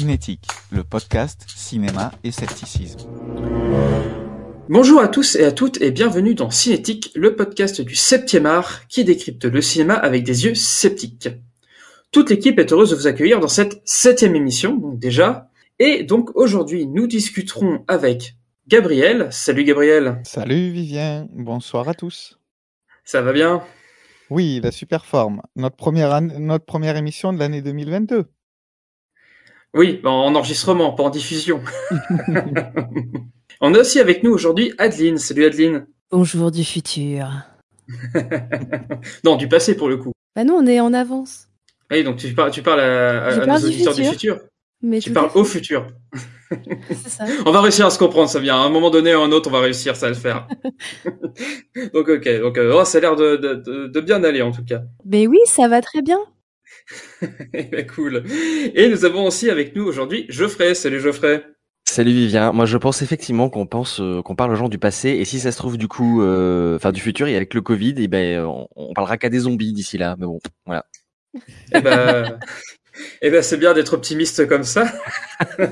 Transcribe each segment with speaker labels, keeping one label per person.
Speaker 1: Cinétique, le podcast cinéma et scepticisme.
Speaker 2: Bonjour à tous et à toutes et bienvenue dans Cinétique, le podcast du 7e art qui décrypte le cinéma avec des yeux sceptiques. Toute l'équipe est heureuse de vous accueillir dans cette septième émission, donc déjà. Et donc aujourd'hui, nous discuterons avec Gabriel. Salut Gabriel.
Speaker 1: Salut Vivien, bonsoir à tous.
Speaker 2: Ça va bien?
Speaker 1: Oui, la super forme. Notre première, an- notre première émission de l'année 2022.
Speaker 2: Oui, en enregistrement, pas en diffusion. On a aussi avec nous aujourd'hui Adeline. Salut Adeline.
Speaker 3: Bonjour du futur.
Speaker 2: non, du passé pour le coup.
Speaker 3: Bah non, on est en avance.
Speaker 2: Oui, donc tu parles, tu parles à, à- à
Speaker 3: parle
Speaker 2: nos
Speaker 3: du
Speaker 2: auditeurs du
Speaker 3: futur.
Speaker 2: futur.
Speaker 3: Mais
Speaker 2: Tu
Speaker 3: à
Speaker 2: parles au futur.
Speaker 3: c'est ça.
Speaker 2: On va réussir à se comprendre, ça vient. À un moment donné ou à un autre, on va réussir, ça va le faire. donc ok, donc euh, oh, ça a l'air de, de bien aller en tout cas.
Speaker 3: Mais oui, ça va très bien.
Speaker 2: Eh ben, cool. Et nous avons aussi avec nous aujourd'hui Geoffrey. Salut Geoffrey.
Speaker 4: Salut Vivien, moi je pense effectivement qu'on pense euh, qu'on parle aux gens du passé et si ça se trouve du coup euh, enfin du futur et avec le Covid et ben on, on parlera qu'à des zombies d'ici là mais bon voilà.
Speaker 2: Eh ben, eh ben c'est bien d'être optimiste comme ça.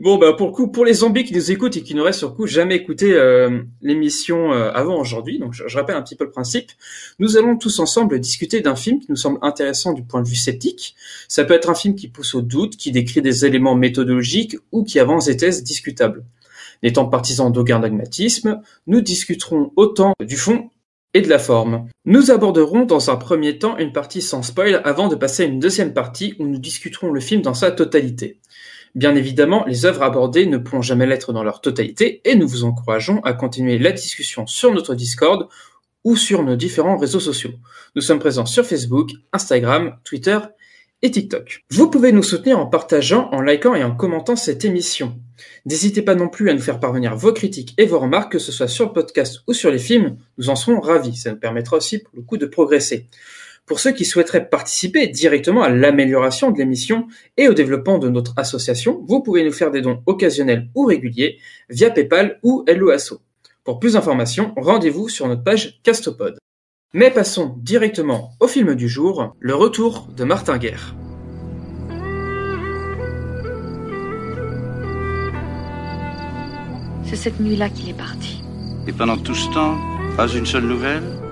Speaker 2: bon bah pour coup, pour les zombies qui nous écoutent et qui n'auraient sur coup jamais écouté euh, l'émission euh, avant aujourd'hui, donc je, je rappelle un petit peu le principe. Nous allons tous ensemble discuter d'un film qui nous semble intéressant du point de vue sceptique. Ça peut être un film qui pousse au doute, qui décrit des éléments méthodologiques ou qui avance des thèses discutables. N'étant partisans d'aucun dogmatisme, nous discuterons autant du fond et de la forme. Nous aborderons dans un premier temps une partie sans spoil avant de passer à une deuxième partie où nous discuterons le film dans sa totalité. Bien évidemment, les œuvres abordées ne pourront jamais l'être dans leur totalité et nous vous encourageons à continuer la discussion sur notre Discord ou sur nos différents réseaux sociaux. Nous sommes présents sur Facebook, Instagram, Twitter et TikTok. Vous pouvez nous soutenir en partageant, en likant et en commentant cette émission. N'hésitez pas non plus à nous faire parvenir vos critiques et vos remarques, que ce soit sur le podcast ou sur les films, nous en serons ravis. Ça nous permettra aussi pour le coup de progresser. Pour ceux qui souhaiteraient participer directement à l'amélioration de l'émission et au développement de notre association, vous pouvez nous faire des dons occasionnels ou réguliers via PayPal ou LOASO. Pour plus d'informations, rendez-vous sur notre page Castopod. Mais passons directement au film du jour, Le Retour de Martin Guerre.
Speaker 5: C'est cette nuit-là qu'il est parti.
Speaker 6: Et pendant tout ce temps, pas une seule nouvelle?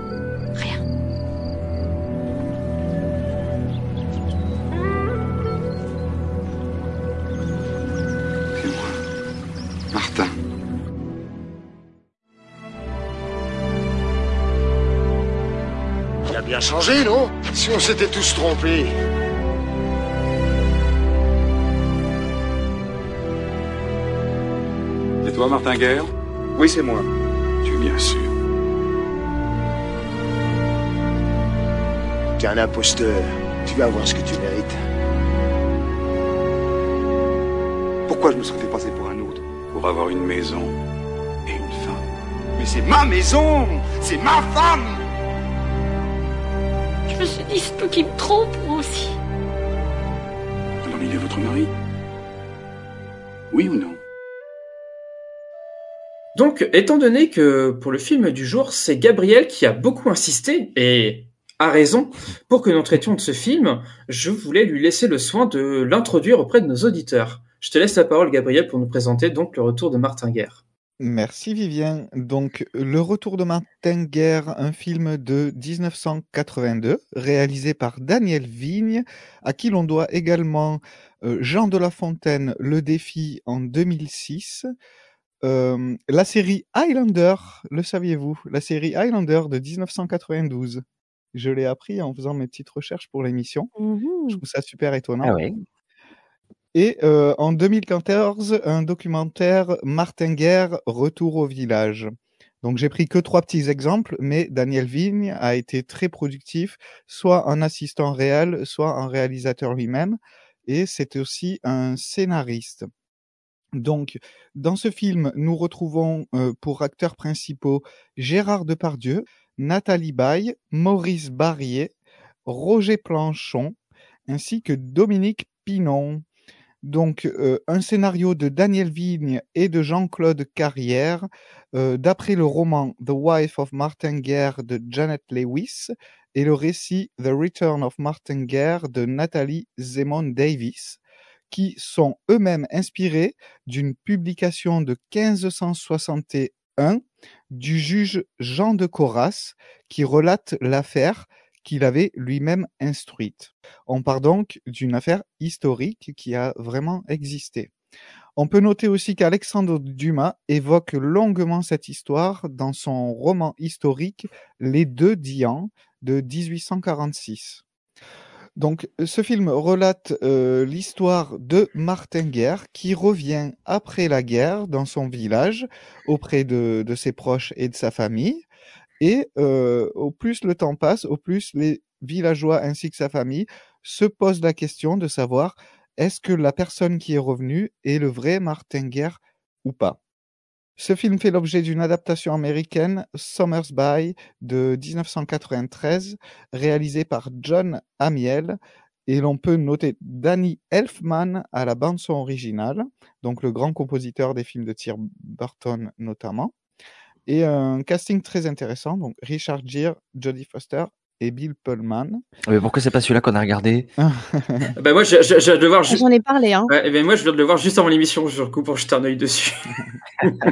Speaker 7: Changé, non? Si on s'était tous trompés.
Speaker 8: C'est toi, Martin Guerre?
Speaker 7: Oui, c'est moi.
Speaker 8: Tu es bien sûr.
Speaker 7: T'es un imposteur. Tu vas voir ce que tu mérites. Pourquoi je me serais fait passer pour un autre?
Speaker 8: Pour avoir une maison et une femme.
Speaker 7: Mais c'est ma maison C'est ma femme
Speaker 5: Je me suis dit, c'est toi qui me trompe, moi aussi.
Speaker 8: Alors il est votre mari? Oui ou non?
Speaker 2: Donc, étant donné que pour le film du jour, c'est Gabriel qui a beaucoup insisté, et a raison, pour que nous traitions de ce film, je voulais lui laisser le soin de l'introduire auprès de nos auditeurs. Je te laisse la parole, Gabriel, pour nous présenter donc le retour de Martin Guerre.
Speaker 1: Merci Vivien. Donc, Le Retour de Martin Guerre, un film de 1982, réalisé par Daniel Vigne, à qui l'on doit également euh, Jean de La Fontaine, Le Défi en 2006, euh, la série Highlander, le saviez-vous? La série Highlander de 1992. Je l'ai appris en faisant mes petites recherches pour l'émission.
Speaker 3: Mhm.
Speaker 1: Je trouve ça super étonnant.
Speaker 4: Ah ouais.
Speaker 1: Et euh, en 2014, un documentaire Martin Guerre, Retour au village. Donc j'ai pris que trois petits exemples, mais Daniel Vigne a été très productif, soit en assistant réel, soit en réalisateur lui-même. et c'est aussi un scénariste. Donc, dans ce film, nous retrouvons euh, pour acteurs principaux Gérard Depardieu, Nathalie Baye, Maurice Barrier, Roger Planchon, ainsi que Dominique Pinon. Donc, euh, un scénario de Daniel Vigne et de Jean-Claude Carrière, euh, d'après le roman The Wife of Martin Guerre de Janet Lewis et le récit The Return of Martin Guerre de Nathalie Zemon Davis, qui sont eux-mêmes inspirés d'une publication de 1561 du juge Jean de Corras qui relate l'affaire qu'il avait lui-même instruite. On part donc d'une affaire historique qui a vraiment existé. On peut noter aussi qu'Alexandre Dumas évoque longuement cette histoire dans son roman historique Les Deux Dians de 1846. Donc, ce film relate euh, l'histoire de Martin Guerre qui revient après la guerre dans son village auprès de, de ses proches et de sa famille. Et euh, au plus le temps passe, au plus les villageois ainsi que sa famille se posent la question de savoir est-ce que la personne qui est revenue est le vrai Martin Guerre ou pas. Ce film fait l'objet d'une adaptation américaine, By de 1993, réalisée par John Amiel, et l'on peut noter Danny Elfman à la bande-son originale, donc le grand compositeur des films de Tim Burton notamment, et un casting très intéressant, donc Richard Gere, Jodie Foster et Bill Pullman.
Speaker 4: Mais pourquoi c'est pas celui-là qu'on a regardé
Speaker 2: Ben moi, je, je, je viens de le voir.
Speaker 3: J'en ai parlé, hein.
Speaker 2: Ouais, ben moi, je viens de le voir juste avant l'émission, je coup pour jeter un œil dessus.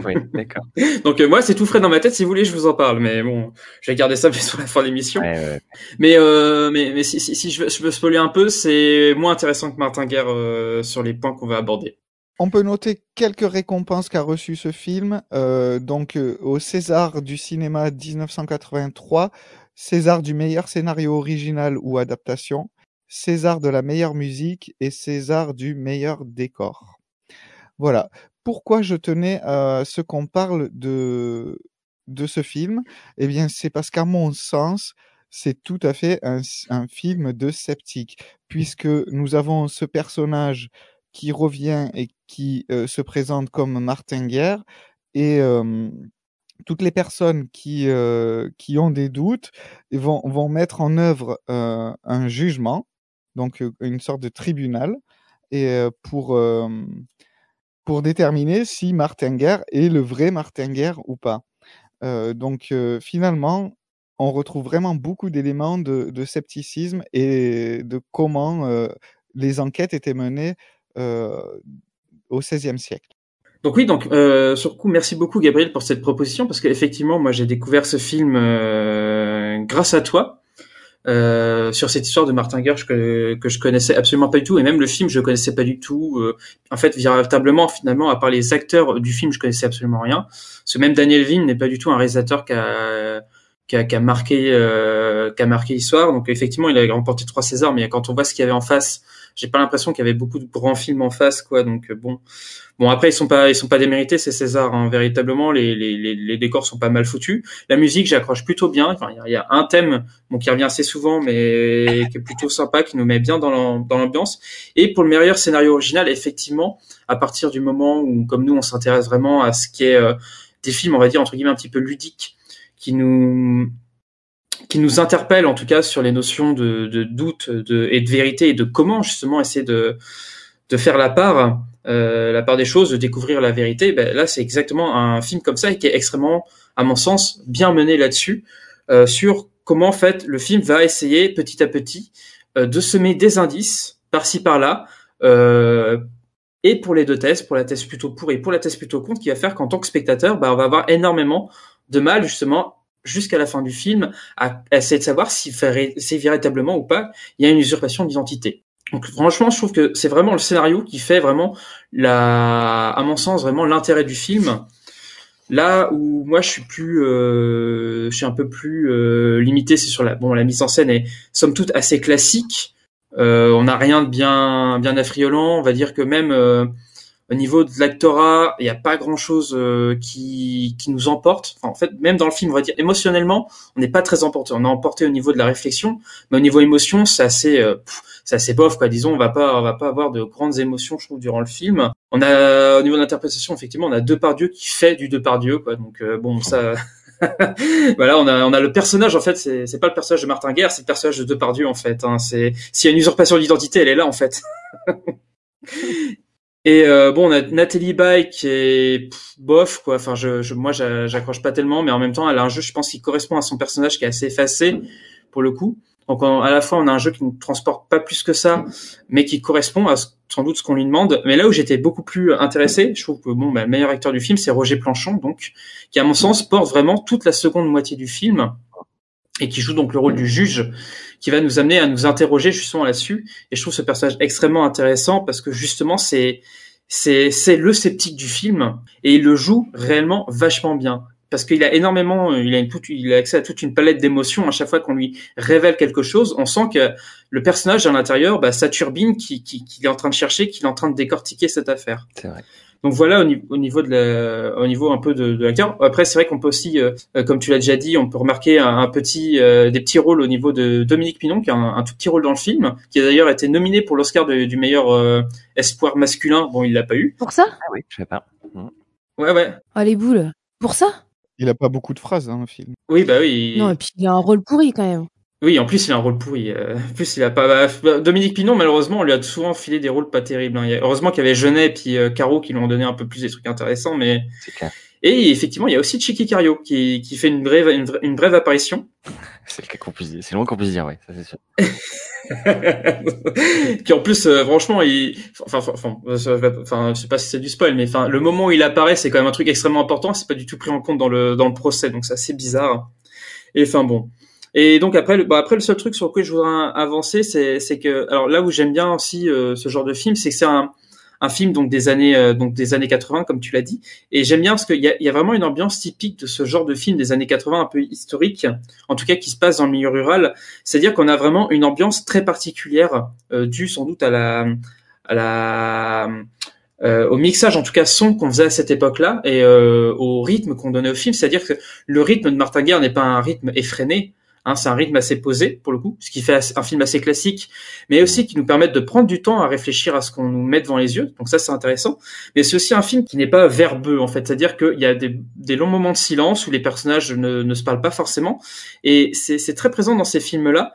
Speaker 4: oui, d'accord.
Speaker 2: Donc euh, moi, c'est tout frais dans ma tête. Si vous voulez, je vous en parle. Mais bon, je vais garder ça sur la fin de l'émission.
Speaker 4: Ouais, ouais.
Speaker 2: Mais euh, mais mais si, si, si je veux, je veux spoiler un peu, c'est moins intéressant que Martin Guerre euh, sur les points qu'on va aborder.
Speaker 1: On peut noter quelques récompenses qu'a reçu ce film. Euh, donc euh, au César du cinéma 1983, César du meilleur scénario original ou adaptation, César de la meilleure musique et César du meilleur décor. Voilà. Pourquoi je tenais à ce qu'on parle de, de ce film? Eh bien, c'est parce qu'à mon sens, c'est tout à fait un, un, film de sceptique, puisque nous avons ce personnage qui revient et qui euh, se présente comme Martin Guerre, et euh, toutes les personnes qui, euh, qui ont des doutes vont, vont mettre en œuvre un jugement, donc une sorte de tribunal, et pour, pour déterminer si Martin Guerre est le vrai Martin Guerre ou pas. Donc finalement, on retrouve vraiment beaucoup d'éléments de, scepticisme et de comment les enquêtes étaient menées au XVIe siècle.
Speaker 2: Donc oui, donc euh, sur coup, merci beaucoup Gabriel pour cette proposition parce qu'effectivement, moi j'ai découvert ce film euh, grâce à toi. Euh, sur cette histoire de Martin Guerre que, je connaissais absolument pas du tout et même le film je connaissais pas du tout euh, en fait véritablement finalement à part les acteurs du film je connaissais absolument rien ce même Daniel Vigne n'est pas du tout un réalisateur qui a qui a, marqué euh, marqué l'histoire. Donc effectivement il a remporté trois Césars mais quand on voit ce qu'il y avait en face j'ai pas l'impression qu'il y avait beaucoup de grands films en face quoi. Donc euh, bon. Bon après ils sont pas ils sont pas démérités ces Césars hein. véritablement. Les, les, les, les décors sont pas mal foutus. La musique j'accroche plutôt bien. Enfin il y, y, a un thème bon qui revient assez souvent mais qui est plutôt sympa qui nous met bien dans l'ambiance. Et pour le meilleur scénario original effectivement à partir du moment où comme nous on s'intéresse vraiment à ce qui est euh, des films on va dire entre guillemets un petit peu ludiques qui nous qui nous interpelle en tout cas sur les notions de, de doute de, et de vérité et de comment justement essayer de, de faire la part, euh, la part des choses, de découvrir la vérité. Ben, là, c'est exactement un film comme ça qui est extrêmement, à mon sens, bien mené là-dessus, euh, sur comment en fait le film va essayer petit à petit euh, de semer des indices par-ci par-là. Euh, et pour les deux thèses, pour la thèse plutôt pour et pour la thèse plutôt contre, qui va faire qu'en tant que spectateur, ben, on va avoir énormément de mal justement jusqu'à la fin du film à essayer de savoir si c'est véritablement ou pas il y a une usurpation d'identité. Donc franchement, je trouve que c'est vraiment le scénario qui fait vraiment la, à mon sens, vraiment l'intérêt du film. Là où moi je suis plus, euh, je suis un peu plus euh, limité, c'est sur la, bon, la mise en scène est somme toute assez classique. Euh, on n'a rien de bien, bien affriolant. On va dire que même euh, au niveau de l'actorat, il n'y a pas grand chose euh, qui, qui nous emporte. En fait, même dans le film, on va dire émotionnellement, on n'est pas très emporté. On est emporté au niveau de la réflexion, mais au niveau émotion, c'est assez, euh, c'est assez bof quoi. Disons, on va pas, on va pas avoir de grandes émotions, je trouve, durant le film. On a au niveau de l'interprétation, effectivement, on a Depardieu qui fait du Depardieu quoi. Donc euh, bon, ça. voilà, on a on a le personnage en fait, c'est pas le personnage de Martin Guerre, c'est le personnage de Depardieu en fait. Hein. C'est s'il y a une usurpation d'identité, elle est là en fait. Et euh, bon, on a Nathalie Baye qui est bof quoi. Enfin, je, je moi, j'a- j'accroche pas tellement, mais en même temps, elle a un jeu, je pense, qui correspond à son personnage, qui est assez effacé pour le coup. Donc, on- à la fois, on a un jeu qui ne transporte pas plus que ça, mais qui correspond à sans doute ce qu'on lui demande. Mais là où j'étais beaucoup plus intéressé, je trouve que bon, bah, le meilleur acteur du film, c'est Roger Planchon, donc qui, à mon sens, porte vraiment toute la seconde moitié du film et qui joue donc le rôle du juge, qui va nous amener à nous interroger justement là-dessus. Et je trouve ce personnage extrêmement intéressant parce que justement c'est c'est c'est le sceptique du film et il le joue réellement vachement bien parce qu'il a énormément il a une il a accès à toute une palette d'émotions à chaque fois qu'on lui révèle quelque chose on sent que le personnage à l'intérieur bah sa turbine qui qui qu'il est en train de chercher qu'il est en train de décortiquer cette affaire
Speaker 4: C'est vrai.
Speaker 2: Donc voilà au, niveau- au niveau de la, au niveau un peu de, de l'acteur. Après c'est vrai qu'on peut aussi, euh, euh, comme tu l'as déjà dit, on peut remarquer un, un petit, euh, des petits rôles au niveau de Dominique Pinon, qui a un, un tout petit rôle dans le film, qui a d'ailleurs été nominé pour l'Oscar du meilleur euh, espoir masculin. Bon, il l'a pas eu.
Speaker 3: Pour ça?
Speaker 4: Ah oui, je sais pas.
Speaker 2: Ouais ouais.
Speaker 3: Ah, les boules. Pour ça?
Speaker 1: Il a pas beaucoup de phrases dans le film.
Speaker 2: Oui bah oui. il-
Speaker 3: Non, et puis il a un rôle pourri quand même.
Speaker 2: Oui, en plus il a un rôle pourri. Euh, en plus il a pas. bah, Dominique Pinon, malheureusement, on lui a souvent filé des rôles pas terribles. hein. Heureusement qu'il y avait Genet et puis euh, Caro qui lui ont donné un peu plus des trucs intéressants, mais.
Speaker 4: C'est clair.
Speaker 2: Et effectivement, il y a aussi Chicky Cario qui, qui fait une brève, une, une brève apparition.
Speaker 4: C'est le cas qu'on puisse dire. C'est le moins qu'on puisse dire, oui, ça c'est sûr.
Speaker 2: qui en plus, euh, franchement, il, enfin, enfin, enfin, ça je sais pas si c'est du spoil, mais enfin, le moment où il apparaît, c'est quand même un truc extrêmement important. C'est pas du tout pris en compte dans le dans le procès, donc c'est assez bizarre. Et enfin bon. Et donc après, le, bah, après le seul truc sur lequel je voudrais avancer, c'est que, alors là où j'aime bien aussi euh, ce genre de film, c'est que c'est un un film donc des années euh, donc des années 80 comme tu l'as dit. Et j'aime bien parce qu'il y a, y a vraiment une ambiance typique de ce genre de film des années 80 un peu historique en tout cas qui se passe dans le milieu rural. C'est-à-dire qu'on a vraiment une ambiance très particulière euh, due sans doute à la à la euh, au mixage en tout cas son qu'on faisait à cette époque-là et euh, au rythme qu'on donnait au film. C'est-à-dire que le rythme de Martin Guerre n'est pas un rythme effréné Hein, c'est un rythme assez posé pour le coup, ce qui fait un film assez classique, mais aussi qui nous permet de prendre du temps à réfléchir à ce qu'on nous met devant les yeux. Donc ça, c'est intéressant. Mais c'est aussi un film qui n'est pas verbeux en fait, c'est-à-dire qu'il y a des, longs moments de silence où les personnages ne, se parlent pas forcément, et c'est très présent dans ces films-là.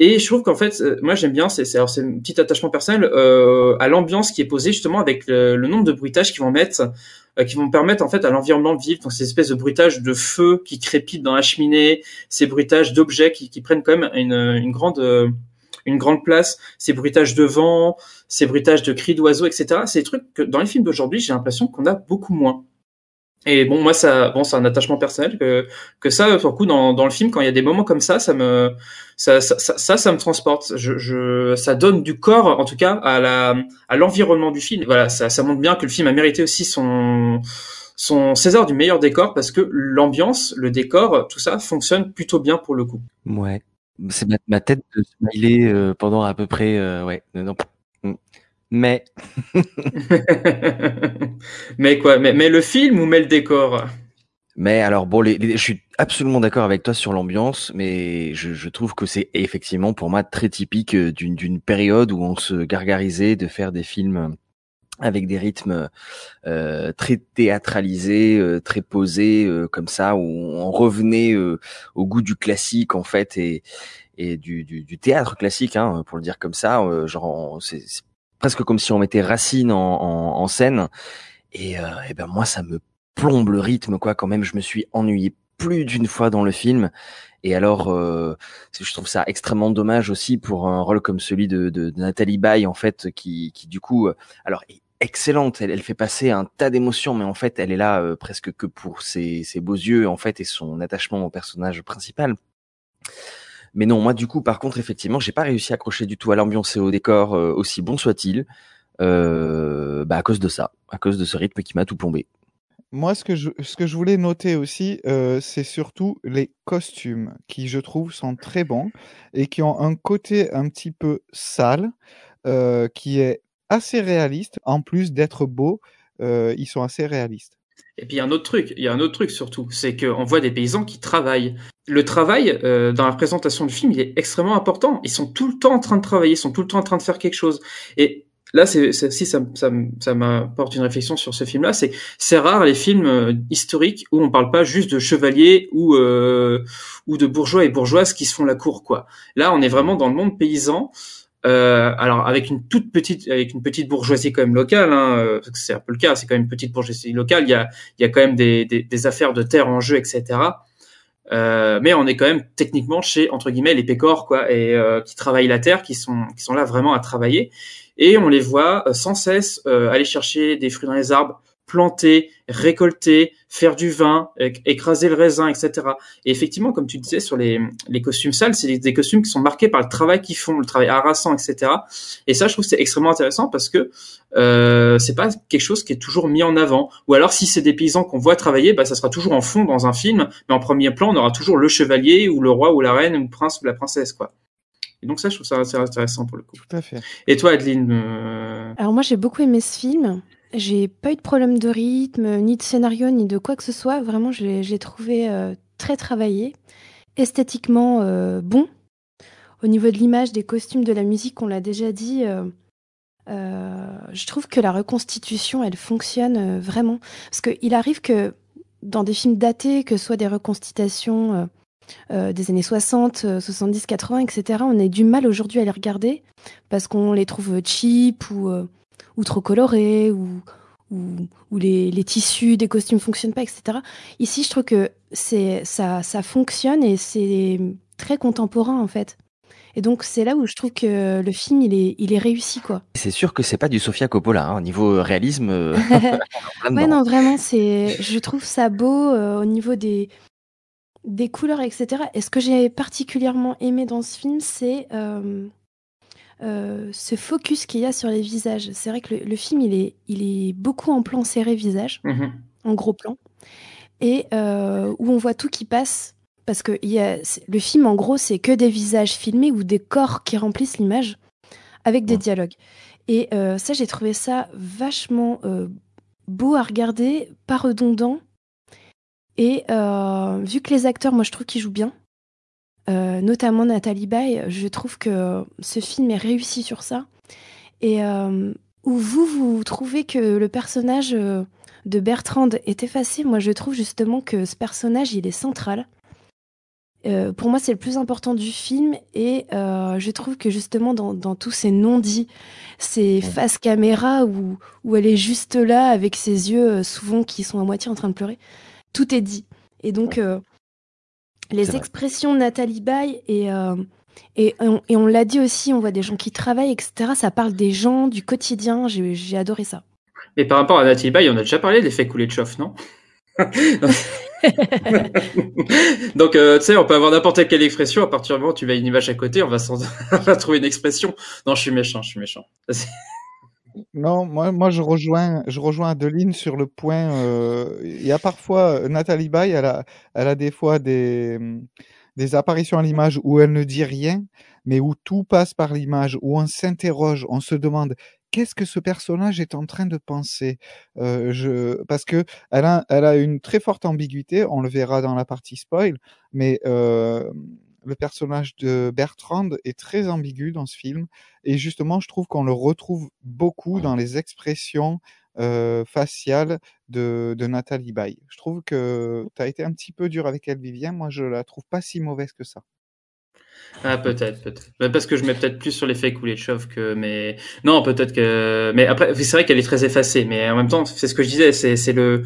Speaker 2: Et je trouve qu'en fait, euh, moi j'aime bien, c'est un petit attachement personnel euh, à l'ambiance qui est posée justement avec le, le nombre de bruitages qu'ils vont mettre, euh, qui vont permettre en fait à l'environnement de vivre. Donc ces espèces de bruitages de feu qui crépitent dans la cheminée, ces bruitages d'objets qui, qui prennent quand même une, une grande euh, une grande place, ces bruitages de vent, ces bruitages de cris d'oiseaux, etc. C'est des trucs que dans les films d'aujourd'hui, j'ai l'impression qu'on a beaucoup moins. Et bon, moi, ça, bon, c'est un attachement personnel que que ça, pour le coup, dans dans le film, quand il y a des moments comme ça, ça me ça ça ça, ça, me transporte. Je, je ça donne du corps, en tout cas, à la à l'environnement du film. Voilà, ça ça montre bien que le film a mérité aussi son son César du meilleur décor parce que l'ambiance, le décor, tout ça fonctionne plutôt bien pour le coup.
Speaker 4: Ouais. C'est ma, ma tête de smiley euh, pendant à peu près, euh, ouais. Mais,
Speaker 2: mais quoi mais, mais le film ou mais le décor?
Speaker 4: Mais alors bon, les, les- je suis absolument d'accord avec toi sur l'ambiance, mais je, je trouve que c'est effectivement pour moi très typique euh, d'une d'une période où on se gargarisait de faire des films avec des rythmes euh, très théâtralisés, euh, très posés, euh, comme ça, où on revenait euh, au goût du classique en fait et, et du, du, du théâtre classique, hein, pour le dire comme ça. euh, genre, c'est presque comme si on mettait Racine en, en, en scène. Et, euh, et ben moi, ça me plombe le rythme, quoi. Quand même, je me suis ennuyé plus d'une fois dans le film. Et alors, euh, je trouve ça extrêmement dommage aussi pour un rôle comme celui de, de, de Nathalie Baye, en fait, qui, qui du coup, euh, alors est excellente. Elle, elle fait passer un tas d'émotions, mais en fait, elle est là euh, presque que pour ses, ses beaux yeux, en fait, et son attachement au personnage principal. Mais non, moi, du coup, par contre, effectivement, j'ai pas réussi à accrocher du tout à l'ambiance et au décor, euh, aussi bon soit-il, euh, bah à cause de ça, à cause de ce rythme qui m'a tout plombé.
Speaker 1: Moi, ce que je, voulais noter aussi, euh, c'est surtout les costumes qui, je trouve, sont très bons et qui ont un côté un petit peu sale, qui est assez réaliste. En plus d'être beaux, euh, ils sont assez réalistes.
Speaker 2: Et puis il y a un autre truc, il y a un autre truc surtout, c'est qu'on voit des paysans qui travaillent. Le travail euh, dans la présentation du film, il est extrêmement important. Ils sont tout le temps en train de travailler, ils sont tout le temps en train de faire quelque chose. Et là, c'est si ça, ça, ça m'apporte une réflexion sur ce film-là, c'est c'est rare les films euh, historiques où on parle pas juste de chevaliers ou euh, ou de bourgeois et bourgeoises qui se font la cour, quoi. Là, on est vraiment dans le monde paysan. Euh, alors avec une toute petite, avec une petite bourgeoisie quand même locale, hein, euh, c'est un peu le cas, c'est quand même une petite bourgeoisie locale. Il y a, il y a quand même des, des, des affaires de terre en jeu, etc. Euh, mais on est quand même techniquement chez entre guillemets les pécores quoi, et euh, qui travaillent la terre, qui sont qui sont là vraiment à travailler. Et on les voit euh, sans cesse aller chercher des fruits dans les arbres, planter, récolter, faire du vin, écraser le raisin, etc. Et effectivement, comme tu disais sur les, les costumes sales, c'est des, costumes qui sont marqués par le travail qu'ils font, le travail harassant, etc. Et ça, je trouve c'est extrêmement intéressant parce que euh, c'est pas quelque chose qui est toujours mis en avant. Ou alors, si c'est des paysans qu'on voit travailler, bah, ça sera toujours en fond dans un film, mais en premier plan, on aura toujours le chevalier ou le roi ou la reine ou le prince ou la princesse, quoi. Et donc ça, je trouve ça assez intéressant pour le coup.
Speaker 1: Tout à fait.
Speaker 2: Et toi, Adeline euh...
Speaker 3: Alors moi, j'ai beaucoup aimé ce film. J'ai pas eu de problème de rythme, ni de scénario, ni de quoi que ce soit. Vraiment, je l'ai trouvé euh, très travaillé, esthétiquement euh, bon. Au niveau de l'image, des costumes, de la musique, on l'a déjà dit. Euh, je trouve que la reconstitution, elle fonctionne vraiment. Parce qu'il arrive que dans des films datés, que ce soit des reconstitutions des années 60, 70, 80, etc., on a du mal aujourd'hui à les regarder parce qu'on les trouve cheap ou ou trop colorés, ou, ou, les, les, tissus des costumes fonctionnent pas, etc. Ici, je trouve que c'est ça, ça fonctionne et c'est très contemporain en fait. Et donc c'est là où je trouve que le film il est, il est réussi quoi.
Speaker 4: C'est sûr que c'est pas du Sofia Coppola hein, au niveau réalisme. Euh,
Speaker 3: ouais non vraiment c'est, je trouve ça beau euh, au niveau des des couleurs etc. Et ce que j'ai particulièrement aimé dans ce film c'est euh, euh, ce focus qu'il y a sur les visages. C'est vrai que le, film, il est, il est beaucoup en plan serré visage,
Speaker 2: mhm.
Speaker 3: en gros plan, et euh, où on voit tout qui passe. Parce que y a, le film, en gros, c'est que des visages filmés ou des corps qui remplissent l'image avec des dialogues. Et euh, ça, j'ai trouvé ça vachement beau à regarder, pas redondant. Et vu que les acteurs, moi, je trouve qu'ils jouent bien, euh, notamment Nathalie Baye, je trouve que ce film est réussi sur ça. Et euh, où vous, vous trouvez que le personnage euh, de Bertrand est effacé, moi je trouve justement que ce personnage, il est central. pour moi, c'est le plus important du film et je trouve que justement dans, tous ces non-dits, ces faces caméra où, où elle est juste là avec ses yeux souvent qui sont à moitié en train de pleurer, tout est dit. Et donc, les expressions de Nathalie Baye et, euh, et, et, on l'a dit aussi, on voit des gens qui travaillent, etc. Ça parle des gens, du quotidien. J'ai adoré ça.
Speaker 2: Et par rapport à Nathalie Baye, on a déjà parlé des faits couler de chauffe, non Donc, euh, tu sais, on peut avoir n'importe quelle expression. À partir du moment où tu vas une image à côté, on va, on va trouver une expression. Non, je suis méchant, je suis méchant.
Speaker 1: Non, moi, moi je rejoins, je rejoins Adeline sur le point. Euh, il y a parfois euh, Nathalie Baye, elle a, elle a des fois des, mm, des apparitions à l'image où elle ne dit rien, mais où tout passe par l'image, où on s'interroge, on se demande qu'est-ce que ce personnage est en train de penser? Euh, je, parce que elle a, elle a une très forte ambiguïté. On le verra dans la partie spoil, mais le personnage de Bertrand est très ambigu dans ce film. Et justement, je trouve qu'on le retrouve beaucoup dans les expressions euh, faciales de, Nathalie Baye. Je trouve que tu as été un petit peu dur avec elle, Vivien. Moi, je la trouve pas si mauvaise que ça.
Speaker 2: Ah peut-être, peut-être. Parce que je mets peut-être plus sur l'effet chauffe que mais non peut-être que mais après c'est vrai qu'elle est très effacée mais en même temps c'est ce que je disais c'est c'est le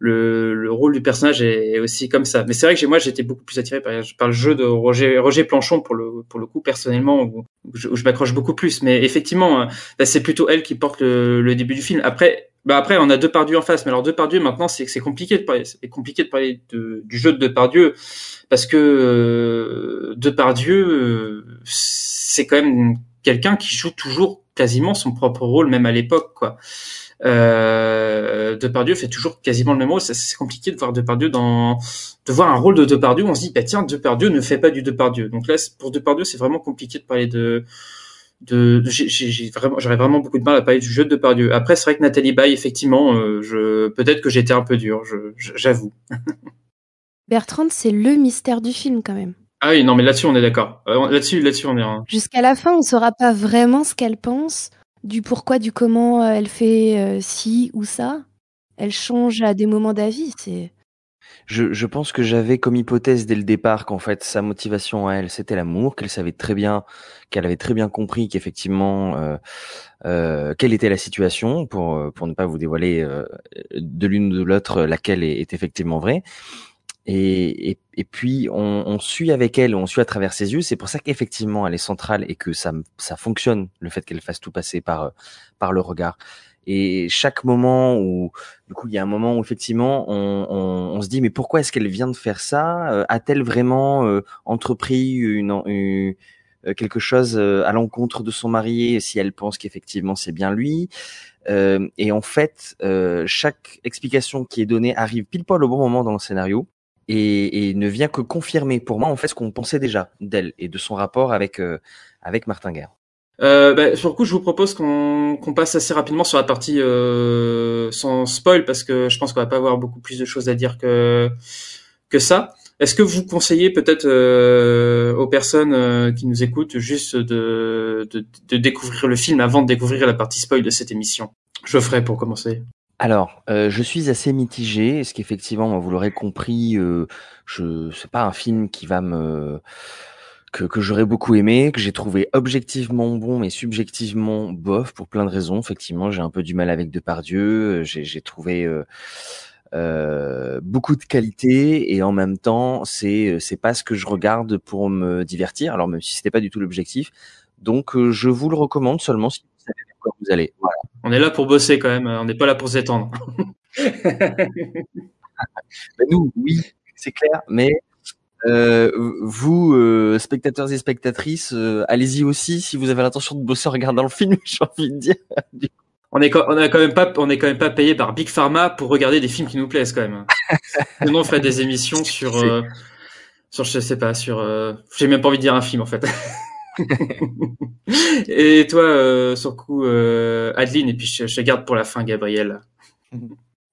Speaker 2: le, le rôle du personnage est aussi comme ça. Mais c'est vrai que moi j'étais beaucoup plus attiré par, le jeu de Roger Roger Planchon pour le pour le coup personnellement où, je, m'accroche beaucoup plus. Mais effectivement, bah, c'est plutôt elle qui porte le, le, début du film. Après. Bah après, on a Depardieu en face, mais alors Depardieu maintenant, c'est c'est compliqué de parler, c'est compliqué de parler de, du jeu de Depardieu parce que euh, Depardieu, euh, c'est quand même quelqu'un qui joue toujours quasiment son propre rôle, même à l'époque, quoi. Euh, Depardieu fait toujours quasiment le même rôle. C'est compliqué de voir Depardieu dans, de voir un rôle de Depardieu on se dit, bah tiens, Depardieu ne fait pas du Depardieu. Donc là, pour Depardieu, c'est vraiment compliqué de parler de, de, j'ai- vraiment, j'aurais vraiment beaucoup de mal à parler du jeu de Depardieu. Après, c'est vrai que Nathalie Baye, effectivement, euh, je, peut-être que j'étais un peu dur, j'avoue.
Speaker 3: Bertrand, c'est le mystère du film quand même.
Speaker 2: Ah oui, non, mais là-dessus, on est d'accord. Euh, là-dessus, là-dessus, on est un...
Speaker 3: Jusqu'à la fin, on saura pas vraiment ce qu'elle pense, du pourquoi, du comment euh, elle fait euh, ci ou ça. Elle change à des moments d'avis. C'est
Speaker 4: Je, je pense que j'avais comme hypothèse dès le départ qu'en fait sa motivation à elle c'était l'amour, qu'elle savait très bien, qu'elle avait très bien compris qu'effectivement euh, euh, quelle était la situation pour euh, pour ne pas vous dévoiler euh, de l'une ou de l'autre laquelle est, est effectivement vraie. Et, et, puis on, on suit avec elle, on suit à travers ses yeux. C'est pour ça qu'effectivement elle est centrale et que ça ça fonctionne le fait qu'elle fasse tout passer par par le regard. Et chaque moment où, du coup, il y a un moment où effectivement, on, on, on se dit, mais pourquoi est-ce qu'elle vient de faire ça? Euh, A-t-elle vraiment euh, entrepris une, une- quelque chose euh, à l'encontre de son mari si elle pense qu'effectivement c'est bien lui Euh, Et en fait, euh, chaque explication qui est donnée arrive pile poil au bon moment dans le scénario et, et ne vient que confirmer pour moi en fait ce qu'on pensait déjà d'elle et de son rapport avec euh, avec Martin Guerre.
Speaker 2: Euh, bah, sur le coup, je vous propose qu'on qu'on passe assez rapidement sur la partie euh, sans spoil parce que je pense qu'on va pas avoir beaucoup plus de choses à dire que que ça. Est-ce que vous conseillez peut-être euh, aux personnes euh, qui nous écoutent juste de, découvrir le film avant de découvrir la partie spoil de cette émission? Je ferai pour commencer.
Speaker 4: Alors, euh, je suis assez mitigé, ce qu'effectivement, vous l'aurez compris, je c'est pas un film qui va me que, que j'aurais beaucoup aimé, que j'ai trouvé objectivement bon, mais subjectivement bof pour plein de raisons. Effectivement, j'ai un peu du mal avec Depardieu, j'ai trouvé euh, euh, beaucoup de qualité et en même temps, c'est c'est pas ce que je regarde pour me divertir. Alors même si c'était pas du tout l'objectif, donc euh, je vous le recommande seulement si vous savez vers quoi vous allez. Voilà.
Speaker 2: On est là pour bosser quand même. On n'est pas là pour s'étendre.
Speaker 4: Ben, nous, oui, c'est clair, mais euh, vous, euh, spectateurs et spectatrices, euh, allez-y aussi si vous avez l'intention de bosser en regardant le film, j'ai envie de dire.
Speaker 2: On est, on est quand même pas, on est quand même pas payé par Big Pharma pour regarder des films qui nous plaisent quand même. Sinon, on ferait des émissions sur, euh, sur, je sais pas, sur, euh, j'ai même pas envie de dire un film en fait. et toi, euh, sur coup, euh, Adeline, et puis je, je garde pour la fin, Gabriel.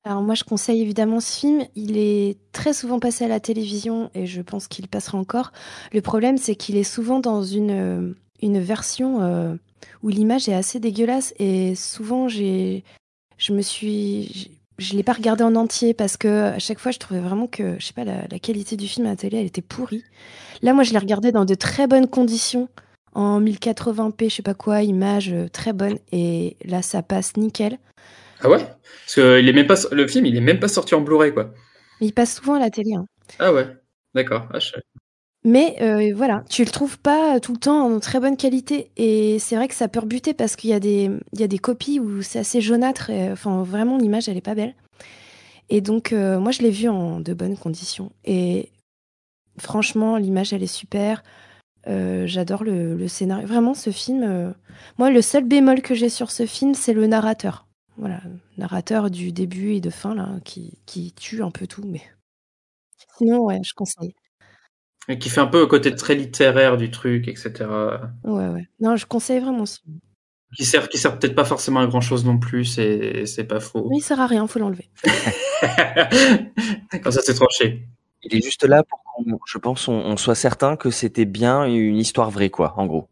Speaker 3: Alors moi, je conseille évidemment ce film. Il est très souvent passé à la télévision et je pense qu'il passera encore. Le problème, c'est qu'il est souvent dans une, euh, une version euh, où l'image est assez dégueulasse et souvent, j'ai, je me suis, je l'ai pas regardé en entier parce que à chaque fois, je trouvais vraiment que, je sais pas, la, la qualité du film à la télé, elle était pourrie. Là, moi, je l'ai regardé dans de très bonnes conditions en 1080p, je sais pas quoi, image euh, très bonne et là, ça passe nickel.
Speaker 2: Ah ouais? Parce que il est même pas, le film, il est même pas sorti en Blu-ray, quoi.
Speaker 3: Il passe souvent à la télé. hein.
Speaker 2: Ah ouais? D'accord. Ah, je-
Speaker 3: Mais euh, voilà, tu le trouves pas tout le temps en très bonne qualité. Et c'est vrai que ça peut rebuter parce qu'il y, a des- y a copies où c'est assez jaunâtre. Enfin, vraiment, l'image, elle est pas belle. Et donc, euh, moi, je l'ai vu en de bonnes conditions. Et franchement, l'image, elle est super. Euh, J'adore le, scénario. Vraiment, ce film. Moi, le seul bémol que j'ai sur ce film, c'est le narrateur. Voilà, narrateur du début et de fin, là, qui, qui tue un peu tout. Mais sinon, ouais, je conseille.
Speaker 2: Et qui fait un peu le côté très littéraire du truc, etc.
Speaker 3: Ouais, ouais. Non, je conseille vraiment ce film.
Speaker 2: Qui sert, qui sert peut-être pas forcément à grand chose non plus, c'est, c'est pas faux.
Speaker 3: Mais il sert à rien, faut l'enlever.
Speaker 2: Quand ça s'est tranché.
Speaker 4: Il est juste là pour qu'on, je pense, on, on soit certain que c'était bien une histoire vraie, quoi, en gros.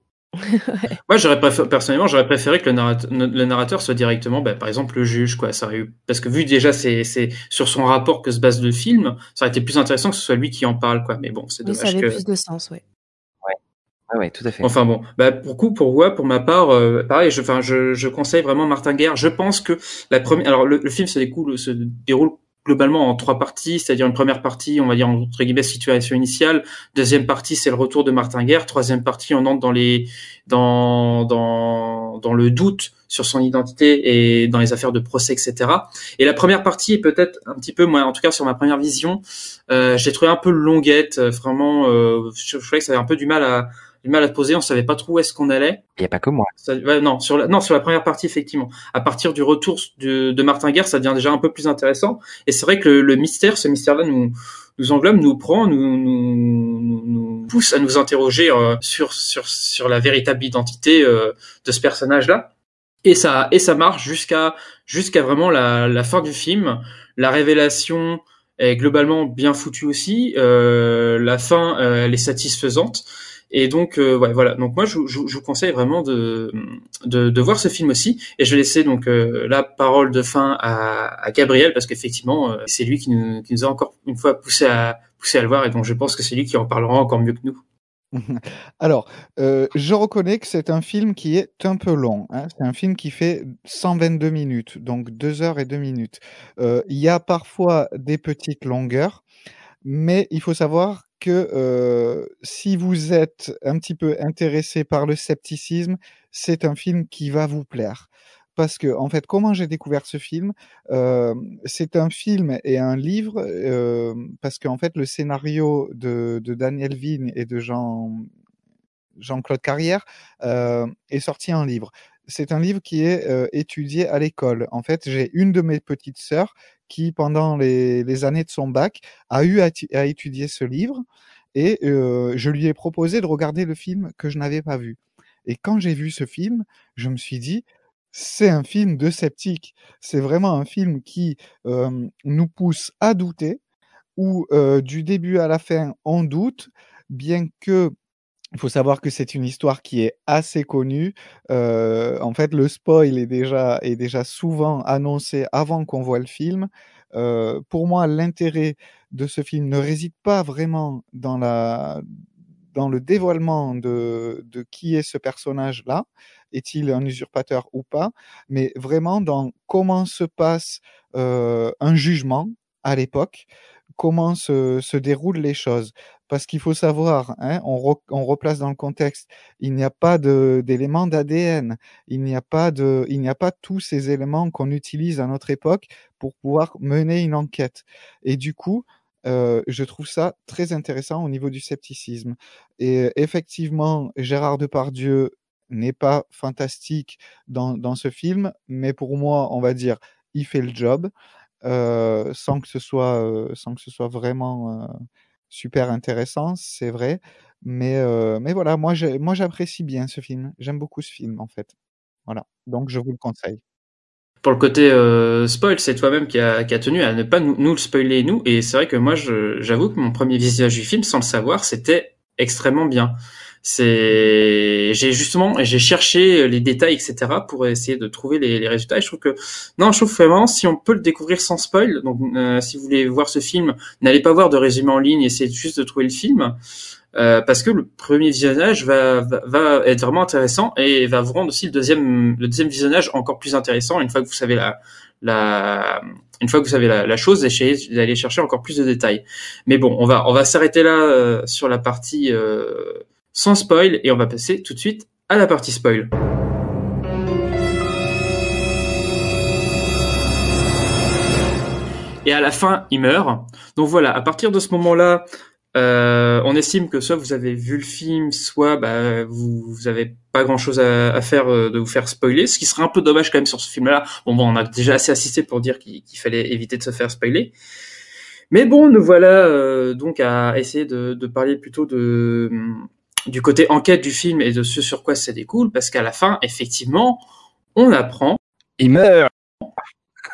Speaker 2: Moi, j'aurais préféré, personnellement, j'aurais préféré que le narrateur, le narrateur soit directement, bah, par exemple, le juge, quoi. Ça aurait eu, parce que vu déjà, c'est, c'est sur son rapport que se base le film, ça aurait été plus intéressant que ce soit lui qui en parle, quoi. Mais bon, c'est
Speaker 3: Mais ça
Speaker 2: dommage
Speaker 3: avait
Speaker 2: que.
Speaker 3: plus de sens, ouais.
Speaker 4: Ouais, ouais, tout à fait.
Speaker 2: Enfin bon, bah pour coup, pour moi, pour ma part, euh, pareil, je, enfin, je, je conseille vraiment Martin Guerre. Je pense que la première, alors le, le film se découle, se déroule globalement en trois parties, c'est-à-dire une première partie, on va dire entre guillemets situation initiale, deuxième partie c'est le retour de Martin Guerre, troisième partie on entre dans les dans dans dans le doute sur son identité et dans les affaires de procès etc. Et la première partie est peut-être un petit peu moi en tout cas sur ma première vision, euh, j'ai trouvé un peu longuette, euh, vraiment, euh, je, je trouvais que ça avait un peu du mal à du mal à poser, on savait pas trop où est-ce qu'on allait.
Speaker 4: Il n'y a pas que moi.
Speaker 2: Ça, ouais, non, sur la, non, sur la première partie, effectivement. À partir du retour de, de Martin Guerre, ça devient déjà un peu plus intéressant. Et c'est vrai que le, le mystère, ce mystère-là nous, nous englobe, nous prend, nous, nous, nous, nous pousse à nous interroger euh, sur sur sur la véritable identité euh, de ce personnage-là. Et ça et ça marche jusqu'à jusqu'à vraiment la, la fin du film. La révélation est globalement bien foutue aussi. Euh, la fin, elle est satisfaisante. Et donc, euh, ouais, voilà. Donc moi, je, je, je, vous conseille vraiment de, de, de voir ce film aussi. Et je vais laisser donc euh, la parole de fin à, à Gabriel parce qu'effectivement, euh, c'est lui qui nous, qui nous a encore une fois poussé à poussé à le voir. Et donc, je pense que c'est lui qui en parlera encore mieux que nous.
Speaker 1: Alors, euh, je reconnais que c'est un film qui est un peu long. Hein. C'est un film qui fait 122 minutes, donc 2 heures et 2 minutes. Euh, il y a parfois des petites longueurs, mais il faut savoir euh, si vous êtes un petit peu intéressé par le scepticisme, c'est un film qui va vous plaire. Parce que, en fait, comment j'ai découvert ce film euh, C'est un film et un livre, euh, parce qu'en fait, le scénario de, Daniel Vigne et de Jean, Jean-Claude Carrière euh, est sorti en livre. C'est un livre qui est euh, étudié à l'école. En fait, j'ai une de mes petites sœurs qui, pendant les, années de son bac, a eu à, étudier ce livre et euh, je lui ai proposé de regarder le film que je n'avais pas vu. Et quand j'ai vu ce film, je me suis dit, c'est un film de sceptique. C'est vraiment un film qui euh, nous pousse à douter, où du début à la fin, on doute, bien que il faut savoir que c'est une histoire qui est assez connue. Euh, en fait, le spoil est déjà, est déjà souvent annoncé avant qu'on voit le film. Euh, pour moi, l'intérêt de ce film ne réside pas vraiment dans, la, dans le dévoilement de, de qui est ce personnage-là, est-il un usurpateur ou pas, mais vraiment dans comment se passe euh, un jugement à l'époque, comment se, se déroulent les choses parce qu'il faut savoir, hein, on, on, replace dans le contexte, il n'y a pas d'éléments d'ADN, il n'y a pas de, il n'y a pas tous ces éléments qu'on utilise à notre époque pour pouvoir mener une enquête. Et du coup, euh, je trouve ça très intéressant au niveau du scepticisme. Et effectivement, Gérard Depardieu n'est pas fantastique dans, dans ce film, mais pour moi, on va dire, il fait le job. Euh, sans que ce soit euh, sans que ce soit vraiment euh, super intéressant, c'est vrai. Mais, mais voilà, moi, moi j'apprécie bien ce film. J'aime beaucoup ce film, en fait. Voilà, donc je vous le conseille.
Speaker 2: Pour le côté spoil, c'est toi-même qui a, qui a tenu à ne pas nous, nous le spoiler, nous. Et c'est vrai que moi, j'avoue que mon premier visionnage du film, sans le savoir, c'était extrêmement bien. C'est, j'ai justement, j'ai cherché les détails, etc., pour essayer de trouver les, résultats. Je trouve que, non, je trouve vraiment, si on peut le découvrir sans spoil, donc euh, si vous voulez voir ce film, n'allez pas voir de résumé en ligne, essayez juste de trouver le film, euh, parce que le premier visionnage va, va, va, être vraiment intéressant et va vous rendre aussi le deuxième, le deuxième visionnage encore plus intéressant une fois que vous savez la, la, une fois que vous savez la, la chose, essayez d'aller chercher encore plus de détails. Mais bon, on va, on va s'arrêter là euh, sur la partie euh, sans spoil et on va passer tout de suite à la partie spoil. Et à la fin, il meurt. Donc voilà, à partir de ce moment-là, euh, on estime que soit vous avez vu le film, soit bah, vous, vous avez pas grand-chose à, à, faire euh, de vous faire spoiler, ce qui serait un peu dommage quand même sur ce film-là. Bon, bon, on a déjà assez assisté pour dire qu'il qu fallait éviter de se faire spoiler. Mais bon, nous voilà euh, donc à essayer de, parler plutôt de du côté enquête du film et de ce sur quoi ça découle, parce qu'à la fin, effectivement, on apprend.
Speaker 4: Il meurt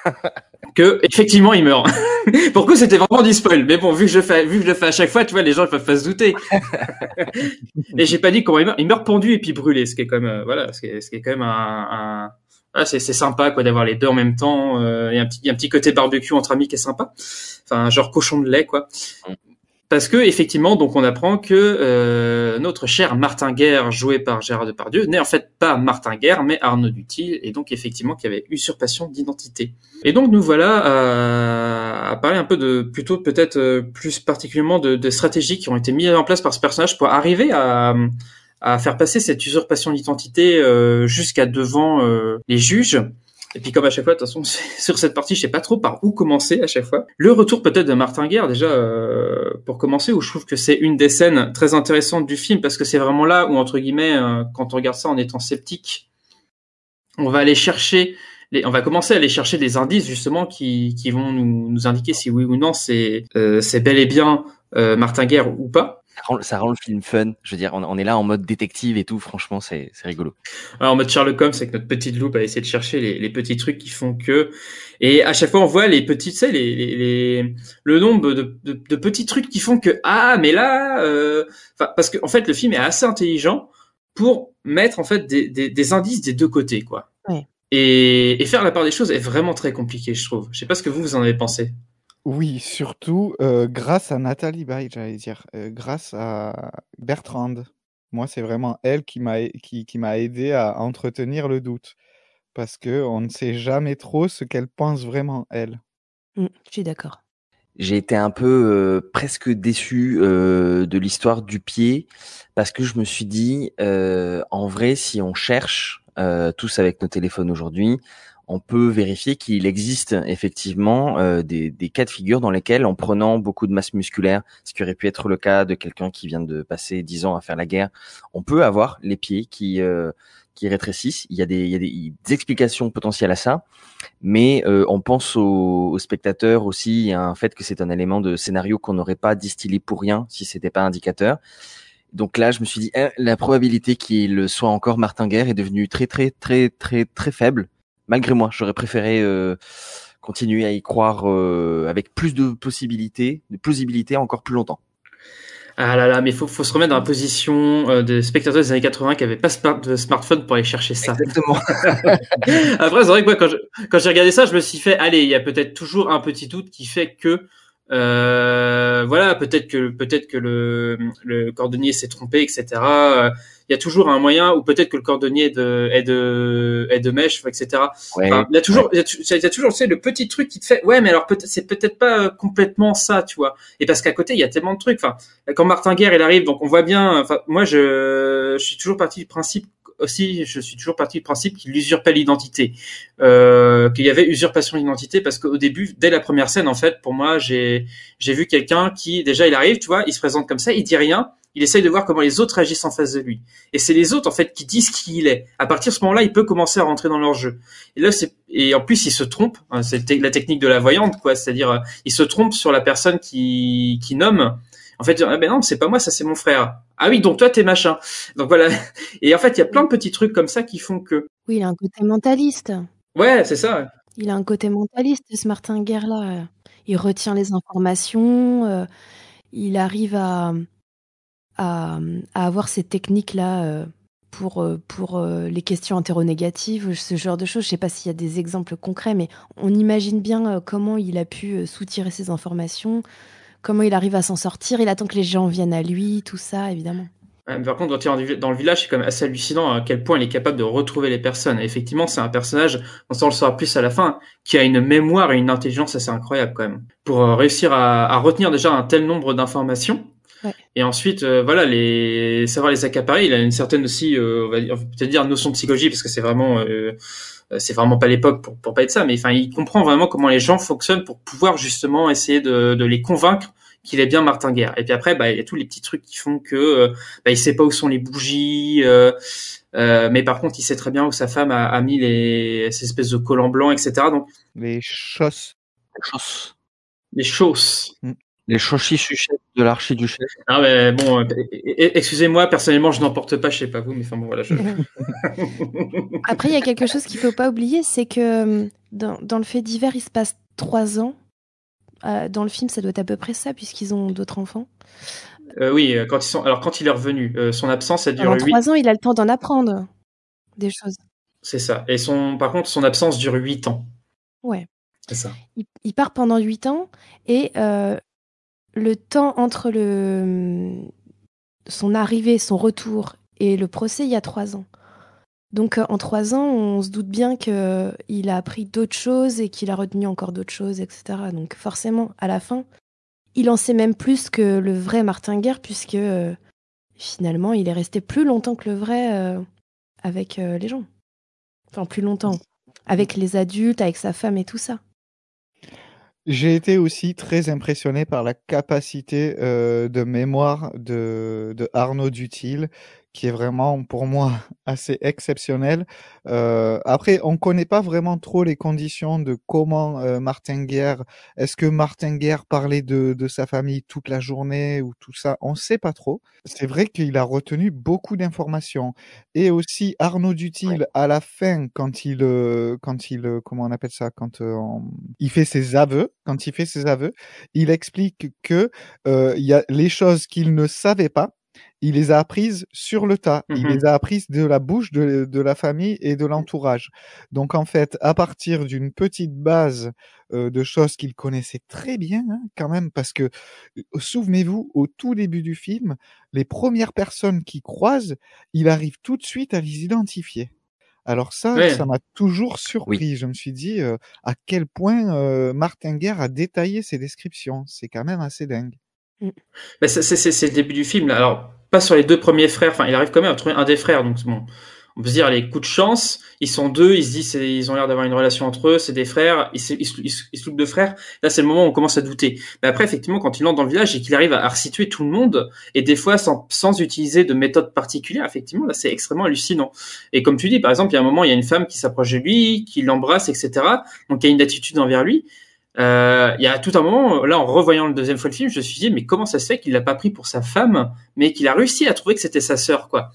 Speaker 2: que effectivement il meurt. Pourquoi c'était vraiment du spoil Mais bon, vu que je fais, vu que je le fais à chaque fois, tu vois, les gens peuvent pas se douter. et j'ai pas dit comment il meurt. Il meurt pendu et puis brûlé, ce qui est quand même, euh, voilà, ce qui est, ce qui est quand même un, un... Ah, c'est sympa quoi d'avoir les deux en même temps. Euh, il y a un petit, il y a un petit côté barbecue entre amis qui est sympa. Enfin, genre cochon de lait quoi parce que effectivement, donc on apprend que euh, notre cher Martin Guerre, joué par Gérard Depardieu, n'est en fait pas Martin Guerre, mais Arnaud Dutil, et donc effectivement qu'il y avait usurpation d'identité. Et donc nous voilà à, parler un peu de, plutôt peut-être euh, plus particulièrement de, stratégies qui ont été mises en place par ce personnage pour arriver à, faire passer cette usurpation d'identité euh, jusqu'à devant les juges. Et puis comme à chaque fois, de toute façon, sur cette partie, je sais pas trop par où commencer à chaque fois. Le retour peut-être de Martin Guerre déjà euh, pour commencer, où je trouve que c'est une des scènes très intéressantes du film parce que c'est vraiment là où entre guillemets, euh, quand on regarde ça en étant sceptique, on va aller chercher, les, on va commencer à aller chercher des indices justement qui, qui vont nous, nous indiquer si oui ou non c'est euh, bel et bien Martin Guerre ou pas.
Speaker 4: Rend, ça rend le film fun. Je veux dire, on, on est là en mode détective et tout. Franchement, c'est c'est rigolo.
Speaker 2: Alors, en mode Sherlock Holmes, c'est que notre petite loupe a essayé de chercher les, les, petits trucs qui font que, et à chaque fois on voit les petits, tu sais, les, les, les, le nombre de, de, de, petits trucs qui font que ah, mais là, euh... enfin, parce que en fait le film est assez intelligent pour mettre en fait des, des, des indices des deux côtés, quoi.
Speaker 3: Ouais.
Speaker 2: Et, et faire la part des choses est vraiment très compliqué, je trouve. Je sais pas ce que vous vous en avez pensé.
Speaker 1: Oui, surtout euh, grâce à Nathalie Baye, j'allais dire, euh, grâce à Bertrande. Moi, c'est vraiment elle qui m'a qui, qui m'a aidé à entretenir le doute, parce que on ne sait jamais trop ce qu'elle pense vraiment elle.
Speaker 3: Mm, je suis d'accord.
Speaker 4: J'ai été un peu euh, presque déçu euh, de l'histoire du pied parce que je me suis dit, euh, en vrai, si on cherche euh, tous avec nos téléphones aujourd'hui, on peut vérifier qu'il existe effectivement euh, des, des, cas de figure dans lesquels, en prenant beaucoup de masse musculaire, ce qui aurait pu être le cas de quelqu'un qui vient de passer dix ans à faire la guerre, on peut avoir les pieds qui euh, qui rétrécissent. Il y a des, il y a des, des explications potentielles à ça, mais euh, on pense aux, aux, spectateurs aussi à un fait que c'est un élément de scénario qu'on n'aurait pas distillé pour rien si c'était pas indicateur. Donc là, je me suis dit, eh, la probabilité qu'il soit encore Martin Guerre est devenue très très très très très faible malgré moi, j'aurais préféré euh, continuer à y croire euh, avec plus de possibilités, de plausibilité encore plus longtemps.
Speaker 2: Ah là là, mais faut, faut se remettre dans la position euh, des spectateurs des années 80 qui n'avaient pas de smartphone pour aller chercher ça.
Speaker 4: Exactement.
Speaker 2: Après, c'est vrai que moi, quand, je, quand j'ai regardé ça, je me suis fait, allez, il y a peut-être toujours un petit doute qui fait que euh, voilà, peut-être que peut-être que le, le cordonnier s'est trompé, etc. Il y a toujours un moyen, ou peut-être que le cordonnier est de est de, est de mèche, etc.
Speaker 4: Ouais,
Speaker 2: enfin, il y a toujours, ouais. il, y a, toujours, tu sais, le petit truc qui te fait, ouais, mais alors peut-être c'est peut-être pas complètement ça, tu vois. Et parce qu'à côté, il y a tellement de trucs. Enfin, quand Martin Guerre il arrive, donc on voit bien. Enfin, moi, je, je suis toujours parti du principe aussi, je suis toujours parti du principe qu'il usurpait l'identité, euh, qu'il y avait usurpation d'identité, parce qu'au début, dès la première scène, en fait, pour moi, j'ai j'ai vu quelqu'un qui déjà il arrive, tu vois, il se présente comme ça, il dit rien, il essaye de voir comment les autres agissent en face de lui, et c'est les autres en fait qui disent qui il est. À partir de ce moment-là, il peut commencer à rentrer dans leur jeu. Et là, c'est et en plus, il se trompe, hein, c'est la technique de la voyante, quoi, c'est-à-dire il se trompe sur la personne qui qui nomme. En fait, ah ben non, c'est pas moi, ça c'est mon frère. Ah oui, donc toi t'es machin. Donc voilà. Et en fait, il y a plein de petits trucs comme ça qui font que.
Speaker 3: Oui, il a un côté mentaliste.
Speaker 2: Ouais, c'est ça.
Speaker 3: Il a un côté mentaliste, ce Martin Guerre là. Il retient les informations. Euh, il arrive à, à, à avoir ces techniques là euh, pour pour euh, les questions interronégatives, ce genre de choses. Je sais pas s'il y a des exemples concrets, mais on imagine bien comment il a pu soutirer ces informations comment il arrive à s'en sortir. Il attend que les gens viennent à lui, tout ça, évidemment.
Speaker 2: Par contre, quand il est dans le village, c'est quand même assez hallucinant à quel point il est capable de retrouver les personnes. Et effectivement, c'est un personnage, on le saura plus à la fin, qui a une mémoire et une intelligence assez incroyable quand même. Pour réussir à, à retenir déjà un tel nombre d'informations.
Speaker 3: Ouais.
Speaker 2: Et ensuite, euh, voilà, les savoir les accaparer. Il a une certaine aussi, euh, on va peut-être dire notion de psychologie, parce que c'est vraiment, euh, c'est vraiment pas l'époque pour, pour pas être ça. Mais enfin, il comprend vraiment comment les gens fonctionnent pour pouvoir justement essayer de, de les convaincre qu'il est bien Martin Guerre. Et puis après, bah, il y a tous les petits trucs qui font que euh, bah, il sait pas où sont les bougies, euh, euh, mais par contre, il sait très bien où sa femme a, a mis les ces espèces de collants blancs, etc. Donc
Speaker 1: les chausses,
Speaker 4: les chausses,
Speaker 2: les chausses.
Speaker 1: Mm.
Speaker 4: Les chauchissuchettes de l'archiduchesse.
Speaker 2: Ah mais bon, excusez-moi, personnellement, je n'en porte pas, je sais pas vous, mais enfin bon voilà. Je...
Speaker 3: Après, il y a quelque chose qu'il faut pas oublier, c'est que dans, dans le fait divers, il se passe trois ans euh, dans le film, ça doit être à peu près ça, puisqu'ils ont d'autres enfants.
Speaker 2: Euh, oui, quand ils sont. Alors, quand il est revenu, euh, son absence, ça dure.
Speaker 3: En trois ans, il a le temps d'en apprendre des choses.
Speaker 2: C'est ça. Et son, par contre, son absence dure huit ans.
Speaker 3: Ouais.
Speaker 2: C'est ça.
Speaker 3: Il, il, part pendant huit ans et euh, le temps entre le son arrivée, son retour et le procès, il y a trois ans. Donc en trois ans, on se doute bien qu'il a appris d'autres choses et qu'il a retenu encore d'autres choses, etc. Donc forcément, à la fin, il en sait même plus que le vrai Martin Guerre, puisque euh, finalement, il est resté plus longtemps que le vrai euh, avec euh, les gens. Enfin, plus longtemps. Avec les adultes, avec sa femme et tout ça.
Speaker 1: J'ai été aussi très impressionné par la capacité euh, de mémoire de, de Arnaud Dutil, qui est vraiment pour moi assez exceptionnel. Euh, après, on connaît pas vraiment trop les conditions de comment euh, Martin Guerre. Est-ce que Martin Guerre parlait de, de sa famille toute la journée ou tout ça? On sait pas trop. C'est vrai qu'il a retenu beaucoup d'informations et aussi Arnaud Dutil à la fin quand il euh, quand il euh, comment on appelle ça? Quand euh, on- il fait ses aveux quand il fait ses aveux il explique que euh, il y a les choses qu'il ne savait pas il les a apprises sur le tas. Il
Speaker 2: Mhm.
Speaker 1: les a apprises de la bouche de, de la famille et de l'entourage. Donc en fait, à partir d'une petite base euh, de choses qu'il connaissait très bien, hein, quand même, parce que euh, souvenez-vous, au tout début du film, les premières personnes qu'il croise, il arrive tout de suite à les identifier. Alors ça,
Speaker 2: Ouais.
Speaker 1: ça m'a toujours surpris. Je me suis dit euh, à quel point euh, Martin Guerre a détaillé ses descriptions. C'est quand même assez dingue.
Speaker 2: Bah, c'est, c'est, c'est- c'est le début du film. Là. Alors, pas sur les deux premiers frères. Enfin, il arrive quand même à trouver un des frères. Donc, bon, on peut se dire, les coups de chance. Ils sont deux. Ils se disent, ils ont l'air d'avoir une relation entre eux. C'est des frères. Ils se, ils, frères. Là, c'est le moment où on commence à douter. Mais après, effectivement, quand il entre dans le village et qu'il arrive à, à resituer tout le monde, et des fois sans, sans utiliser de méthode particulière, effectivement, là, c'est extrêmement hallucinant. Et comme tu dis, par exemple, il y a un moment, il y a une femme qui s'approche de lui, qui l'embrasse, etc. Donc, il y a une attitude envers lui. Euh, il y a tout un moment, là, en revoyant le deuxième fois le film, je me suis dit, mais comment ça se fait qu'il l'a pas pris pour sa femme, mais qu'il a réussi à trouver que c'était sa sœur, quoi?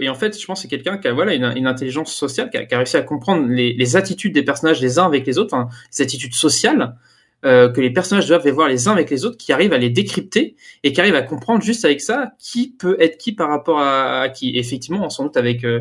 Speaker 2: Et en fait, je pense que c'est quelqu'un qui a voilà une, intelligence sociale, qui a, réussi à comprendre les, attitudes des personnages les uns avec les autres, enfin, les attitudes sociales euh, que les personnages doivent avoir les uns avec les autres, qui arrivent à les décrypter et qui arrivent à comprendre juste avec ça qui peut être qui par rapport à, à qui. Effectivement, sans doute avec euh,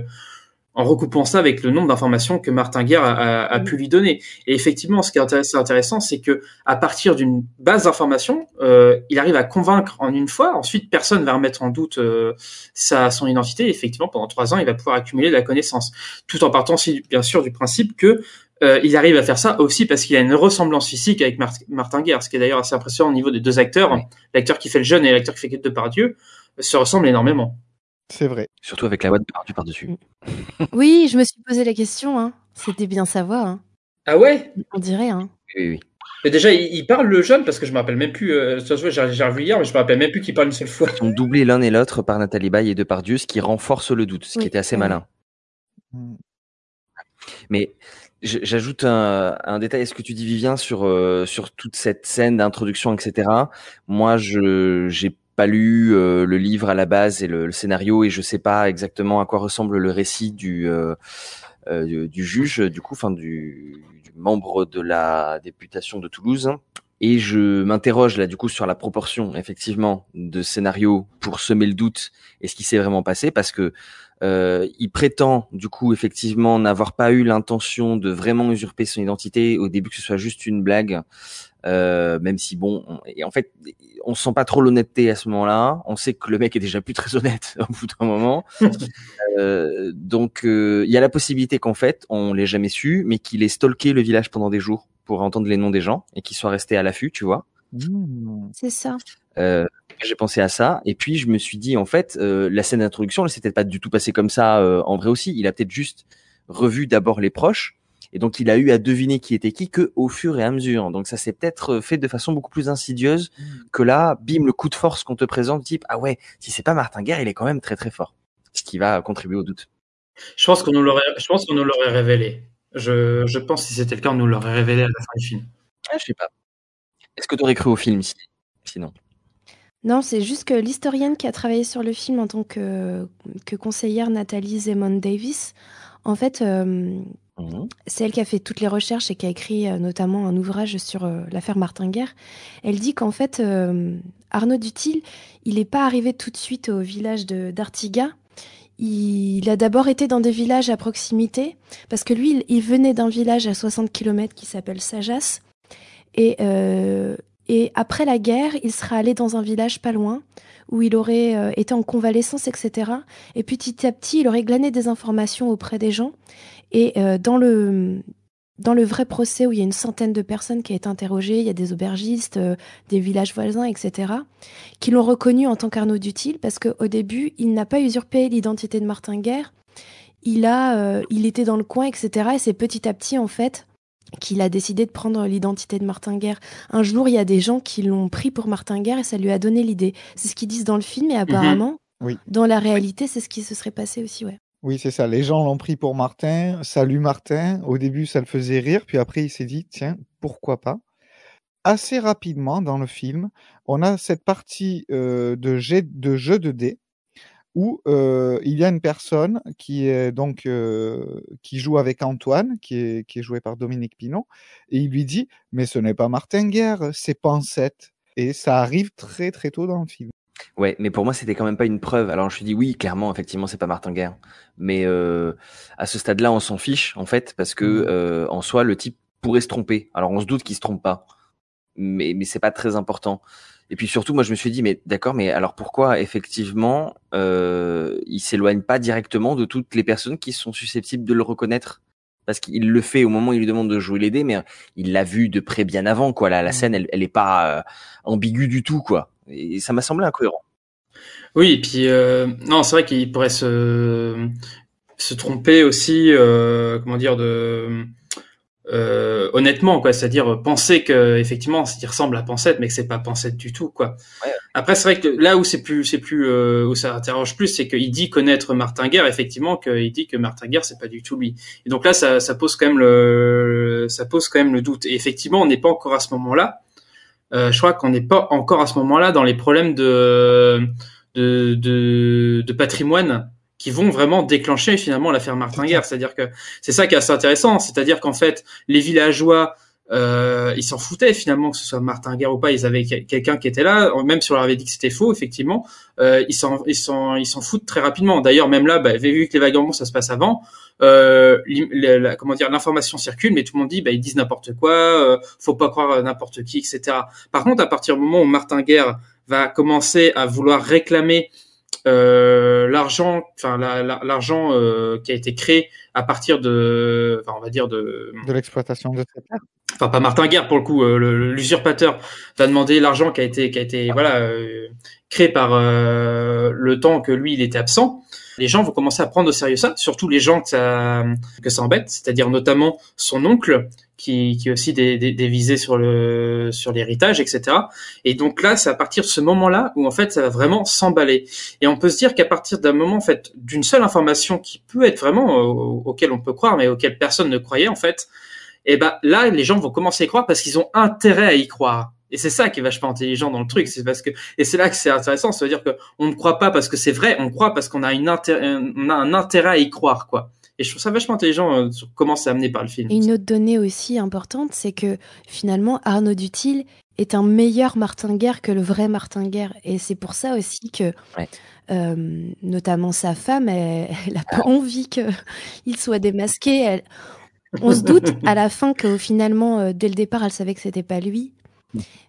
Speaker 2: en recoupant ça avec le nombre d'informations que Martin Guerre a, a- a pu lui donner. Et effectivement, ce qui est intéressant, c'est que à partir d'une base d'informations, euh, il arrive à convaincre en une fois. Ensuite, personne va remettre en doute euh, sa son identité. Et effectivement, pendant trois ans, il va pouvoir accumuler de la connaissance, tout en partant aussi, bien sûr, du principe que euh, il arrive à faire ça aussi parce qu'il a une ressemblance physique avec Mar- Martin Guerre, ce qui est d'ailleurs assez impressionnant au niveau des deux acteurs. L'acteur qui fait le jeune et l'acteur qui fait de Pardieu se ressemblent énormément.
Speaker 1: C'est vrai.
Speaker 4: Surtout avec la voix de Pardieu par-dessus.
Speaker 3: Oui, je me suis posé la question. Hein. C'était bien savoir. Hein.
Speaker 2: Ah ouais?
Speaker 3: On dirait. Hein.
Speaker 4: Oui, oui.
Speaker 2: Mais déjà, il, il parle le jeune parce que je me rappelle même plus. Euh, j'ai revu hier, mais je me rappelle même plus qu'il parle une seule fois.
Speaker 4: Ils sont doublés l'un et l'autre par Nathalie Baye et Depardieu, ce qui renforce le doute, ce
Speaker 3: Oui,
Speaker 4: qui était assez malin.
Speaker 1: Mm.
Speaker 4: Mais j'ajoute un, un détail à ce que tu dis, Vivien, sur, euh, sur toute cette scène d'introduction, etc. Moi, je j'ai pas lu euh, le livre à la base et le, le scénario, et je sais pas exactement à quoi ressemble le récit du, euh, euh, du, juge, du coup, enfin du, du membre de la députation de Toulouse. Et je m'interroge là du coup sur la proportion effectivement de scénario pour semer le doute et ce qui s'est vraiment passé parce que euh, il prétend du coup effectivement n'avoir pas eu l'intention de vraiment usurper son identité au début que ce soit juste une blague, euh, même si bon, on- et en fait on sent pas trop l'honnêteté à ce moment-là. On sait que le mec est déjà plus très honnête au bout d'un moment. Euh, donc euh, il y a la possibilité qu'en fait on l'ait jamais su, mais qu'il ait stalké le village pendant des jours pour entendre les noms des gens et qu'il soit resté à l'affût, tu vois.
Speaker 1: Mm.
Speaker 3: C'est ça.
Speaker 4: Euh, j'ai pensé à ça et puis je me suis dit en fait euh, la scène d'introduction elle s'est peut-être pas du tout passée comme ça euh, en vrai aussi il a peut-être juste revu d'abord les proches et donc il a eu à deviner qui était qui que au fur et à mesure. Donc ça s'est peut-être fait de façon beaucoup plus insidieuse que là bim le coup de force qu'on te présente type ah ouais si c'est pas Martin Guerre il est quand même très très fort ce qui va contribuer au doute.
Speaker 2: Je pense qu'on nous l'aurait, je pense qu'on nous l'aurait révélé. Je, je pense que si c'était le cas, on nous l'aurait révélé à la fin du film.
Speaker 4: ah, je sais pas. Est-ce que tu aurais cru au film si sinon?
Speaker 3: Non, c'est juste que l'historienne qui a travaillé sur le film en tant que, que conseillère, Nathalie Zemon Davis, en fait, euh,
Speaker 4: Mhm.
Speaker 3: c'est elle qui a fait toutes les recherches et qui a écrit euh, notamment un ouvrage sur euh, l'affaire Martin Guerre. Elle dit qu'en fait, euh, Arnaud Dutil, il n'est pas arrivé tout de suite au village de d'Artiga. Il a d'abord été dans des villages à proximité, parce que lui, il, venait d'un village à 60 km qui s'appelle Sajas. Et, et après la guerre, il sera allé dans un village pas loin, où il aurait été en convalescence, etc. Et petit à petit, il aurait glané des informations auprès des gens. Et euh, dans le dans le vrai procès où il y a une centaine de personnes qui ont été interrogées, il y a des aubergistes, euh, des villages voisins, etc., qui l'ont reconnu en tant qu'Arnaud Dutil parce qu'au début, il n'a pas usurpé l'identité de Martin Guerre. Il a, euh, il était dans le coin, etc. Et c'est petit à petit, en fait, qu'il a décidé de prendre l'identité de Martin Guerre. Un jour, il y a des gens qui l'ont pris pour Martin Guerre et ça lui a donné l'idée. C'est ce qu'ils disent dans le film et apparemment,
Speaker 1: Oui.
Speaker 3: Dans la réalité, c'est ce qui se serait passé aussi, ouais.
Speaker 1: Oui, c'est ça. Les gens l'ont pris pour Martin. Salut Martin. Au début, ça le faisait rire, puis après, il s'est dit, tiens, pourquoi pas? Assez rapidement dans le film, on a cette partie euh, de, jeu de dés où euh, il y a une personne qui est donc euh, qui joue avec Antoine, qui est, qui est joué par Dominique Pinon, et il lui dit mais ce n'est pas Martin Guerre, c'est Pansette. Et ça arrive très très tôt dans le film.
Speaker 4: Ouais, mais pour moi, c'était quand même pas une preuve. Alors, je me suis dit, oui, clairement, effectivement, c'est pas Martin Guerre. Mais euh, à ce stade-là, on s'en fiche, en fait, parce que
Speaker 1: Mmh.
Speaker 4: euh, en soi, le type pourrait se tromper. Alors, on se doute qu'il se trompe pas, mais mais c'est pas très important. Et puis surtout, moi, je me suis dit, mais d'accord, mais alors pourquoi effectivement, euh, il s'éloigne pas directement de toutes les personnes qui sont susceptibles de le reconnaître? Parce qu'il le fait au moment où il lui demande de jouer les dés, mais il l'a vu de près bien avant, quoi. La, la scène, elle, elle est pas euh, ambiguë du tout, quoi. Et ça m'a semblé incohérent.
Speaker 2: Oui, et puis euh, non, c'est vrai qu'il pourrait se se tromper aussi, euh, comment dire, de euh, honnêtement, quoi, c'est-à-dire penser que effectivement, il ressemble à Pansette, mais que c'est pas Pansette du tout, quoi.
Speaker 4: Ouais.
Speaker 2: Après, c'est vrai que là où c'est plus, c'est plus, euh, où ça interroge plus, c'est qu'il dit connaître Martin Guerre, effectivement, qu'il dit que Martin Guerre, c'est pas du tout lui. Et donc là, ça, ça pose quand même le, ça pose quand même le doute. Et effectivement, on n'est pas encore à ce moment-là. Euh, je crois qu'on n'est pas encore à ce moment-là dans les problèmes de, de, de, de patrimoine qui vont vraiment déclencher finalement l'affaire Martin Guerre. C'est-à-dire que c'est ça qui est assez intéressant. C'est-à-dire qu'en fait, les villageois, euh, ils s'en foutaient finalement que ce soit Martin Guerre ou pas. Ils avaient quelqu'un qui était là, même si on leur avait dit que c'était faux, effectivement, euh, ils s'en ils s'en ils s'en foutent très rapidement. D'ailleurs, même là, bah, vu que les vagabonds ça se passe avant, euh, la, la, comment dire, l'information circule, mais tout le monde dit, bah, ils disent n'importe quoi, euh, faut pas croire n'importe qui, etc. Par contre, à partir du moment où Martin Guerre va commencer à vouloir réclamer euh, l'argent, enfin l'argent euh, qui a été créé à partir de, enfin, on va dire de
Speaker 1: de l'exploitation de cette terre.
Speaker 2: Enfin pas Martin Guerre pour le coup, euh, l'usurpateur va demander l'argent qui a été qui a été voilà créé par euh, le temps que lui il était absent. Les gens vont commencer à prendre au sérieux ça, surtout les gens que ça que ça embête, c'est-à-dire notamment son oncle qui, qui est aussi des, des, des visées sur le sur l'héritage, etc. Et donc là, c'est à partir de ce moment-là où en fait ça va vraiment s'emballer. Et on peut se dire qu'à partir d'un moment en fait d'une seule information qui peut être vraiment euh, auquel on peut croire, mais auquel personne ne croyait en fait, et ben là les gens vont commencer à y croire parce qu'ils ont intérêt à y croire. Et c'est ça qui est vachement intelligent dans le truc, c'est parce que et c'est là que c'est intéressant, ça veut dire que on ne croit pas parce que c'est vrai, on croit parce qu'on a une intérêt, on a un intérêt à y croire quoi. Et je trouve ça vachement intelligent euh, sur comment c'est amené par le film.
Speaker 3: Et une autre donnée aussi importante, c'est que finalement Arnaud Dutil est un meilleur Martin Guerre que le vrai Martin Guerre. Et c'est pour ça aussi que,
Speaker 4: ouais.
Speaker 3: euh, notamment sa femme, elle, elle a pas envie qu'il soit démasqué. Elle... On se doute à la fin que finalement, euh, dès le départ, elle savait que c'était pas lui.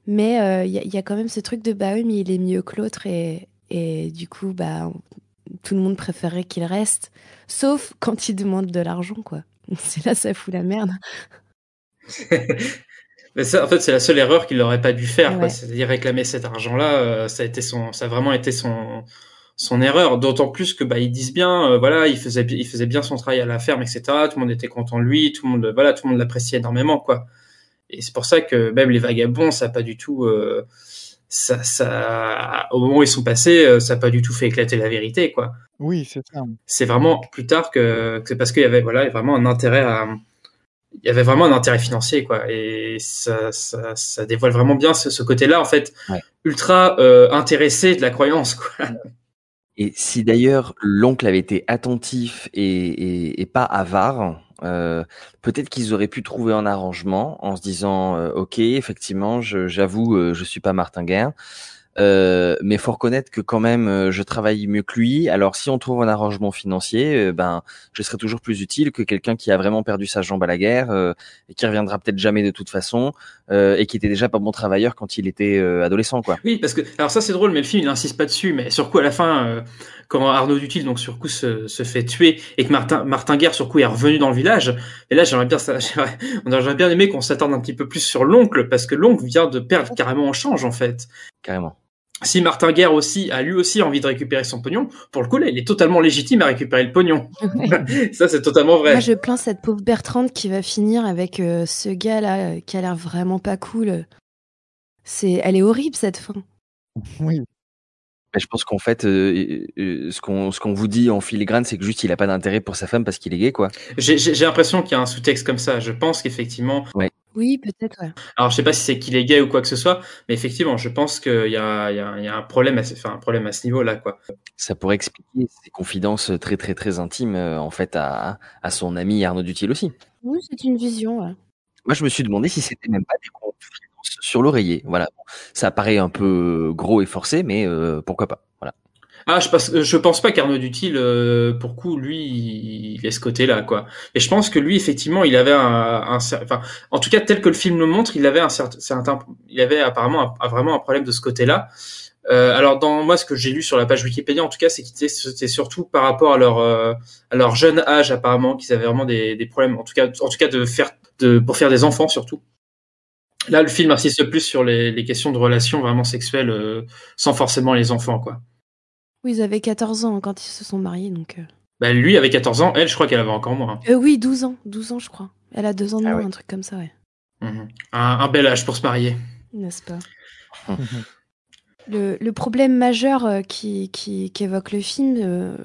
Speaker 3: Mais il euh, y, y, a quand même ce truc de bah oui, mais il est mieux que l'autre et, et du coup, bah tout le monde préférait qu'il reste, sauf quand il demande de l'argent, quoi. C'est là, ça fout la merde.
Speaker 2: Mais ça, en fait, c'est la seule erreur qu'il n'aurait pas dû faire, ouais. c'est-à-dire réclamer cet argent-là. Euh, ça a été son, ça a vraiment été son, son erreur. D'autant plus que bah ils disent bien, euh, voilà, il faisait, il faisait bien son travail à la ferme, etc. Tout le monde était content de lui, tout le monde, voilà, tout le monde l'appréciait énormément, quoi. Et c'est pour ça que même les vagabonds, ça n'a pas du tout, euh, ça, ça, au moment où ils sont passés, ça n'a pas du tout fait éclater la vérité, quoi.
Speaker 1: Oui, c'est ça.
Speaker 2: C'est vraiment plus tard que, que c'est parce qu'il y avait, voilà, vraiment un intérêt à, il y avait vraiment un intérêt financier, quoi. Et ça, ça, ça dévoile vraiment bien ce, ce côté-là, en fait,
Speaker 4: ouais.
Speaker 2: ultra euh, intéressé de la croyance, quoi.
Speaker 4: Et si d'ailleurs l'oncle avait été attentif et, et, et pas avare, euh, peut-être qu'ils auraient pu trouver un arrangement en se disant euh, ok effectivement j'avoue je, je suis pas Martin Guerre euh, mais faut reconnaître que quand même euh, je travaille mieux que lui. Alors si on trouve un arrangement financier, euh, ben je serai toujours plus utile que quelqu'un qui a vraiment perdu sa jambe à la guerre euh, et qui reviendra peut-être jamais de toute façon et qui était déjà pas bon travailleur quand il était adolescent quoi.
Speaker 2: Oui parce que alors ça c'est drôle mais le film il insiste pas dessus mais sur quoi à la fin quand Arnaud Dutil donc sur coup se, se, fait tuer et que Martin Martin Guerre sur coup est revenu dans le village et là j'aimerais bien ça j'aurais bien aimé qu'on s'attarde un petit peu plus sur l'oncle parce que l'oncle vient de perdre carrément en change en fait.
Speaker 4: Carrément
Speaker 2: si Martin Guerre aussi a lui aussi envie de récupérer son pognon, pour le coup là, il est totalement légitime à récupérer le pognon. ça c'est totalement vrai.
Speaker 3: Moi je plains cette pauvre Bertrande qui va finir avec euh, ce gars là euh, qui a l'air vraiment pas cool. C'est, elle est horrible cette fin.
Speaker 1: Oui.
Speaker 4: je pense qu'en fait, euh, euh, ce qu'on ce qu'on vous dit en filigrane, c'est que juste il a pas d'intérêt pour sa femme parce qu'il est gay, quoi.
Speaker 2: J'ai j'ai- j'ai l'impression qu'il y a un sous-texte comme ça. Je pense qu'effectivement,
Speaker 4: Ouais.
Speaker 3: Oui, peut-être, ouais.
Speaker 2: alors je sais pas si c'est qu'il est gay ou quoi que ce soit, mais effectivement, je pense qu'il y a, il y, a, il y a un problème à ce, enfin, un problème à ce niveau-là, quoi.
Speaker 4: Ça pourrait expliquer ses confidences très très très intimes euh, en fait à à son ami Arnaud Dutil aussi.
Speaker 3: Oui, c'est une vision, ouais.
Speaker 4: Moi, je me suis demandé si c'était même pas des confidences sur l'oreiller. Voilà. Bon, ça paraît un peu gros et forcé, mais euh, pourquoi pas.
Speaker 2: Ah, je pense, je pense pas qu'Arnaud Dutil, euh, pour coup, lui, il est ce côté-là, quoi. Et je pense que lui, effectivement, il avait un, un enfin, en tout cas, tel que le film le montre, il avait un certain, il avait apparemment vraiment un problème de ce côté-là. Euh, alors, dans moi, ce que j'ai lu sur la page Wikipédia, en tout cas, c'est c'était- c'était surtout par rapport à leur, euh, à leur jeune âge, apparemment, qu'ils avaient vraiment des, des problèmes, en tout cas, en tout cas, de faire, de, pour faire des enfants, surtout. Là, le film insiste plus sur les, les questions de relations vraiment sexuelles, euh, sans forcément les enfants, quoi.
Speaker 3: Oui, ils avaient 14 ans quand ils se sont mariés, donc... euh.
Speaker 2: Bah, lui, avec 14 ans, elle, je crois qu'elle avait encore moins.
Speaker 3: Euh, oui, 12 ans, 12 ans, je crois. Elle a deux ans de
Speaker 2: Ah
Speaker 3: moins, un truc comme ça, ouais.
Speaker 2: Mhm. Un, un bel âge pour se marier.
Speaker 3: N'est-ce pas? Le, le problème majeur euh, qui, qui, qu'évoque le film, euh,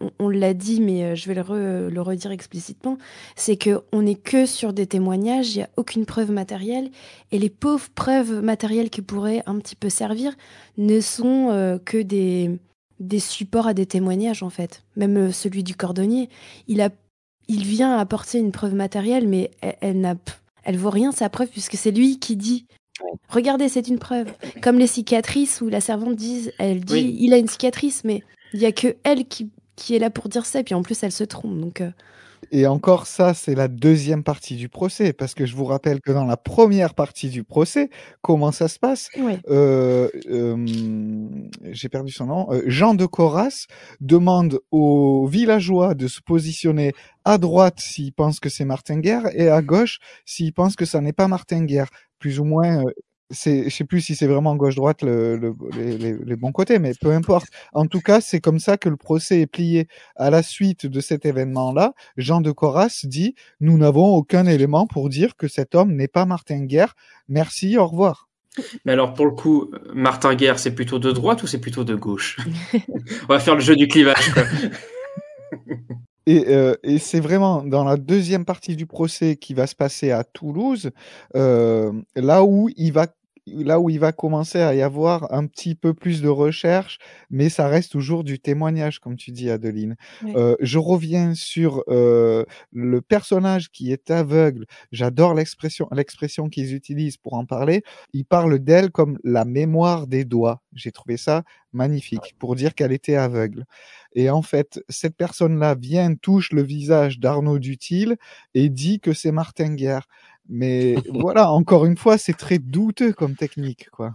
Speaker 3: on, on l'a dit, mais je vais le, re- le redire explicitement, c'est qu'on n'est que sur des témoignages, il n'y a aucune preuve matérielle, et les pauvres preuves matérielles qui pourraient un petit peu servir ne sont euh, que des, des supports à des témoignages, en fait. Même euh, celui du cordonnier, il, a, il vient apporter une preuve matérielle, mais elle, elle n'a... Elle vaut rien sa preuve puisque c'est lui qui dit Regardez, c'est une preuve. Comme les cicatrices où la servante dit, elle dit,
Speaker 1: Oui.
Speaker 3: il a une cicatrice, mais il y a que elle qui, qui est là pour dire ça. Et puis en plus, elle se trompe. Donc euh,
Speaker 1: Et encore ça, c'est la deuxième partie du procès, parce que je vous rappelle que dans la première partie du procès, comment ça se passe? Euh, euh, J'ai perdu son nom. Euh, Jean de Coras demande aux villageois de se positionner à droite s'ils pensent que c'est Martin Guerre et à gauche s'ils pensent que ça n'est pas Martin Guerre. Plus ou moins. C'est, je sais plus si c'est vraiment gauche-droite le, le- les, bons côtés, mais peu importe. En tout cas, c'est comme ça que le procès est plié. À la suite de cet événement-là, Jean de Coras dit Nous n'avons aucun élément pour dire que cet homme n'est pas Martin Guerre. Merci, au revoir.
Speaker 2: Mais alors, pour le coup, Martin Guerre, c'est plutôt de droite ou c'est plutôt de gauche? On va faire le jeu du clivage, quoi.
Speaker 1: Et, euh, et c'est vraiment dans la deuxième partie du procès qui va se passer à Toulouse, euh, là où il va là où il va commencer à y avoir un petit peu plus de recherche, mais ça reste toujours du témoignage, comme tu dis, Adeline. Euh, je reviens sur euh, le personnage qui est aveugle. J'adore l'expression l'expression qu'ils utilisent pour en parler. Ils parlent d'elle comme la mémoire des doigts. J'ai trouvé ça magnifique pour dire qu'elle était aveugle. Et en fait, cette personne-là vient, touche le visage d'Arnaud Dutil et dit que c'est Martin Guerre. Mais voilà, encore une fois, c'est très douteux comme technique, quoi.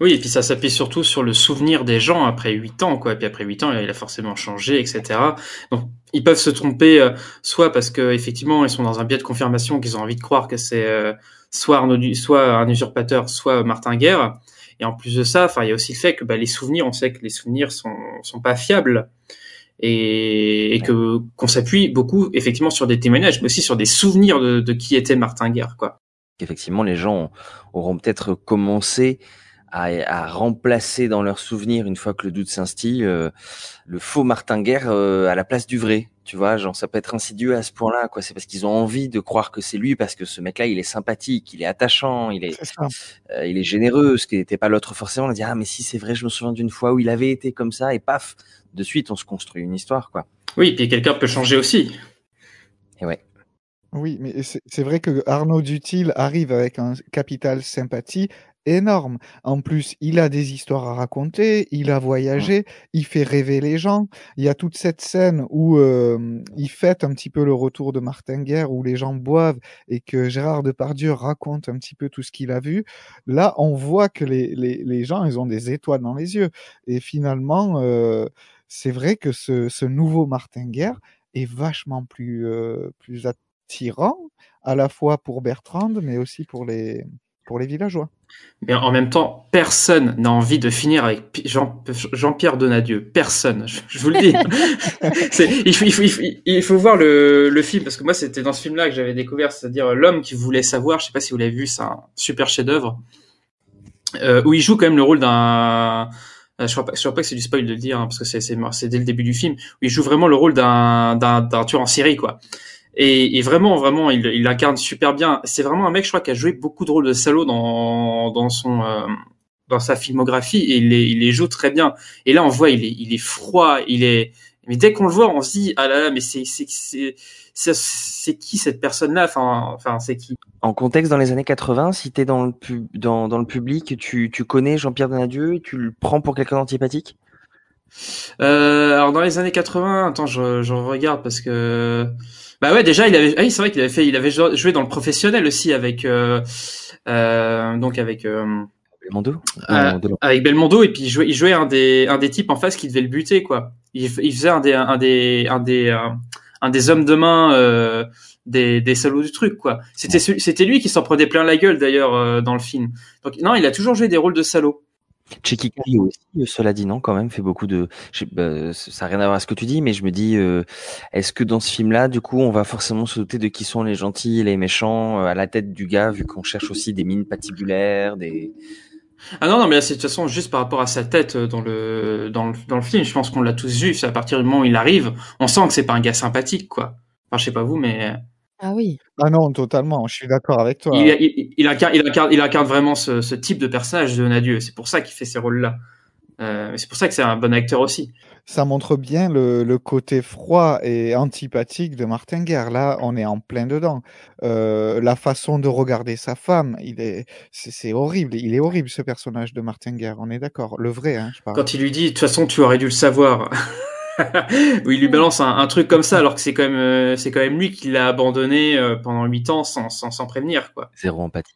Speaker 2: Oui, et puis ça s'appuie surtout sur le souvenir des gens après 8 ans, quoi. Et puis après 8 ans, il a forcément changé, etc. Donc, ils peuvent se tromper, euh, soit parce que effectivement, ils sont dans un biais de confirmation qu'ils ont envie de croire que c'est euh, soit Arnaud, Du- soit un usurpateur, soit Martin Guerre. Et en plus de ça, enfin, il y a aussi le fait que bah, les souvenirs, on sait que les souvenirs sont sont pas fiables et, et que qu'on s'appuie beaucoup effectivement sur des témoignages, mais aussi sur des souvenirs de, de qui était Martin Guerre, quoi.
Speaker 4: Effectivement, les gens auront peut-être commencé à, à remplacer dans leurs souvenirs, une fois que le doute s'instille, euh, le faux Martin Guerre euh, à la place du vrai. Tu vois, genre ça peut être insidieux à ce point-là, quoi. C'est parce qu'ils ont envie de croire que c'est lui, parce que ce mec-là, il est sympathique, il est attachant, il est, euh, il est généreux, ce qui n'était pas l'autre forcément. On a dit ah mais si c'est vrai, je me souviens d'une fois où il avait été comme ça et paf, de suite on se construit une histoire, quoi.
Speaker 2: Oui, et puis quelqu'un peut changer aussi.
Speaker 4: Et ouais.
Speaker 1: Oui, mais c'est vrai que Arnaud Dutil arrive avec un capital sympathie énorme. En plus, il a des histoires à raconter, il a voyagé, il fait rêver les gens. Il y a toute cette scène où euh, il fête un petit peu le retour de Martin Guerre, où les gens boivent et que Gérard Depardieu raconte un petit peu tout ce qu'il a vu. Là, on voit que les, les, les gens, ils ont des étoiles dans les yeux. Et finalement, euh, c'est vrai que ce, ce nouveau Martin Guerre est vachement plus, euh, plus attirant, à la fois pour Bertrand, mais aussi pour les, pour les villageois.
Speaker 2: Mais en même temps, personne n'a envie de finir avec Jean, Jean-Pierre Donadieu. Personne. Je, je vous le dis. Il, faut, il, faut, il, faut, il faut voir le, le film parce que moi, c'était dans ce film-là que j'avais découvert, c'est-à-dire L'homme qui voulait savoir. Je sais pas si vous l'avez vu, c'est un super chef-d'œuvre euh, où il joue quand même le rôle d'un Euh, je crois pas, je crois pas que c'est du spoil de le dire, hein, parce que c'est, c'est, dès le début du film, où il joue vraiment le rôle d'un, d'un, tueur en série, quoi. Et, et vraiment, vraiment, il, il incarne super bien. C'est vraiment un mec, je crois, qui a joué beaucoup de rôles de salaud dans, dans son, euh, dans sa filmographie, et il les, il les joue très bien. Et là, on voit, il est, il est froid, il est, mais dès qu'on le voit, on se dit, ah là là, mais c'est, c'est, c'est qui cette personne-là? Enfin, enfin, c'est qui?
Speaker 4: En contexte dans les années 80, si t'es dans le pub, dans, dans le public, tu, tu connais Jean-Pierre Donadieu, tu le prends pour quelqu'un d'antipathique?
Speaker 2: Euh, alors dans les années 80, attends, je, je regarde parce que bah ouais, déjà il avait, ah oui, c'est vrai qu'il avait fait, il avait joué dans le professionnel aussi avec, euh, euh, donc avec euh,
Speaker 4: Belmondo,
Speaker 2: euh,
Speaker 4: Belmondo.
Speaker 2: avec Belmondo et puis il jouait, il jouait un des, un des types en face qui devait le buter quoi. Il, il faisait un des, un des, un des, euh, un des hommes de main euh, des, des salauds du truc quoi. C'était, c'était lui qui s'en prenait plein la gueule d'ailleurs euh, dans le film. Donc non, il a toujours joué des rôles de salaud.
Speaker 4: Checky aussi, euh, cela dit non, quand même, fait beaucoup de. je- bah, ça n'a rien à voir avec ce que tu dis, mais je me dis, euh, est-ce que dans ce film-là, du coup, on va forcément se douter de qui sont les gentils, et les méchants euh, à la tête du gars, vu qu'on cherche aussi des mines patibulaires, des.
Speaker 2: Ah non, non, mais là, c'est de toute façon juste par rapport à sa tête dans le, dans le, dans le film. Je pense qu'on l'a tous vu. C'est à partir du moment où il arrive, on sent que c'est pas un gars sympathique, quoi. Enfin, je sais pas vous, mais
Speaker 3: Ah oui.
Speaker 1: Ah non, totalement, je suis d'accord avec toi.
Speaker 2: il, il, il incarne, il incarne, il incarne vraiment ce, ce type de personnage de Nadieu. C'est pour ça qu'il fait ces rôles-là. Euh, mais c'est pour ça que c'est un bon acteur aussi.
Speaker 1: Ça montre bien le, le côté froid et antipathique de Martin Guerre. Là, on est en plein dedans. Euh, la façon de regarder sa femme, il est, c'est, c'est horrible. Il est horrible ce personnage de Martin Guerre. On est d'accord. Le vrai, hein, je parle.
Speaker 2: Quand il lui dit, de toute façon, tu aurais dû le savoir. Où il lui balance un, un truc comme ça, alors que c'est quand même, euh, c'est quand même lui qui l'a abandonné euh, pendant huit ans sans, sans, sans prévenir, quoi.
Speaker 4: Zéro empathie.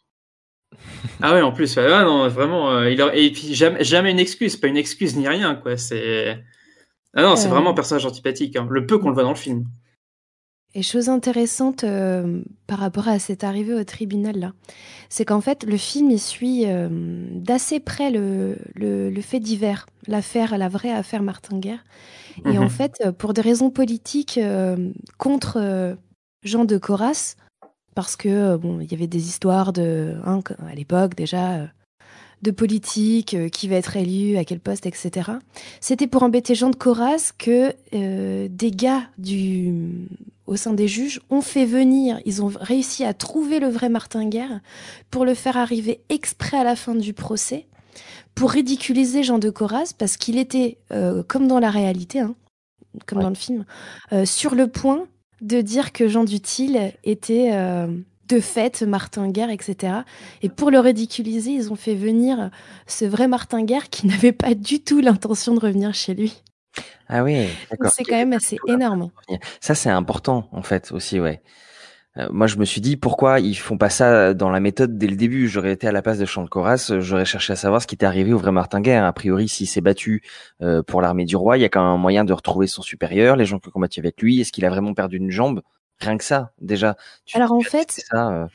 Speaker 2: Ah ouais, en plus, ouais, ah non, vraiment, euh, il a, et puis jamais, jamais une excuse, pas une excuse ni rien, quoi. C'est, ah non, c'est
Speaker 3: Euh.
Speaker 2: vraiment un personnage antipathique. Hein. Le peu qu'on le voit dans le film.
Speaker 3: Et chose intéressante euh, par rapport à cette arrivée au tribunal là, c'est qu'en fait le film il suit euh, d'assez près le, le, le fait divers, l'affaire, la vraie affaire Martin Guerre. Et
Speaker 9: Mhm.
Speaker 3: en fait, euh, pour des raisons politiques euh, contre Jean de Coras, parce que bon, il y avait des histoires de, hein, à l'époque déjà, de politique, euh, qui va être élu, à quel poste, etc. C'était pour embêter Jean de Coras que euh, des gars du, au sein des juges ont fait venir, ils ont réussi à trouver le vrai Martin Guerre pour le faire arriver exprès à la fin du procès pour ridiculiser Jean de Coras parce qu'il était, euh, comme dans la réalité, hein, comme dans le film, sur le point de dire que Jean Dutil était de fait Martin Guerre, etc. Et pour le ridiculiser, ils ont fait venir ce vrai Martin Guerre qui n'avait pas du tout l'intention de revenir chez lui.
Speaker 4: Ah oui, d'accord.
Speaker 3: c'est quand même assez énorme.
Speaker 4: Ça, c'est important, en fait, aussi, ouais. Euh, moi, je me suis dit, pourquoi ils font pas ça dans la méthode dès le début? J'aurais été à la place de Coras, euh, j'aurais cherché à savoir ce qui était arrivé au vrai Martin Guerre. A priori, s'il s'est battu euh, pour l'armée du roi, il y a quand même un moyen de retrouver son supérieur, les gens qui ont combattu avec lui. Est-ce qu'il a vraiment perdu une jambe? Rien que ça, déjà. Tu-
Speaker 3: Alors en fait,
Speaker 4: ça, euh,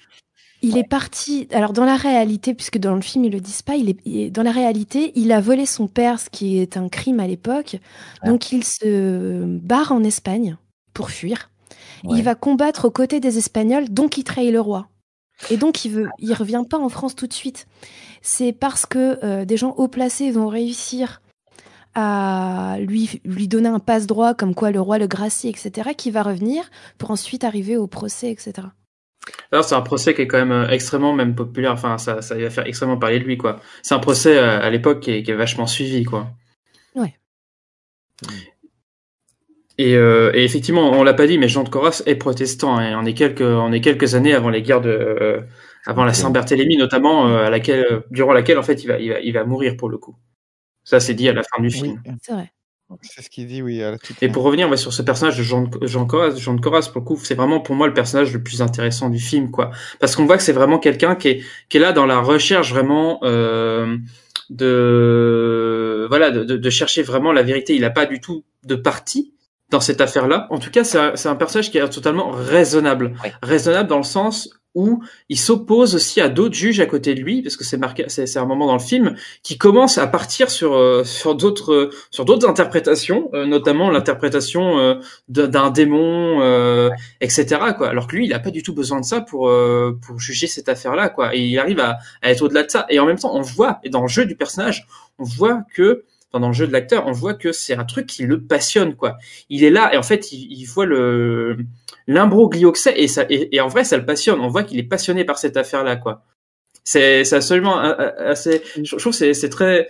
Speaker 3: Il est parti. Alors dans la réalité, puisque dans le film ils le disent pas, il est dans la réalité, il a volé son père, ce qui est un crime à l'époque. Donc il se barre en Espagne pour fuir.
Speaker 4: Ouais.
Speaker 3: Il va combattre aux côtés des Espagnols, donc il trahit le roi. Et donc il veut, il revient pas en France tout de suite. C'est parce que euh, des gens haut placés vont réussir à lui lui donner un passe droit, comme quoi le roi le gracie, etc., qui va revenir pour ensuite arriver au procès, etc.
Speaker 2: Alors c'est un procès qui est quand même euh, extrêmement même populaire. Enfin, ça, ça va faire extrêmement parler de lui, quoi. C'est un procès euh, à l'époque qui est, qui est vachement suivi, quoi.
Speaker 3: Ouais.
Speaker 2: Et, euh, et effectivement, on l'a pas dit, mais Jean de Coras est protestant. Et on est quelques, on est quelques années avant les guerres de, euh, avant la Saint-Barthélemy notamment, euh, à laquelle, euh, durant laquelle en fait il va, il va, il va mourir pour le coup. Ça c'est dit à la fin du film.
Speaker 3: C'est vrai.
Speaker 1: C'est ce qu'il dit, oui. À la toute
Speaker 2: Et
Speaker 1: fin.
Speaker 2: pour revenir ouais, sur ce personnage de Jean, Jean Coras, Jean de Coras, pour le coup, c'est vraiment pour moi le personnage le plus intéressant du film, quoi. Parce qu'on voit que c'est vraiment quelqu'un qui est, qui est là dans la recherche vraiment euh, de, voilà, de, de, de chercher vraiment la vérité. Il n'a pas du tout de parti dans cette affaire-là. En tout cas, c'est un, un personnage qui est totalement raisonnable, raisonnable dans le sens où il s'oppose aussi à d'autres juges à côté de lui, parce que c'est marqué, c'est un moment dans le film qui commence à partir sur euh, sur d'autres euh, sur d'autres interprétations, euh, notamment l'interprétation euh, d'un démon, euh, etc. Quoi. Alors que lui, il a pas du tout besoin de ça pour euh, pour juger cette affaire-là, quoi. Et il arrive à, à être au-delà de ça. Et en même temps, on voit, et dans le jeu du personnage, on voit que pendant le jeu de l'acteur, on voit que c'est un truc qui le passionne, quoi. Il est là et en fait, il, il voit le l'imbroglio que c'est et ça et, et, en vrai, ça le passionne. On voit qu'il est passionné par cette affaire-là, quoi. C'est c'est absolument assez. Je trouve c'est c'est très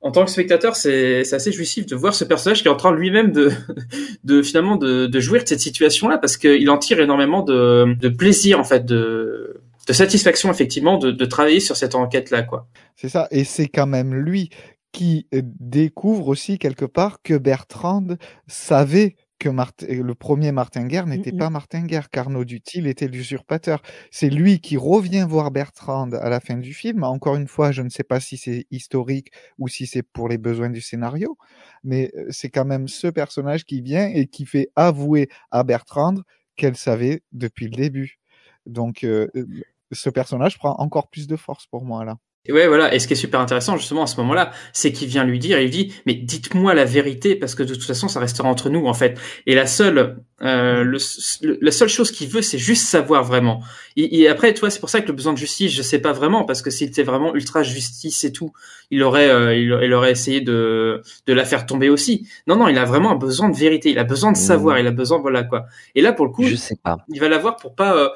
Speaker 2: en tant que spectateur, c'est assez jouissif de voir ce personnage qui est en train lui-même de, de finalement de, de jouir de cette situation-là parce qu'il en tire énormément de, de plaisir en fait, de, de satisfaction effectivement de, de travailler sur cette enquête-là, quoi.
Speaker 1: C'est ça, et c'est quand même lui qui découvre aussi quelque part que Bertrand savait que Martin, le premier Martin Guerre n'était
Speaker 3: Mm, mm.
Speaker 1: pas Martin Guerre, qu'Arnaud Dutil était l'usurpateur. C'est lui qui revient voir Bertrand à la fin du film. Encore une fois, je ne sais pas si c'est historique ou si c'est pour les besoins du scénario, mais euh, c'est quand même ce personnage qui vient et qui fait avouer à Bertrand qu'elle savait depuis le début. Donc, euh, ce personnage prend encore plus de force pour moi là.
Speaker 2: Et ouais, voilà. Et ce qui est super intéressant, justement, à ce moment-là, c'est qu'il vient lui dire, il dit, mais dites-moi la vérité, parce que de toute façon, ça restera entre nous, en fait. Et la seule, euh, le, le- la seule chose qu'il veut, c'est juste savoir vraiment. Et, et après, tu vois, c'est pour ça que le besoin de justice, je sais pas vraiment, parce que s'il était vraiment ultra justice et tout, il aurait, euh, il, il aurait essayé de, de la faire tomber aussi. Non, non, il a vraiment un besoin de vérité. Il a besoin de savoir. Il a besoin, voilà, quoi. Et là, pour le coup,
Speaker 4: Je sais pas.
Speaker 2: il va l'avoir pour pas euh,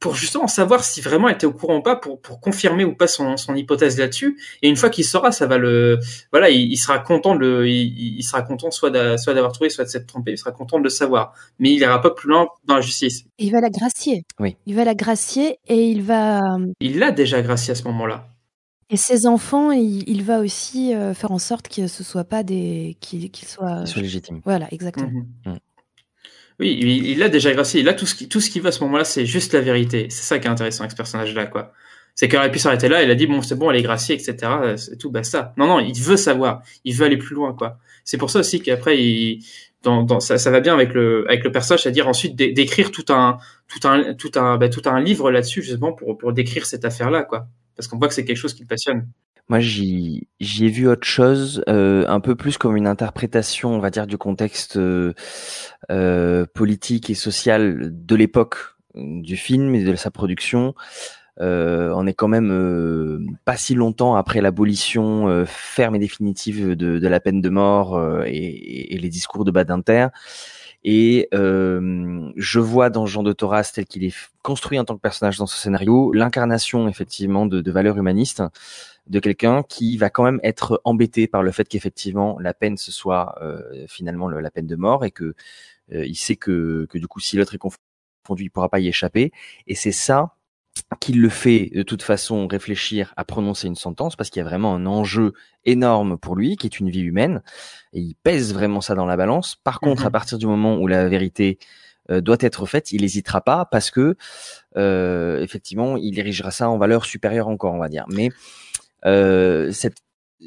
Speaker 2: pour justement savoir si vraiment elle était au courant ou pas pour pour confirmer ou pas son son hypothèse là-dessus et une fois qu'il saura ça va le voilà il, il sera content de le il, il sera content soit d'a- soit d'avoir trouvé soit de s'être trompé il sera content de le savoir mais il ira pas plus loin dans la justice
Speaker 3: il va la gracier.
Speaker 4: Oui.
Speaker 3: Il va la gracier et il va
Speaker 2: il l'a déjà gracié à ce moment-là
Speaker 3: et ses enfants, il, il va aussi euh, faire en sorte que ce soit pas des qu'ils qu'ils soient
Speaker 4: Qu'il soit légitime.
Speaker 3: Voilà, exactement.
Speaker 2: Mhm. Oui, il il l'a déjà gracié. Là, tout ce qui, tout ce qu'il veut à ce moment-là, c'est juste la vérité. C'est ça qui est intéressant avec ce personnage-là, quoi. C'est qu'elle aurait pu s'arrêter là, il a dit, bon, c'est bon, elle est graciée, etc. euh, C'est tout, basta. Non, non, il veut savoir. Il veut aller plus loin, quoi. C'est pour ça aussi qu'après, il, dans, dans, ça, ça va bien avec le, avec le personnage, c'est-à-dire ensuite d'é- d'écrire tout un, tout un, tout un, bah, tout un livre là-dessus, justement, pour, pour décrire cette affaire-là, quoi. Parce qu'on voit que c'est quelque chose qui le passionne.
Speaker 4: Moi, j'y j'y ai vu autre chose, euh, un peu plus comme une interprétation, on va dire, du contexte euh, euh, politique et social de l'époque euh, du film et de sa production. Euh, on est quand même euh, pas si longtemps après l'abolition euh, ferme et définitive de, de la peine de mort euh, et, et les discours de Badinter. Et euh, je vois dans Jean de Thoras, tel qu'il est construit en tant que personnage dans ce scénario, l'incarnation effectivement de, de valeurs humanistes de quelqu'un qui va quand même être embêté par le fait qu'effectivement la peine ce soit euh, finalement le- la peine de mort et que euh, il sait que, que du coup si l'autre est confondu il pourra pas y échapper et c'est ça qui le fait de toute façon réfléchir à prononcer une sentence parce qu'il y a vraiment un enjeu énorme pour lui qui est une vie humaine et il pèse vraiment ça dans la balance. Par contre,
Speaker 2: Mhm.
Speaker 4: à partir du moment où la vérité euh, doit être faite, il n'hésitera pas parce que euh, effectivement, il érigera ça en valeur supérieure encore, on va dire. Mais cette-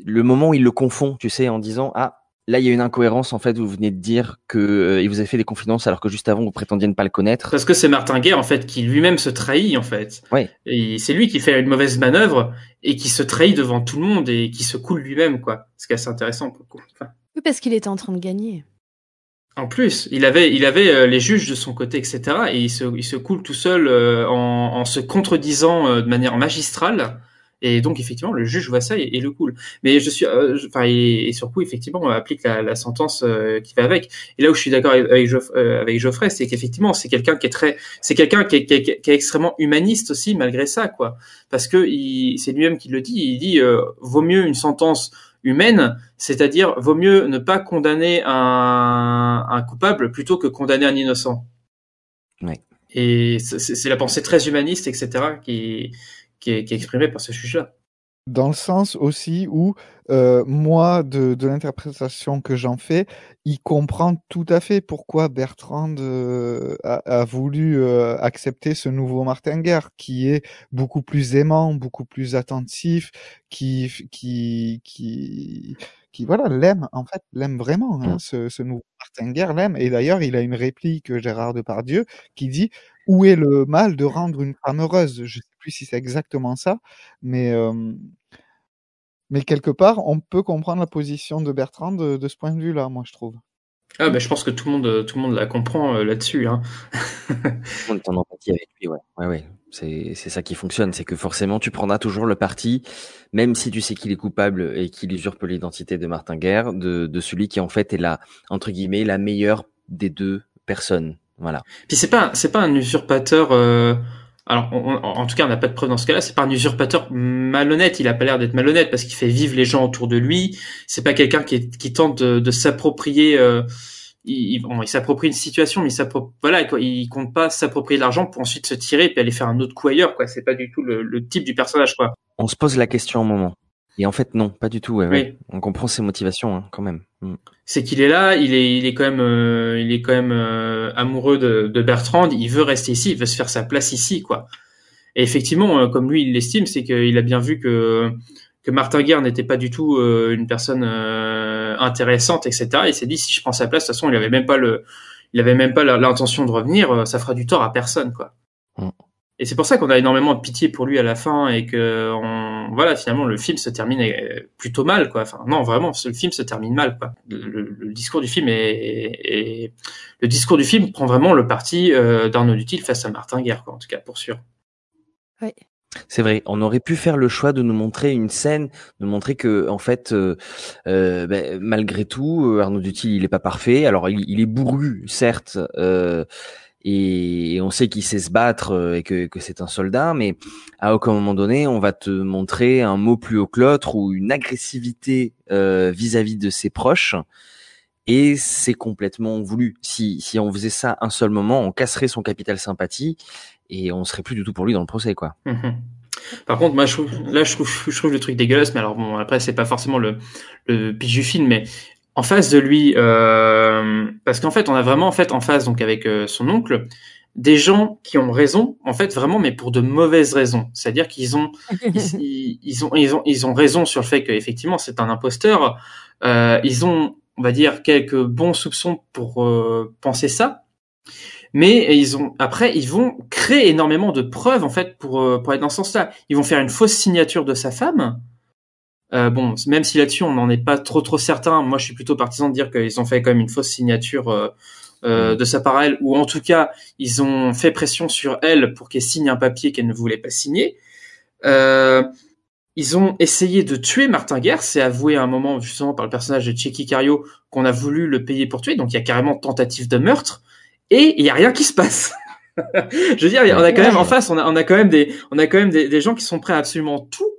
Speaker 4: le moment où il le confond, tu sais, en disant ah là il y a une incohérence en fait, vous venez de dire que euh, il vous a fait des confidences alors que juste avant vous prétendiez ne pas le connaître.
Speaker 2: Parce que c'est Martin Guerre, en fait, qui lui-même se trahit, en fait.
Speaker 4: Ouais.
Speaker 2: Et c'est lui qui fait une mauvaise manœuvre et qui se trahit devant tout le monde et qui se coule lui-même, quoi. Ce qui est assez intéressant pour le coup. Enfin,
Speaker 3: Oui, parce qu'il était en train de gagner.
Speaker 2: en plus, il avait, il avait euh, les juges de son côté, etc. Et il se, il se coule tout seul euh, en, en se contredisant euh, de manière magistrale. Et donc, effectivement, le juge voit ça et, et le coule. Mais je suis, euh, enfin, et, et sur coup, effectivement, on applique la, la sentence euh, qui va avec. Et là où je suis d'accord avec, Geoff- euh, avec Geoffrey, c'est qu'effectivement, c'est quelqu'un qui est très, c'est quelqu'un qui est, qui, est, qui est extrêmement humaniste aussi, malgré ça, quoi. Parce que c'est lui-même qui le dit. Il dit, euh, vaut mieux une sentence humaine, c'est-à-dire vaut mieux ne pas condamner un, un coupable plutôt que condamner un innocent.
Speaker 4: Ouais.
Speaker 2: Et c'est c'est la pensée très humaniste, etc., qui, qui, est, exprimée par ce juge-là.
Speaker 1: Dans le sens aussi où, euh, moi, de, de l'interprétation que j'en fais, il comprend tout à fait pourquoi Bertrand euh, a, a voulu euh, accepter ce nouveau Martin Guerre, qui est beaucoup plus aimant, beaucoup plus attentif, qui, qui, qui, qui voilà, l'aime, en fait, l'aime vraiment, hein, ce, ce nouveau Martin Guerre l'aime. Et d'ailleurs, il a une réplique, Gérard Depardieu, qui dit Où est le mal de rendre une femme heureuse? Plus si c'est exactement ça, mais, euh, mais quelque part, on peut comprendre la position de Bertrand de, de ce point de vue-là, moi, je trouve.
Speaker 2: Ah bah je pense que tout le monde, tout le monde la comprend euh, là-dessus. Hein.
Speaker 4: Tout le monde est en empathie avec lui, ouais. Ouais, ouais. C'est, c'est ça qui fonctionne, c'est que forcément tu prendras toujours le parti, même si tu sais qu'il est coupable et qu'il usurpe l'identité de Martin Guerre, de, de celui qui en fait est la, entre guillemets, la meilleure des deux personnes. Voilà.
Speaker 2: Puis c'est pas, c'est pas un usurpateur. Euh... Alors, en tout cas, on n'a pas de preuve dans ce cas-là. C'est pas un usurpateur malhonnête. Il a pas l'air d'être malhonnête parce qu'il fait vivre les gens autour de lui. C'est pas quelqu'un qui, tente de, s'approprier. euh, il, s'approprie une situation, mais il voilà, quoi, il compte pas s'approprier l'argent pour ensuite se tirer et puis aller faire un autre coup ailleurs. Quoi, c'est pas du tout le, le type du personnage. Quoi.
Speaker 4: On se pose la question au moment. Et en fait, non, pas du tout. Ouais, ouais.
Speaker 2: Oui.
Speaker 4: On comprend ses motivations hein, quand même. Mm.
Speaker 2: c'est qu'il est là, il est, il est quand même, euh, il est quand même euh, amoureux de, de Bertrand. Il veut rester ici, il veut se faire sa place ici, quoi. Et effectivement, euh, comme lui, il l'estime, c'est qu'il a bien vu que que Martin Guerre n'était pas du tout euh, une personne euh, intéressante, etc. Il s'est dit si je prends sa place, de toute façon, il avait même pas le, il avait même pas l'intention de revenir. euh, Ça fera du tort à personne, quoi.
Speaker 4: Mm.
Speaker 2: Et c'est pour ça qu'on a énormément de pitié pour lui à la fin et que on, voilà finalement le film se termine euh, plutôt mal quoi. Enfin non vraiment le film se termine mal quoi. Le, discours du film est, est- est- le discours du film prend vraiment le parti euh, d'Arnaud Dutil face à Martin Guerre quoi en tout cas pour sûr.
Speaker 3: Ouais.
Speaker 4: C'est vrai, on aurait pu faire le choix de nous montrer une scène, de montrer que en fait, euh, euh, ben, malgré tout, euh, Arnaud Dutil, il est pas parfait. Alors, il, il est bourru, certes, euh, et, on sait qu'il sait se battre euh, et que, que c'est un soldat, mais à aucun moment donné, on va te montrer un mot plus haut que l'autre ou une agressivité euh, vis-à-vis de ses proches. Et c'est complètement voulu. Si, si on faisait ça un seul moment, on casserait son capital sympathie et on serait plus du tout pour lui dans le procès, quoi.
Speaker 2: Mhm. Par contre, moi, je trouve, là, je trouve, je trouve le truc dégueulasse, mais alors bon, après, c'est pas forcément le, le pitch du film, mais en face de lui, euh, parce qu'en fait, on a vraiment, en fait, en face, donc avec euh, son oncle, des gens qui ont raison, en fait, vraiment, mais pour de mauvaises raisons. C'est-à-dire qu'ils ont, ils, ont, ils ont, ils ont raison sur le fait qu'effectivement, c'est un imposteur. Euh, ils ont, on va dire, quelques bons soupçons pour euh, penser ça. Mais ils ont après ils vont créer énormément de preuves en fait pour euh, pour être dans ce sens-là. Ils vont faire une fausse signature de sa femme. Euh, bon, même si là-dessus on n'en est pas trop trop certain, moi je suis plutôt partisan de dire qu'ils ont fait quand même une fausse signature euh, euh, de sa part à elle, ou en tout cas ils ont fait pression sur elle pour qu'elle signe un papier qu'elle ne voulait pas signer. Euh, ils ont essayé de tuer Martin Guerre, c'est avoué à un moment justement par le personnage de Checky Cario qu'on a voulu le payer pour tuer, donc il y a carrément tentative de meurtre et il y a rien qui se passe. Je veux dire, on a quand même en face, on a, on a quand même des, on a quand même des, des gens qui sont prêts à absolument tout.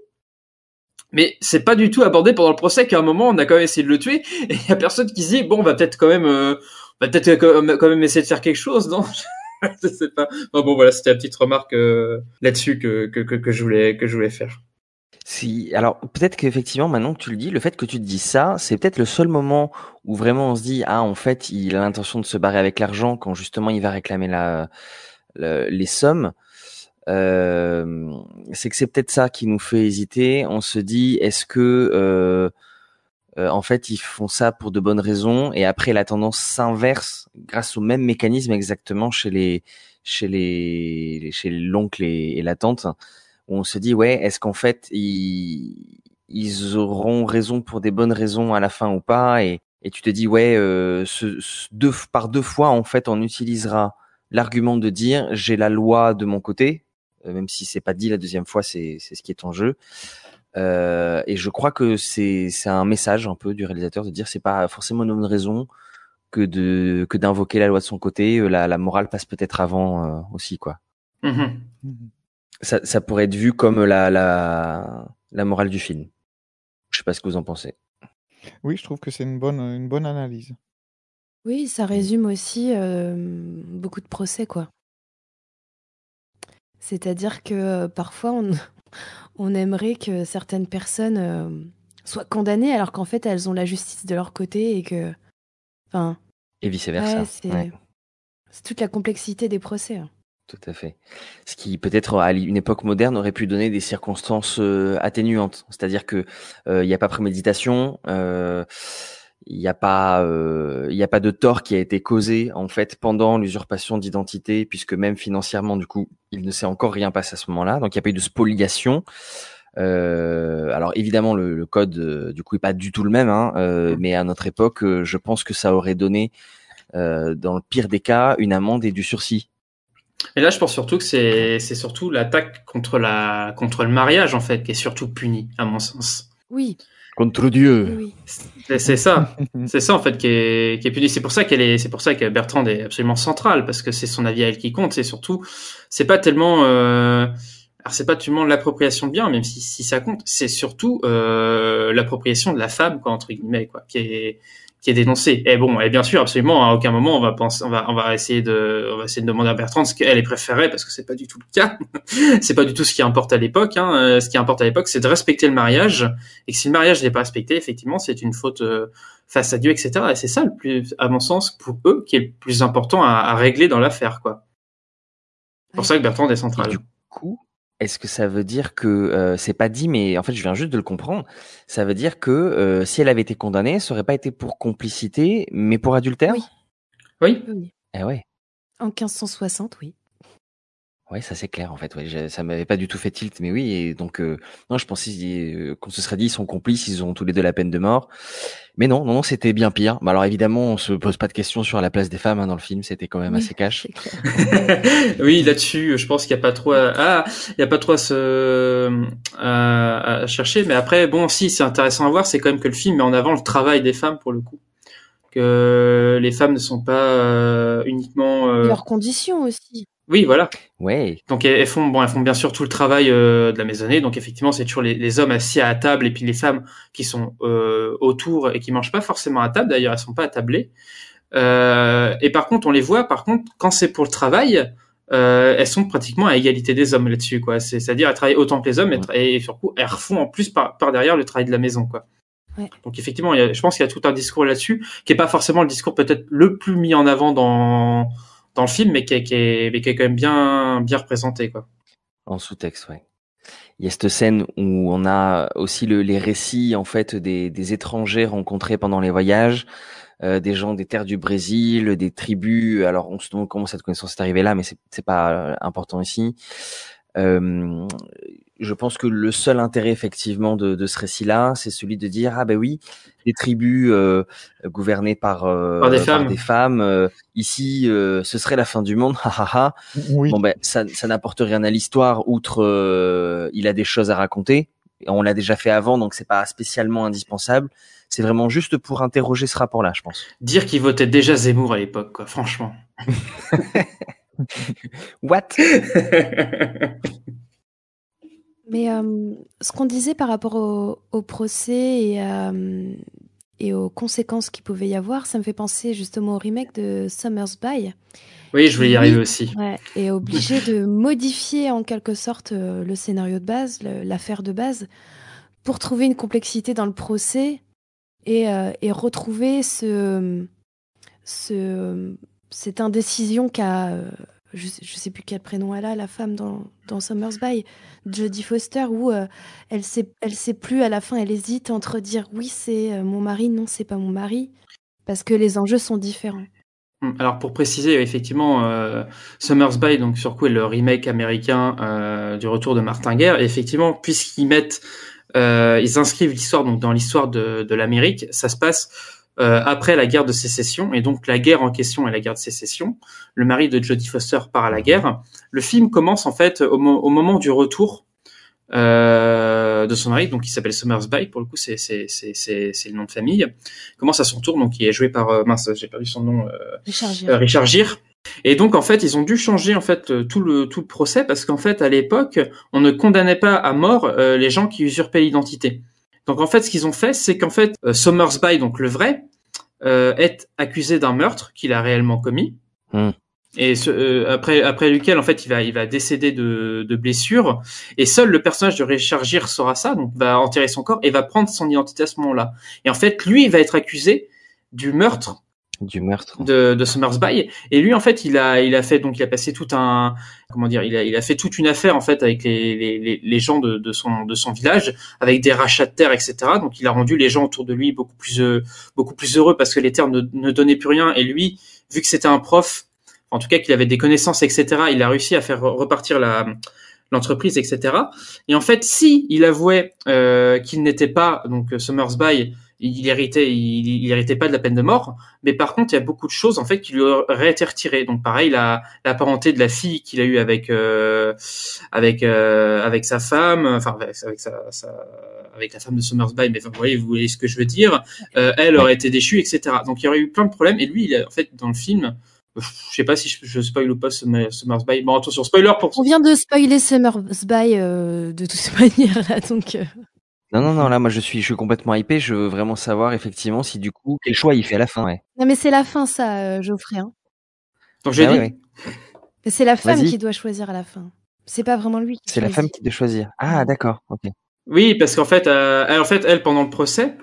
Speaker 2: Mais c'est pas du tout abordé pendant le procès qu'à un moment on a quand même essayé de le tuer et il y a personne qui se dit bon on va peut-être quand même, euh, va peut-être quand même, essayer de faire quelque chose, non? Je sais pas. Bon, bon voilà, c'était la petite remarque euh, là-dessus que, que, que, je voulais que je voulais faire.
Speaker 4: Si, alors peut-être qu'effectivement, maintenant que tu le dis, le fait que tu te dis ça, c'est peut-être le seul moment où vraiment on se dit ah en fait il a l'intention de se barrer avec l'argent quand justement il va réclamer la, la- les sommes. Euh, c'est que c'est peut-être ça qui nous fait hésiter. On se dit est-ce que euh, euh, en fait ils font ça pour de bonnes raisons et après la tendance s'inverse grâce au même mécanisme exactement chez les chez les chez l'oncle et, la tante on se dit ouais est-ce qu'en fait ils, ils auront raison pour des bonnes raisons à la fin ou pas et, tu te dis ouais euh, ce, ce- par deux fois en fait on utilisera l'argument de dire j'ai la loi de mon côté même si c'est pas dit la deuxième fois c'est c'est ce qui est en jeu Euh, et je crois que c'est c'est un message un peu du réalisateur de dire c'est pas forcément une bonne raison que de que d'invoquer la loi de son côté Euh, la, la morale passe peut-être avant euh, aussi quoi
Speaker 2: Mhm.
Speaker 4: ça, ça pourrait être vu comme la, la, la morale du film. Je sais pas ce que vous en pensez.
Speaker 1: Oui, je trouve que c'est une bonne, une bonne analyse.
Speaker 3: Oui, ça résume aussi euh, beaucoup de procès, quoi. C'est-à-dire que euh, parfois, on, on aimerait que certaines personnes euh, soient condamnées alors qu'en fait, elles ont la justice de leur côté et que. Enfin,
Speaker 4: Et vice versa.
Speaker 3: ouais, c'est toute la complexité des procès. hein.
Speaker 4: Tout à fait. Ce qui peut-être à une époque moderne aurait pu donner des circonstances euh, atténuantes, c'est-à-dire que euh, il n'y a pas préméditation, euh, il n'y a pas, euh, il y a pas de tort qui a été causé en fait pendant l'usurpation d'identité, puisque même financièrement du coup il ne s'est encore rien passé à ce moment-là, donc il n'y a pas eu de spoliation. Euh, alors évidemment, le, le code euh, du coup est pas du tout le même, hein, euh, mais à notre époque, euh, je pense que ça aurait donné, euh, dans le pire des cas, une amende et du sursis.
Speaker 2: Et là, je pense surtout que c'est c'est surtout l'attaque contre la contre le mariage en fait qui est surtout puni à mon sens.
Speaker 3: Oui.
Speaker 4: Contre Dieu.
Speaker 3: Oui.
Speaker 2: C'est ça, c'est ça en fait qui est qui est puni. C'est pour ça qu'elle est c'est pour ça que Bertrand est absolument centrale parce que c'est son avis à elle qui compte. C'est surtout c'est pas tellement euh, alors c'est pas tellement l'appropriation de biens même si si ça compte. C'est surtout euh, l'appropriation de la femme quoi entre guillemets quoi qui est qui est dénoncée. Et bon, et bien sûr, absolument, à aucun moment on va penser, on va, on va essayer de, on va essayer de demander à Bertrand ce qu'elle est préférée parce que c'est pas du tout le cas. c'est pas du tout ce qui importe à l'époque. Hein. Euh, Ce qui importe à l'époque, c'est de respecter le mariage et que si le mariage n'est pas respecté, effectivement, c'est une faute euh, face à Dieu, etc. Et c'est ça le plus, à mon sens, pour eux, qui est le plus important à, à régler dans l'affaire, quoi. C'est pour ça que Bertrand est central.
Speaker 4: Du coup, est-ce que ça veut dire que euh, c'est pas dit, mais en fait, je viens juste de le comprendre. Ça veut dire que euh, si elle avait été condamnée, ça aurait pas été pour complicité, mais pour adultère?
Speaker 3: Oui.
Speaker 2: Oui.
Speaker 3: Oui.
Speaker 4: Eh ouais.
Speaker 3: En 1560, oui.
Speaker 4: Ouais, ça c'est clair en fait. Ouais, je- ça m'avait pas du tout fait tilt, mais oui. Et donc, euh, non, je pensais euh, qu'on se serait dit ils sont complices, ils ont tous les deux la peine de mort. Mais non, non, non, c'était bien pire. Bah, alors évidemment, on se pose pas de questions sur la place des femmes hein, dans le film. C'était quand même
Speaker 3: Oui,
Speaker 4: assez cash.
Speaker 3: c'est clair.
Speaker 2: oui, là-dessus, je pense qu'il n'y a pas trop à, ah, il y a pas trop à se, à, à chercher. Mais après, bon, si, c'est intéressant à voir, c'est quand même que le film met en avant le travail des femmes pour le coup. Que les femmes ne sont pas euh, uniquement, euh,
Speaker 3: Leurs conditions aussi.
Speaker 2: oui, voilà.
Speaker 4: Ouais.
Speaker 2: Donc elles elles font, bon, elles font bien sûr tout le travail euh, de la maisonnée. Donc effectivement, c'est toujours les, les hommes assis à la table et puis les femmes qui sont euh, autour et qui mangent pas forcément à table. D'ailleurs, elles sont pas attablées. Euh, et par contre, on les voit. Par contre, quand c'est pour le travail, euh, elles sont pratiquement à égalité des hommes là-dessus, quoi. C'est- C'est-à-dire, elles travaillent autant que les hommes et, et surtout, elles refont en plus par, par derrière le travail de la maison, quoi.
Speaker 3: Ouais.
Speaker 2: Donc effectivement, il y a- je pense qu'il y a tout un discours là-dessus qui est pas forcément le discours peut-être le plus mis en avant dans dans le film, mais qui est, qui est, mais qui est quand même bien bien représenté, quoi.
Speaker 4: En sous-texte, ouais. Il y a cette scène où on a aussi le, les récits en fait des, des étrangers rencontrés pendant les voyages, euh, des gens des terres du Brésil, des tribus. Alors on se demande comment cette connaissance est arrivée là, mais c'est pas euh, important ici. Euh, je pense que le seul intérêt effectivement de, de ce récit-là, c'est celui de dire ah ben oui, des tribus euh, gouvernées par, euh,
Speaker 2: Par des femmes.
Speaker 4: femmes, euh, ici euh, ce serait la fin du monde, ha ha ha.
Speaker 1: Oui.
Speaker 4: Bon ben ça, ça n'apporte rien à l'histoire, outre euh, il a des choses à raconter. On l'a déjà fait avant, donc c'est pas spécialement indispensable. C'est vraiment juste pour interroger ce rapport-là, je pense.
Speaker 2: Dire qu'il votait déjà Zemmour à l'époque, quoi. Franchement.
Speaker 4: What?
Speaker 3: Mais euh, ce qu'on disait par rapport au, au procès et, euh, et aux conséquences qu'il pouvait y avoir, ça me fait penser justement au remake de Summer's By.
Speaker 2: oui, je voulais y arriver aussi.
Speaker 3: Ouais, est obligé de modifier en quelque sorte euh, le scénario de base, l'affaire de base, pour trouver une complexité dans le procès et, euh, et retrouver ce, ce, cette indécision qu'a, je, sais- sais plus quel prénom elle a, la femme dans, dans Summer's By, Jodie Foster, où euh, elle sait, elle sait plus à la fin, elle hésite entre dire oui c'est euh, mon mari, non c'est pas mon mari, parce que les enjeux sont différents.
Speaker 2: Hum, Alors pour préciser, effectivement, euh, Summer's By, donc sur quoi le remake américain euh, du retour de Martin Guerre, effectivement, puisqu'ils mettent, ils inscrivent l'histoire donc dans l'histoire de, de l'Amérique, ça se passe euh, après la guerre de sécession, et donc la guerre en question est la guerre de sécession. Le mari de Jodie Foster part à la guerre. Le film commence en fait au, mo- au moment du retour euh, de son mari, donc qui s'appelle Summer's By, pour le coup c'est c'est c'est c'est c'est le nom de famille. Commence à son tour, donc qui est joué par euh, mince, j'ai perdu son nom. Euh,
Speaker 3: Richard Gere.
Speaker 2: euh, Richard Gere. Et donc en fait, ils ont dû changer en fait tout le tout le procès parce qu'en fait à l'époque, on ne condamnait pas à mort euh, les gens qui usurpaient l'identité. Donc en fait, ce qu'ils ont fait, c'est qu'en fait Somersby, donc le vrai, euh, est accusé d'un meurtre qu'il a réellement commis.
Speaker 4: Hmm.
Speaker 2: Et ce- euh, après après lequel en fait il va il va décéder de, de blessures et seul le personnage de Richard Gere saura ça donc va enterrer son corps et va prendre son identité à ce moment-là. Et en fait lui il va être accusé du meurtre
Speaker 4: Du meurtre.
Speaker 2: de, de Summersby. Et lui, en fait, il a, il a fait, donc, il a passé tout un, comment dire, il a, il a fait toute une affaire, en fait, avec les, les, les- gens de, de son, de son village, avec des rachats de terres, etc. Donc, il a rendu les gens autour de lui beaucoup plus, euh, beaucoup plus heureux parce que les terres ne, ne donnaient plus rien. Et lui, vu que c'était un prof, en tout cas, qu'il avait des connaissances, etc., il a réussi à faire repartir la, l'entreprise, etc. Et en fait, si il avouait euh, qu'il n'était pas donc Summersby, il héritait, il, il, héritait pas de la peine de mort. Mais par contre, il y a beaucoup de choses en fait qui lui auraient été retirées. Donc pareil, la, la parenté de la fille qu'il a eue avec euh, avec euh, avec sa femme, enfin avec, avec sa, sa, avec la femme de Summersby. Mais vous voyez, vous voyez ce que je veux dire. Euh, elle aurait été déchue, etc. Donc il y aurait eu plein de problèmes. Et lui, il a, en fait, dans le film, je sais pas si je, je spoil ou pas Summersby. Bon, attention, spoiler pour.
Speaker 3: On vient de spoiler Summersby euh, de toute manière là, donc. Euh...
Speaker 4: Non, non, non, là, moi, je suis, je suis complètement hypé. Je veux vraiment savoir, effectivement, si du coup, quel choix il fait à la fin, ouais.
Speaker 3: Non, mais c'est la fin, ça, euh, Geoffrey. Hein.
Speaker 2: Donc, j'ai
Speaker 4: Ah
Speaker 2: dit.
Speaker 4: ouais, ouais.
Speaker 3: C'est la femme
Speaker 4: Vas-y.
Speaker 3: qui doit choisir à la fin. C'est pas vraiment lui. qui
Speaker 4: C'est la
Speaker 3: choisit.
Speaker 4: femme qui doit choisir. Ah, d'accord, ok.
Speaker 2: Oui, parce qu'en fait, euh, elle, en fait, elle pendant le procès,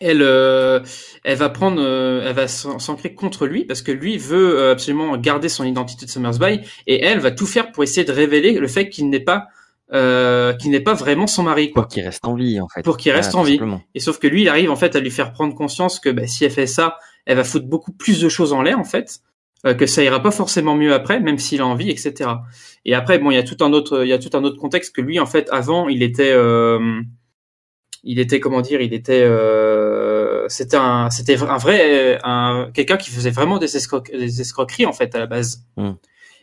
Speaker 2: elle, euh, elle va prendre, euh, elle va s'en- s'ancrer contre lui parce que lui veut euh, absolument garder son identité de Summersby et elle va tout faire pour essayer de révéler le fait qu'il n'est pas, euh, qu'il n'est pas vraiment son mari, quoi.
Speaker 4: Pour qu'il reste en vie, en fait.
Speaker 2: Pour qu'il reste
Speaker 4: Ah,
Speaker 2: en vie.
Speaker 4: simplement.
Speaker 2: Et sauf que lui, il arrive en fait à lui faire prendre conscience que bah, si elle fait ça, elle va foutre beaucoup plus de choses en l'air en fait, euh, que ça ira pas forcément mieux après, même s'il a envie, etc. Et après, bon, il y a tout un autre, il y a tout un autre contexte que lui en fait avant, il était, euh, il était comment dire, il était, euh, c'était un, c'était un vrai, un quelqu'un qui faisait vraiment des, escroc- des escroqueries en fait à la base.
Speaker 4: Hmm.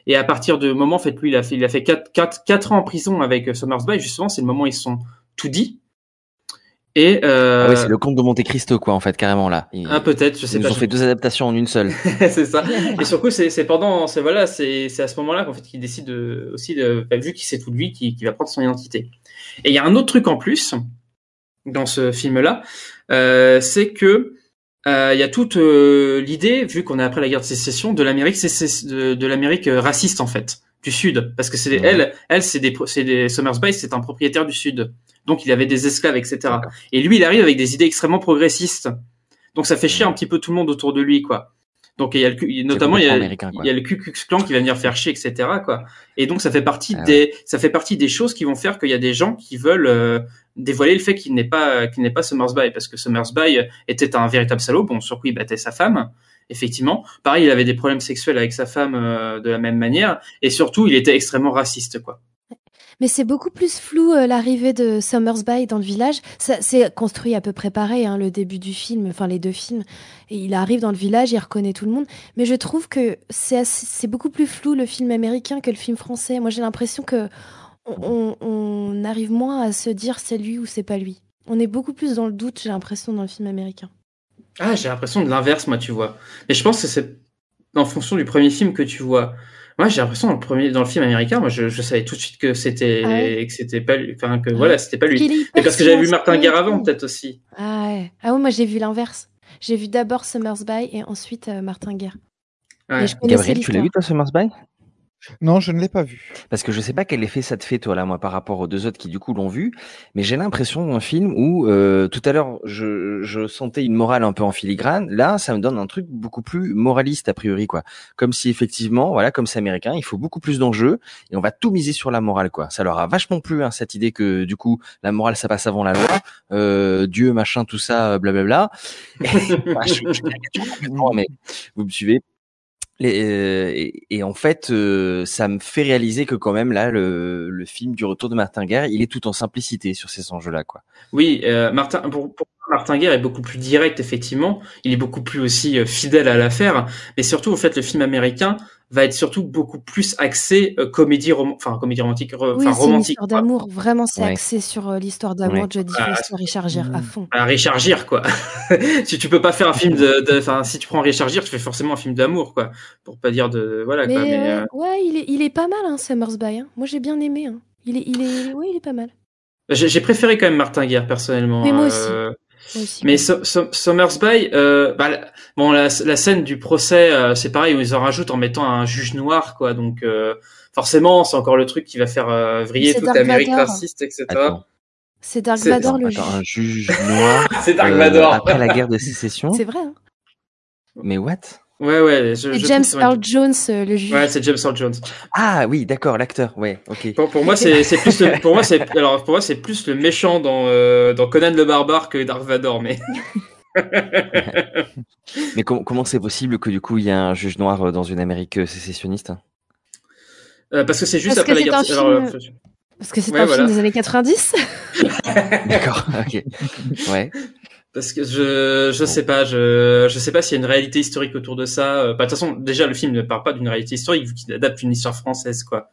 Speaker 2: Et à partir de moment, en fait, lui, il a fait, il a fait quatre, quatre, quatre ans en prison avec euh, Summersby. Justement, c'est le moment où ils sont tout dit. Et euh,
Speaker 4: Ah oui, c'est le conte de Monte Cristo, quoi, en fait, carrément, là. Ils,
Speaker 2: ah peut-être, je sais
Speaker 4: ils
Speaker 2: pas.
Speaker 4: nous ont fait deux adaptations en une seule.
Speaker 2: c'est ça. Et surtout, c'est c'est pendant, c'est voilà, c'est c'est à ce moment-là qu'en fait qu'il décide de, aussi de, bah, vu qu'il sait tout de lui, qu'il va prendre son identité. Et il y a un autre truc en plus dans ce film-là, euh, c'est que il y a toute euh, l'idée, vu qu'on est après la guerre de sécession, de l'Amérique, c'est de, de l'Amérique euh, raciste en fait, du Sud, parce que c'est elle, elle c'est des, c'est des Summersby, c'est un propriétaire du Sud, donc il avait des esclaves, etc. Et lui, il arrive avec des idées extrêmement progressistes, donc ça fait chier un petit peu tout le monde autour de lui, quoi. Donc il y a le, notamment il y a, il y a le Ku Klux Klan qui va venir faire chier, etc. Quoi. Et donc ça fait partie
Speaker 4: Ah
Speaker 2: des, ça fait partie des choses qui vont faire qu'il y a des gens qui veulent euh, dévoiler le fait qu'il n'est pas, qu'il n'est pas Summersby, parce que Summersby était un véritable salaud. Bon, sur quoi il battait sa femme, effectivement. Pareil, il avait des problèmes sexuels avec sa femme euh, de la même manière, et surtout il était extrêmement raciste, quoi.
Speaker 3: Mais c'est beaucoup plus flou euh, l'arrivée de Summersby dans le village. C'est construit à peu près pareil, hein, le début du film, enfin les deux films. Et il arrive dans le village, il reconnaît tout le monde. Mais je trouve que c'est beaucoup plus flou le film américain que le film français. Moi j'ai l'impression que on, arrive moins à se dire c'est lui ou c'est pas lui. On est beaucoup plus dans le doute, j'ai l'impression, dans le film américain.
Speaker 2: Ah, j'ai l'impression de l'inverse, moi, tu vois. Mais je pense que c'est en fonction du premier film que tu vois. Moi, j'ai l'impression dans le premier, dans le film américain, moi, je, je savais tout de suite que c'était,
Speaker 3: Ah ouais
Speaker 2: que c'était pas lui, enfin, que voilà, c'était pas lui. Mais parce que j'avais vu Martin Guerre avant, peut-être aussi.
Speaker 3: Ah ouais. Ah ouais, moi j'ai vu l'inverse. J'ai vu d'abord Summersby et ensuite euh, Martin Guerre.
Speaker 2: Ouais.
Speaker 3: Et je connaissais
Speaker 4: Gabriel, tu l'as vu, toi, Summersby
Speaker 1: Non, je ne l'ai pas vu.
Speaker 4: Parce que je sais pas quel effet ça te fait, toi, là, moi, par rapport aux deux autres qui, du coup, l'ont vu. Mais j'ai l'impression d'un film où, euh, tout à l'heure, je, je sentais une morale un peu en filigrane. Là, ça me donne un truc beaucoup plus moraliste, a priori, quoi. Comme si, effectivement, voilà, comme c'est américain, il faut beaucoup plus d'enjeux et on va tout miser sur la morale, quoi. Ça leur a vachement plu, hein, cette idée que, du coup, la morale, ça passe avant la loi. Euh, Dieu, machin, tout ça, euh, blablabla. Enfin, je, je caricature complètement, mais vous me suivez. Euh, et, et en fait, euh, ça me fait réaliser que quand même là, le, le film du retour de Martin Guerre, il est tout en simplicité sur ces enjeux-là, quoi.
Speaker 2: Oui, euh, Martin, pour, pour Martin Guerre est beaucoup plus direct, effectivement. Il est beaucoup plus aussi euh, fidèle à l'affaire. Mais surtout, en fait, le film américain va être surtout beaucoup plus axé euh, comédie, rom- enfin, comédie romantique, re-
Speaker 3: Oui,
Speaker 2: romantique.
Speaker 3: histoire d'amour. Vraiment, c'est
Speaker 2: Ouais.
Speaker 3: axé sur euh, l'histoire d'amour
Speaker 2: Ouais.
Speaker 3: de Jodie
Speaker 2: Ah,
Speaker 3: Foster, Richard Gere à fond.
Speaker 2: Bah, Richard Gere, quoi. si tu peux pas faire un film de, enfin, si tu prends Richard Gere, tu fais forcément un film d'amour, quoi. Pour pas dire de, voilà,
Speaker 3: Mais,
Speaker 2: quoi. Mais,
Speaker 3: euh,
Speaker 2: euh,
Speaker 3: ouais, il est, il est pas mal, hein, Summersby. hein. Moi, j'ai bien aimé. hein. Il est, il est, ouais, il est pas mal.
Speaker 2: j'ai j'ai préféré quand même Martin Guerre, personnellement.
Speaker 3: Mais moi aussi.
Speaker 2: Mais
Speaker 3: ouais.
Speaker 2: Su- Su- Summersby, euh, bah, la- bon, la, la scène du procès, euh, c'est pareil, ils en rajoutent en mettant un juge noir, quoi. Donc, euh, forcément, c'est encore le truc qui va faire euh, vriller toute l'Amérique raciste, etc.
Speaker 3: C'est Dark Vador, le
Speaker 4: Attends,
Speaker 3: juge.
Speaker 4: un juge noir.
Speaker 2: C'est Dark
Speaker 4: euh,
Speaker 2: Vador.
Speaker 4: Après la guerre de sécession.
Speaker 3: C'est vrai. Hein.
Speaker 4: Mais what?
Speaker 2: Ouais, ouais. Je,
Speaker 3: C'est
Speaker 2: je
Speaker 3: James Earl Jones, euh, le juge.
Speaker 2: Ouais, c'est James Earl Jones.
Speaker 4: Ah oui, d'accord, l'acteur. Ouais, ok.
Speaker 2: Pour, pour moi, c'est c'est plus le, pour moi c'est alors pour moi c'est plus le méchant dans euh, dans Conan le barbare que Dark Vador, mais
Speaker 4: Mais com- comment c'est possible que du coup il y a un juge noir euh, dans une Amérique sécessionniste
Speaker 2: Euh, parce que c'est juste
Speaker 3: Parce
Speaker 2: après
Speaker 3: que
Speaker 2: la
Speaker 3: c'est
Speaker 2: guerre.
Speaker 3: un
Speaker 2: alors,
Speaker 3: film-
Speaker 2: euh,
Speaker 3: Parce que c'est
Speaker 2: Ouais,
Speaker 3: un
Speaker 2: voilà.
Speaker 3: film des années 90.
Speaker 4: D'accord, ok. Ouais.
Speaker 2: Parce que je je sais pas, je je sais pas s'il y a une réalité historique autour de ça. Bah, de toute façon, déjà le film ne parle pas d'une réalité historique vu qu'il adapte une histoire française, quoi.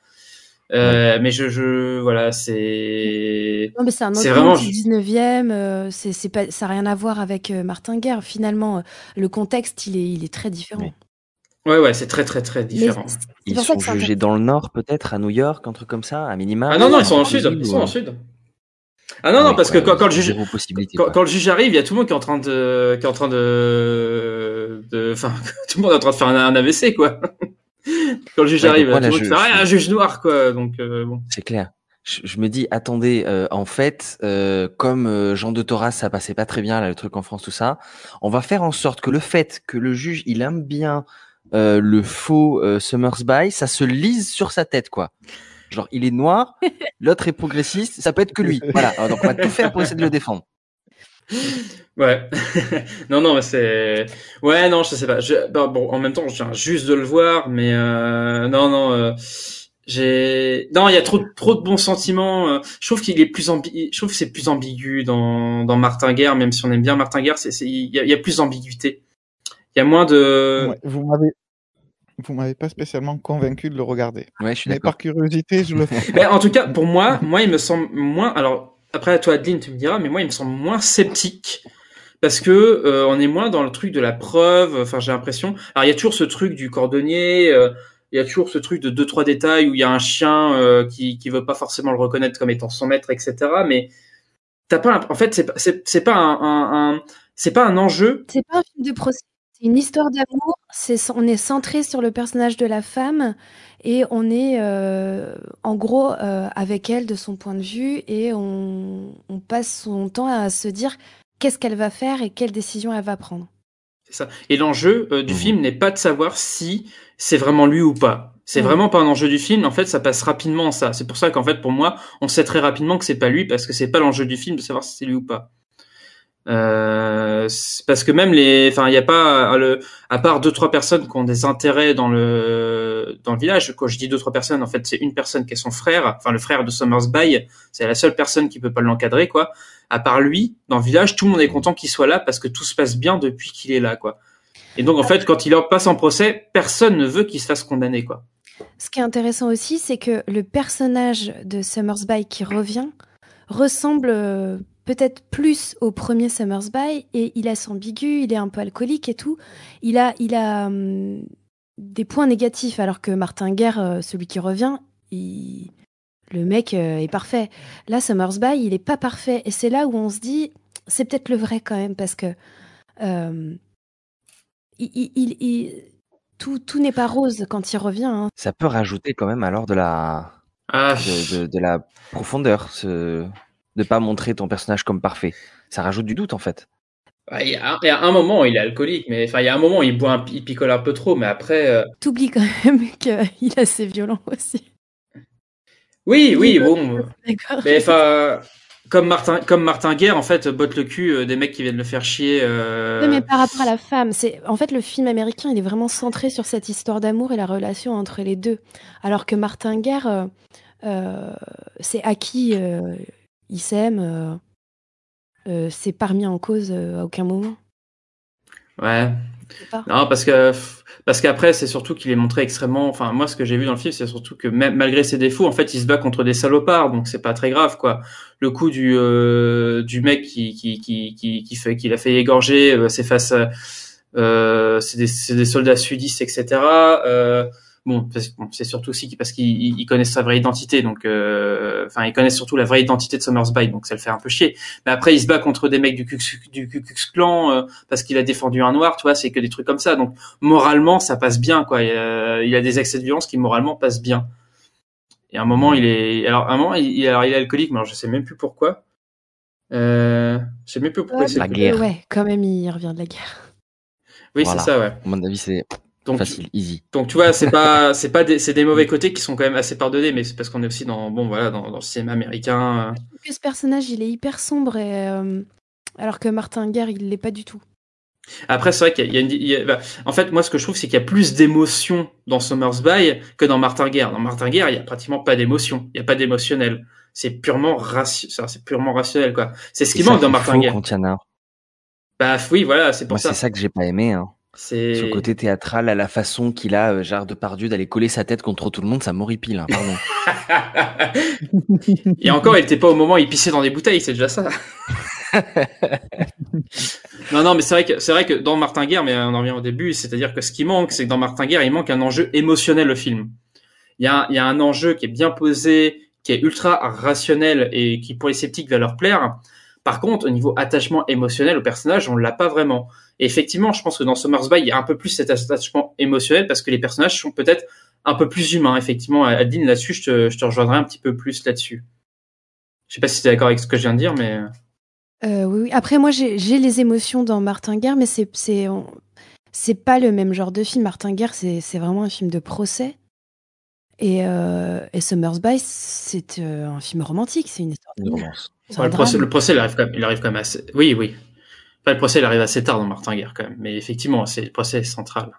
Speaker 2: Euh, Mais je je voilà, c'est
Speaker 3: Non, mais c'est un autre
Speaker 2: vraiment
Speaker 3: c'est le 19e, euh, c'est, c'est pas, ça n'a rien à voir avec euh, Martin Guerre. Finalement, le contexte, il est, il est très différent.
Speaker 2: ouais ouais, c'est très très très différent.
Speaker 4: Ils sont jugés dans le nord, peut-être, à New York, un truc comme ça, à minima.
Speaker 2: Ah non non, ils sont
Speaker 4: en
Speaker 2: sud, ils sont en sud. Ah non non,
Speaker 4: Ouais,
Speaker 2: parce que quand, quand le juge quand, le juge arrive, il y a tout le monde qui est en train de qui est en train de de enfin tout le monde est en train de faire un, un AVC quoi. quand le juge
Speaker 4: Ouais,
Speaker 2: arrive,
Speaker 4: moi,
Speaker 2: tout le
Speaker 4: là,
Speaker 2: monde
Speaker 4: je-
Speaker 2: fait ah,
Speaker 4: je-
Speaker 2: un juge noir quoi. Donc euh, bon.
Speaker 4: C'est clair. Je, je me dis, attendez, euh, en fait, euh, comme euh, Jean de Thoras, ça passait pas très bien, là, le truc en France, tout ça, on va faire en sorte que le fait que le juge, il aime bien euh, le faux Summers By, ça se lise sur sa tête, quoi. Genre, il est noir, l'autre est progressiste, ça peut être que lui. Voilà. Alors, donc, on va tout faire pour essayer de le défendre.
Speaker 2: Ouais. non, non, mais c'est. Ouais, non, je sais pas. Je... bah, bon, en même temps, je viens juste de le voir, mais euh... non, non. euh, J'ai. Non, il y a trop, de- trop de bons sentiments. euh, Je trouve qu'il est plus ambi... Je trouve que c'est plus ambigu dans dans Martin Guerre, même si on aime bien Martin Guerre, c'est c'est- il y a, il y a plus d'ambiguïté. Il y a moins de.
Speaker 1: Ouais, vous m'avez vous m'avez pas spécialement convaincu de le regarder.
Speaker 4: Ouais, je suis
Speaker 1: Mais
Speaker 4: d'accord.
Speaker 1: par curiosité, je le fais.
Speaker 2: Ben, en tout cas, pour moi, moi, il me semble moins. Alors, après, toi, Adeline, tu me diras, mais moi, il me semble moins sceptique parce que euh, on est moins dans le truc de la preuve. Enfin, j'ai l'impression. Alors, il y a toujours ce truc du cordonnier. euh, il y a toujours ce truc de deux trois détails où il y a un chien euh, qui qui veut pas forcément le reconnaître comme étant son maître, etc. Mais t'as pas. En fait, c'est pas c'est c'est pas un, un, un- c'est pas un enjeu.
Speaker 3: C'est pas un film de procès, c'est une histoire d'amour. C'est, on est centré sur le personnage de la femme et on est euh, en gros euh, avec elle de son point de vue et on, on passe son temps à se dire qu'est-ce qu'elle va faire et quelle décision elle va prendre.
Speaker 2: C'est ça. Et l'enjeu euh, du
Speaker 4: Mhm.
Speaker 2: film n'est pas de savoir si c'est vraiment lui ou pas. C'est
Speaker 3: Mhm.
Speaker 2: vraiment pas un enjeu du film. En fait, ça passe rapidement ça. C'est pour ça qu'en fait, pour moi, on sait très rapidement que c'est pas lui parce que c'est pas l'enjeu du film de savoir si c'est lui ou pas. Euh, parce que même les, enfin, il y a pas le, à part deux trois personnes qui ont des intérêts dans le dans le village. Quand je dis deux trois personnes, en fait, c'est une personne qui est son frère, enfin le frère de Summersby. C'est la seule personne qui peut pas l'encadrer, quoi. À part lui, dans le village, tout le monde est content qu'il soit là parce que tout se passe bien depuis qu'il est là, quoi. Et donc, en fait, quand il en passe en procès, personne ne veut qu'il se fasse condamner, quoi.
Speaker 3: Ce qui est intéressant aussi, c'est que le personnage de Summersby qui revient ressemble euh, peut-être plus au premier Summersby et il est ambigu, il est un peu alcoolique et tout. Il a, il a hum, des points négatifs alors que Martin Guerre, euh, celui qui revient, il- le mec euh, est parfait. Là, Summersby, il est pas parfait et c'est là où on se dit, c'est peut-être le vrai quand même parce que euh, il, il- il- il- tout, tout n'est pas rose quand il revient. hein.
Speaker 4: Ça peut rajouter quand même alors de la,
Speaker 2: Ah,
Speaker 4: de, de, de la profondeur, ce, de pas montrer ton personnage comme parfait. Ça rajoute du doute en fait.
Speaker 2: il y, a, il y a un moment il est alcoolique, mais enfin, il y a un moment il boit, un, il picole un peu trop, mais après. euh,
Speaker 3: T'oublies quand même qu'il est assez violent aussi.
Speaker 2: Oui, oui, bon.
Speaker 3: D'accord.
Speaker 2: Mais enfin, comme Martin, comme Martin Guerre, en fait, botte le cul euh, des mecs qui viennent le faire chier. euh,
Speaker 3: Oui, mais par rapport à la femme, c'est en fait le film américain, il est vraiment centré sur cette histoire d'amour et la relation entre les deux, alors que Martin Guerre, euh, euh, c'est à qui euh, il s'aime, euh, euh, c'est pas remis en cause euh, à aucun moment.
Speaker 2: Ouais. Non, parce que parce qu'après, c'est surtout qu'il est montré extrêmement. Enfin, moi, ce que j'ai vu dans le film, c'est surtout que même malgré ses défauts, en fait, il se bat contre des salopards, donc c'est pas très grave, quoi. Le coup du euh, du mec qui qui qui qui, qui fait qu'il a fait égorger, euh, c'est face euh, c'est des soldats sudistes, etc. Euh, bon, c'est surtout aussi parce qu'ils ils- ils connaissent sa vraie identité, donc euh, enfin, ils connaissent surtout la vraie identité de Summersby, donc ça le fait un peu chier. Mais après, il se bat contre des mecs du Ku Klux- du Klan euh, parce qu'il a défendu un noir, tu vois, c'est que des trucs comme ça. Donc moralement, ça passe bien, quoi. Il, a, il a des excès de violence qui moralement passent bien. Et à un moment, il est, alors à un moment, il, alors il est alcoolique, mais alors je sais même plus pourquoi. Euh, je sais même plus pourquoi
Speaker 3: Ouais,
Speaker 2: c'est.
Speaker 4: La guerre.
Speaker 3: Ouais, quand même, il revient de la guerre.
Speaker 2: Oui,
Speaker 4: Voilà.
Speaker 2: c'est ça, ouais.
Speaker 4: À mon avis, c'est
Speaker 2: Donc,
Speaker 4: facile, easy.
Speaker 2: donc tu vois, c'est pas, c'est pas des, c'est des mauvais côtés qui sont quand même assez pardonnés, mais c'est parce qu'on est aussi dans, bon voilà, dans, dans le cinéma américain. euh.
Speaker 3: Que ce personnage, il est hyper sombre, et, euh, alors que Martin Guerre, il l'est pas du tout.
Speaker 2: Après, c'est vrai qu'il y a, une, il y a- bah, en fait, moi, ce que je trouve, c'est qu'il y a plus d'émotions dans Summer's By que dans Martin Guerre. Dans Martin Guerre, il y a pratiquement pas d'émotion. Il y a pas d'émotionnel. C'est purement rati- ça, c'est purement rationnel, quoi. C'est ce qui manque dans Martin Guerre. Bah, oui, voilà, c'est pour
Speaker 4: Moi,
Speaker 2: ça.
Speaker 4: c'est ça que j'ai pas aimé. Hein.
Speaker 2: C'est
Speaker 4: le côté théâtral, à la façon qu'il a, euh, Gérard Depardieu, d'aller coller sa tête contre tout le monde, ça m'horripile. Hein, pardon.
Speaker 2: Et encore, il était pas au moment où il pissait dans des bouteilles, c'est déjà ça. non, non, mais c'est vrai que c'est vrai que dans Martin Guerre, mais on en revient au début, c'est-à-dire que ce qui manque, c'est que dans Martin Guerre, il manque un enjeu émotionnel au film. Il y a, il y a un enjeu qui est bien posé, qui est ultra rationnel et qui pour les sceptiques va leur plaire. Par contre, au niveau attachement émotionnel au personnage, on l'a pas vraiment. Et effectivement, je pense que dans Summer's By, il y a un peu plus cet attachement émotionnel parce que les personnages sont peut-être un peu plus humains. Effectivement, Adeline, là-dessus, je te, je te rejoindrai un petit peu plus là-dessus. Je sais pas si tu es d'accord avec ce que je viens de dire, mais
Speaker 3: Euh, oui, oui. Après, moi, j'ai les émotions dans Martin Guerre, mais c'est c'est pas le même genre de film. Martin Guerre, c'est c'est vraiment un film de procès. Et, euh, et Summer's By, c'est euh, un film romantique. C'est une histoire d'amour.
Speaker 4: romance.
Speaker 3: C'est
Speaker 2: Ouais,
Speaker 3: un
Speaker 2: le, procès,
Speaker 3: drame.
Speaker 2: le procès, il arrive quand même, il arrive quand même assez. Oui, oui. Enfin, le procès, il arrive assez tard dans Martin Guerre quand même. Mais effectivement, c'est le procès central.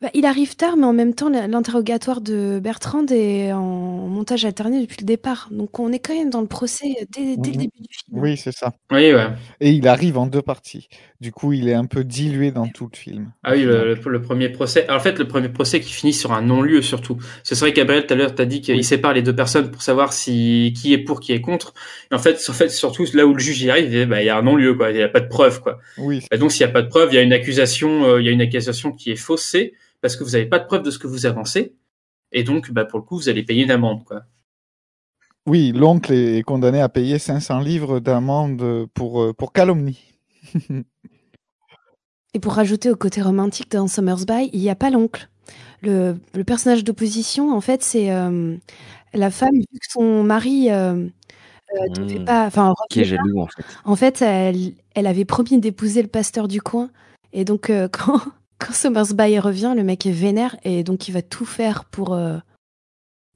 Speaker 3: Bah, il arrive tard, mais en même temps, l'interrogatoire de Bertrand est en montage alterné depuis le départ. Donc, on est quand même dans le procès dès, dès le début du film.
Speaker 1: Oui, c'est ça.
Speaker 2: Oui, ouais.
Speaker 1: Et il arrive en deux parties. Du coup, il est un peu dilué dans tout le film.
Speaker 2: Ah oui, le, le- le premier procès. Alors, en fait, le premier procès qui finit sur un non-lieu surtout. C'est vrai, Gabriel, tout à l'heure, t'as dit qu'il sépare les deux personnes pour savoir si qui est pour, qui est contre. Et en fait, en fait, surtout là où le juge y arrive, il bah, y a un non-lieu, quoi. Il n'y a pas de preuve, quoi.
Speaker 1: Oui.
Speaker 2: Bah, donc, s'il n'y a pas de preuve, il y a une accusation, euh, il y a une accusation qui est faussée parce que vous n'avez pas de preuve de ce que vous avancez. Et donc, bah, pour le coup, vous allez payer une amende, quoi.
Speaker 1: Oui, l'oncle est condamné à payer 500 livres d'amende pour, euh, pour calomnie.
Speaker 3: Et pour rajouter au côté romantique dans Summer's By, il n'y a pas l'oncle. Le, le personnage d'opposition, en fait, c'est euh, la femme, vu que son mari euh, euh, devait
Speaker 4: Mmh.
Speaker 3: pas, enfin,
Speaker 4: Qui est jaloux, en fait.
Speaker 3: en fait, elle, elle avait promis d'épouser le pasteur du coin. Et donc, euh, quand, quand Summer's By revient, le mec est vénère et donc il va tout faire pour, euh,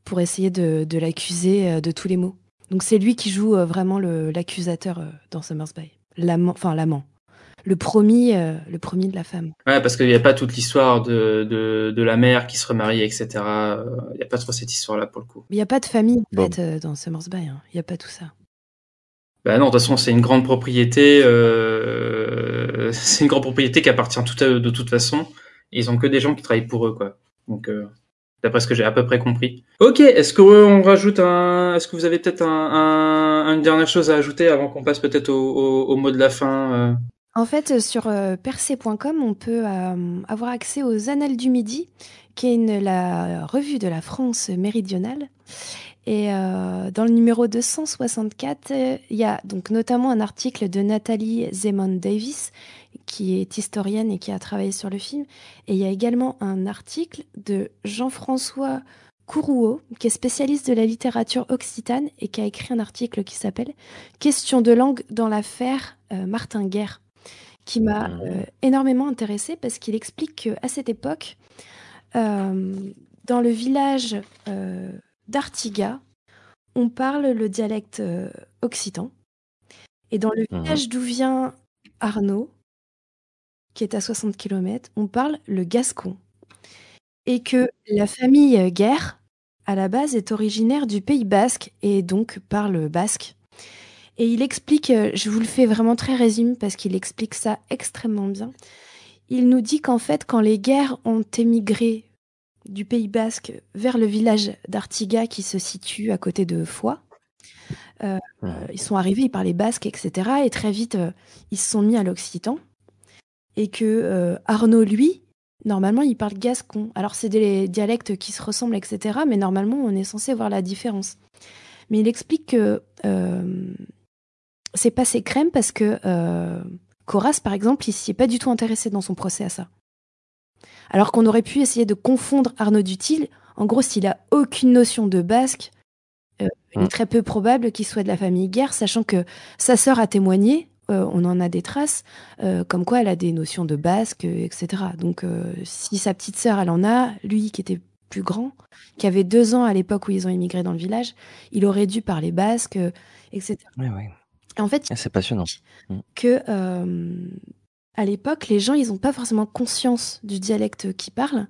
Speaker 3: pour essayer de, de l'accuser euh, de tous les maux. Donc, c'est lui qui joue euh, vraiment l'accusateur euh, dans Summer's By. L'amant, enfin, l'amant. Le promis, euh, le promis de la femme.
Speaker 2: Ouais, parce qu'il n'y a pas toute l'histoire de, de, de la mère qui se remarie, etc. Il n'y a pas trop cette histoire-là pour le coup.
Speaker 3: Il n'y a pas de famille en
Speaker 2: Bon.
Speaker 3: fait, euh, dans Summer's By. hein. Il n'y a pas tout ça.
Speaker 2: Bah non, de toute façon, c'est une grande propriété. Euh... C'est une grande propriété qui appartient tout à eux de toute façon. Ils ont que des gens qui travaillent pour eux, quoi. Donc, euh, d'après ce que j'ai à peu près compris. Ok, est-ce qu'on rajoute un... Est-ce que vous avez peut-être un, un- une dernière chose à ajouter avant qu'on passe peut-être au, mot de la fin euh
Speaker 3: En fait, euh, sur euh, percé.com, on peut euh, avoir accès aux Annales du Midi, qui est la revue de la France méridionale. Et euh, dans le numéro 264, euh, il y a donc notamment un article de Nathalie Zemon Davis, qui est historienne et qui a travaillé sur le film. Et il y a également un article de Jean-François Courouot, qui est spécialiste de la littérature occitane et qui a écrit un article qui s'appelle Question de langue dans l'affaire euh, Martin Guerre qui m'a euh, énormément intéressée parce qu'il explique qu'à cette époque, euh, dans le village euh, d'Artiga, on parle le dialecte occitan. Et dans le
Speaker 9: Mhm.
Speaker 3: village d'où vient Arnaud, qui est à 60 km, on parle le gascon. Et que la famille Guerre, à la base, est originaire du Pays basque et donc parle basque. Et il explique, euh, je vous le fais vraiment très résumé parce qu'il explique ça extrêmement bien. Il nous dit qu'en fait, quand les guerres ont émigré du Pays basque vers le village d'Artiga qui se situe à côté de Foix, euh, ils sont arrivés, ils parlaient basque, etc. Et très vite, euh, ils se sont mis à l'occitan. Et que euh, Arnaud, lui, normalement, il parle gascon. Alors, c'est des dialectes qui se ressemblent, etc. Mais normalement, on est censé voir la différence. Mais il explique que euh, c'est passé crème parce que euh, Coras, par exemple, il s'y est pas du tout intéressé dans son procès à ça. Alors qu'on aurait pu essayer de confondre Arnaud Dutil. En gros, s'il a aucune notion de basque, euh, il est très peu probable qu'il soit de la famille Guerre, sachant que sa sœur a témoigné, euh, on en a des traces, euh, comme quoi elle a des notions de basque, euh, etc. Donc, si sa petite sœur, elle en a, lui qui était plus grand, qui avait deux ans à l'époque où ils ont immigré dans le village, il aurait dû parler basque, etc.
Speaker 4: Ouais.
Speaker 3: Et en fait,
Speaker 4: Ah, C'est passionnant.
Speaker 3: Que à l'époque, les gens, ils n'ont pas forcément conscience du dialecte qu'ils parlent.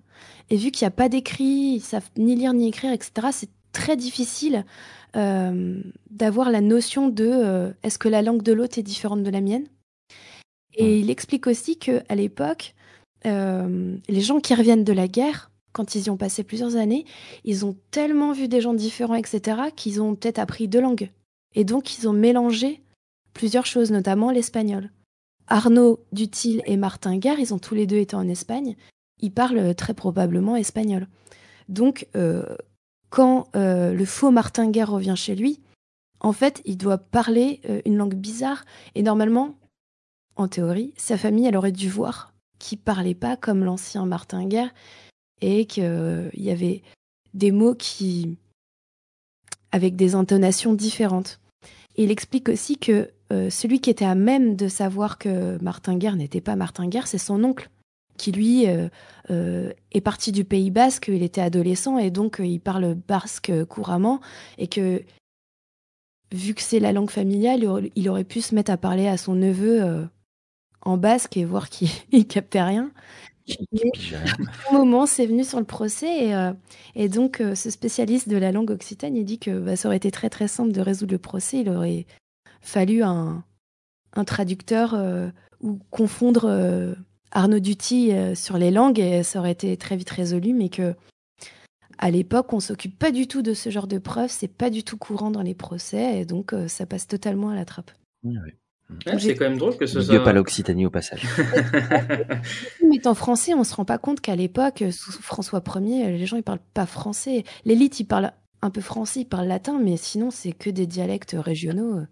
Speaker 3: Et vu qu'il n'y a pas d'écrit, ils savent ni lire ni écrire, etc., c'est très difficile euh, d'avoir la notion de euh, est-ce que la langue de l'autre est différente de la mienne? Et il explique aussi qu'à l'époque, euh, les gens qui reviennent de la guerre, quand ils y ont passé plusieurs années, ils ont tellement vu des gens différents, etc., qu'ils ont peut-être appris deux langues. Et donc, ils ont mélangé plusieurs choses, notamment l'espagnol. Arnaud Dutil et Martin Guerre, ils ont tous les deux été en Espagne. Ils parlent très probablement espagnol. Donc, euh, quand euh, le faux Martin Guerre revient chez lui, en fait, il doit parler euh, une langue bizarre. Et normalement, en théorie, sa famille, elle aurait dû voir qu'il parlait pas comme l'ancien Martin Guerre et qu'il y avait des mots qui. avec des intonations différentes. Il explique aussi que euh, celui qui était à même de savoir que Martin Guerre n'était pas Martin Guerre, c'est son oncle, qui lui euh, euh, est parti du Pays Basque, il était adolescent et donc il parle basque couramment et que vu que c'est la langue familiale, il aurait pu se mettre à parler à son neveu en basque et voir qu'il captait rien. au moment, c'est venu sur le procès et, et donc ce spécialiste de la langue occitane, il dit que bah, ça aurait été très très simple de résoudre le procès. Il aurait fallu un, un traducteur euh, ou confondre euh, Arnaud Duty euh, sur les langues et ça aurait été très vite résolu, mais que à l'époque, on s'occupe pas du tout de ce genre de preuves, c'est pas du tout courant dans les procès et donc ça passe totalement à la trappe.
Speaker 2: c'est quand même drôle que ce soit.
Speaker 4: à l'Occitanie au passage.
Speaker 3: Mais en français, on se rend pas compte qu'à l'époque, sous François Ier, les gens ils parlent pas français. L'élite, ils parlent un peu français, ils parlent latin, mais sinon c'est que des dialectes régionaux.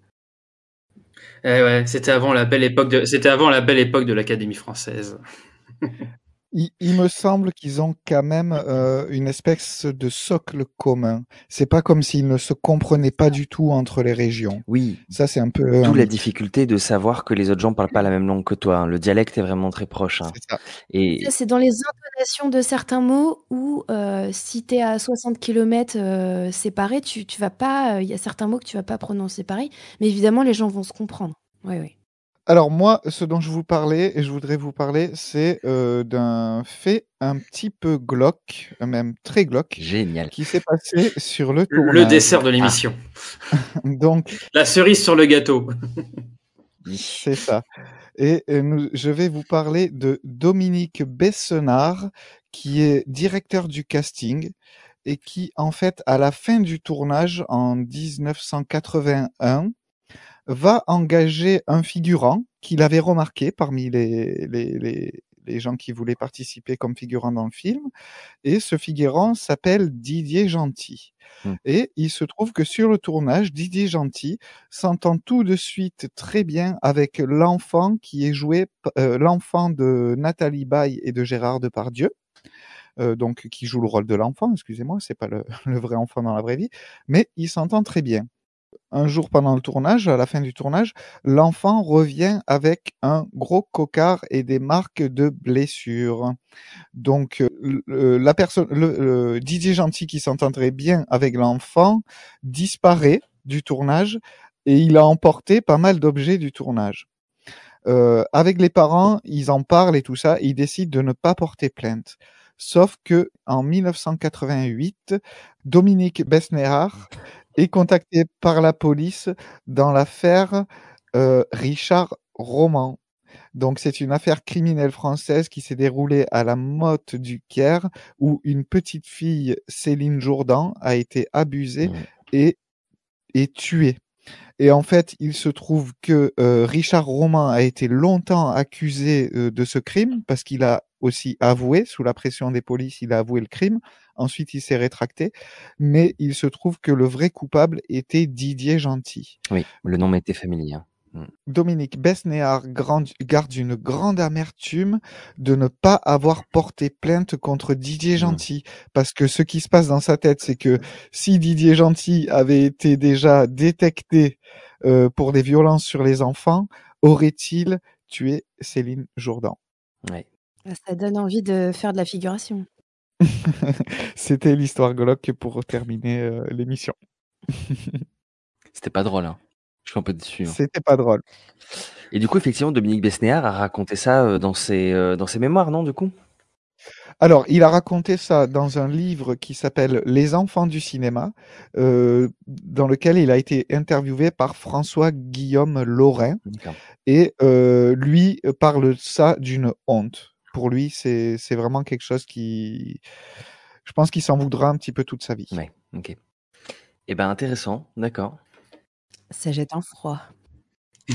Speaker 2: Eh ouais, c'était avant la belle époque de, c'était avant la belle époque de l'Académie française.
Speaker 1: Il, il me semble qu'ils ont quand même euh, une espèce de socle commun. C'est pas comme s'ils ne se comprenaient pas du tout entre les régions.
Speaker 4: Oui.
Speaker 1: Ça, c'est un peu.
Speaker 4: D'où
Speaker 1: un-
Speaker 4: la difficulté de savoir que les autres gens parlent pas la même langue que toi. hein. Le dialecte est vraiment très proche. hein.
Speaker 1: C'est ça.
Speaker 4: Et
Speaker 3: Ça, C'est dans les de certains mots où euh, si tu es à 60 km séparés, tu, tu vas pas. Il y a certains mots que tu vas pas prononcer pareil, mais évidemment, les gens vont se comprendre. Oui, oui.
Speaker 1: Alors moi, ce dont je vous parlais et je voudrais vous parler, c'est euh, d'un fait un petit peu glauque, même très glauque,
Speaker 4: génial.
Speaker 1: qui s'est passé sur le tournage.
Speaker 2: Le dessert de l'émission.
Speaker 1: Donc,
Speaker 2: La cerise sur le gâteau.
Speaker 1: c'est ça. Et je vais vous parler de Dominique Bessenard, qui est directeur du casting et qui, en fait, à la fin du tournage en 1981, va engager un figurant qu'il avait remarqué parmi les, les, les, les gens qui voulaient participer comme figurant dans le film. Et ce figurant s'appelle Didier Gentil.
Speaker 4: Hmm.
Speaker 1: Et il se trouve que sur le tournage, Didier Gentil s'entend tout de suite très bien avec l'enfant qui est joué, euh, l'enfant de Nathalie Baye et de Gérard Depardieu. Euh, donc qui joue le rôle de l'enfant, excusez-moi, c'est pas le, le vrai enfant dans la vraie vie, mais il s'entend très bien un jour pendant le tournage, à la fin du tournage, l'enfant revient avec un gros cocard et des marques de blessures. Donc, euh, la personne, le, Gentil qui s'entendrait bien avec l'enfant disparaît du tournage et il a emporté pas mal d'objets du tournage. Euh, avec les parents, ils en parlent et tout ça, ils décident de ne pas porter plainte. Sauf que en 1988, Dominique Besnéard est contacté par la police dans l'affaire euh, Richard Roman. Donc c'est une affaire criminelle française qui s'est déroulée à la Motte du Caire où une petite fille, Céline Jourdan, a été abusée et, et tuée. Et en fait, il se trouve que euh, Richard Roman a été longtemps accusé euh, de ce crime parce qu'il a aussi avoué, sous la pression des polices, il a avoué le crime. Ensuite, il s'est rétracté. Mais il se trouve que le vrai coupable était Didier Gentil.
Speaker 4: Oui, le nom m'était familier. Mm.
Speaker 1: Dominique Besnéard grand- garde une grande amertume de ne pas avoir porté plainte contre Didier Gentil. Parce que ce qui se passe dans sa tête, c'est que si Didier Gentil avait été déjà détecté euh, pour des violences sur les enfants, aurait-il tué Céline Jourdan?
Speaker 4: Ouais.
Speaker 3: Ça donne envie de faire de la figuration.
Speaker 1: C'était l'histoire glauque pour terminer euh, l'émission.
Speaker 4: C'était pas drôle. Hein. Je suis un peu déçu. hein.
Speaker 1: C'était pas drôle.
Speaker 4: Et du coup, effectivement, Dominique Besnéard a raconté ça euh, dans ses, euh, dans ses mémoires, non, du coup?
Speaker 1: Alors, il a raconté ça dans un livre qui s'appelle Les enfants du cinéma, euh, dans lequel il a été interviewé par François Guillaume Lorrain.
Speaker 4: D'accord.
Speaker 1: Et euh, lui parle ça d'une honte. Pour lui, c'est vraiment quelque chose qui... Je pense qu'il s'en voudra un petit peu toute sa vie.
Speaker 4: Ouais, ok. Eh ben, intéressant, d'accord.
Speaker 3: Ça jette un froid.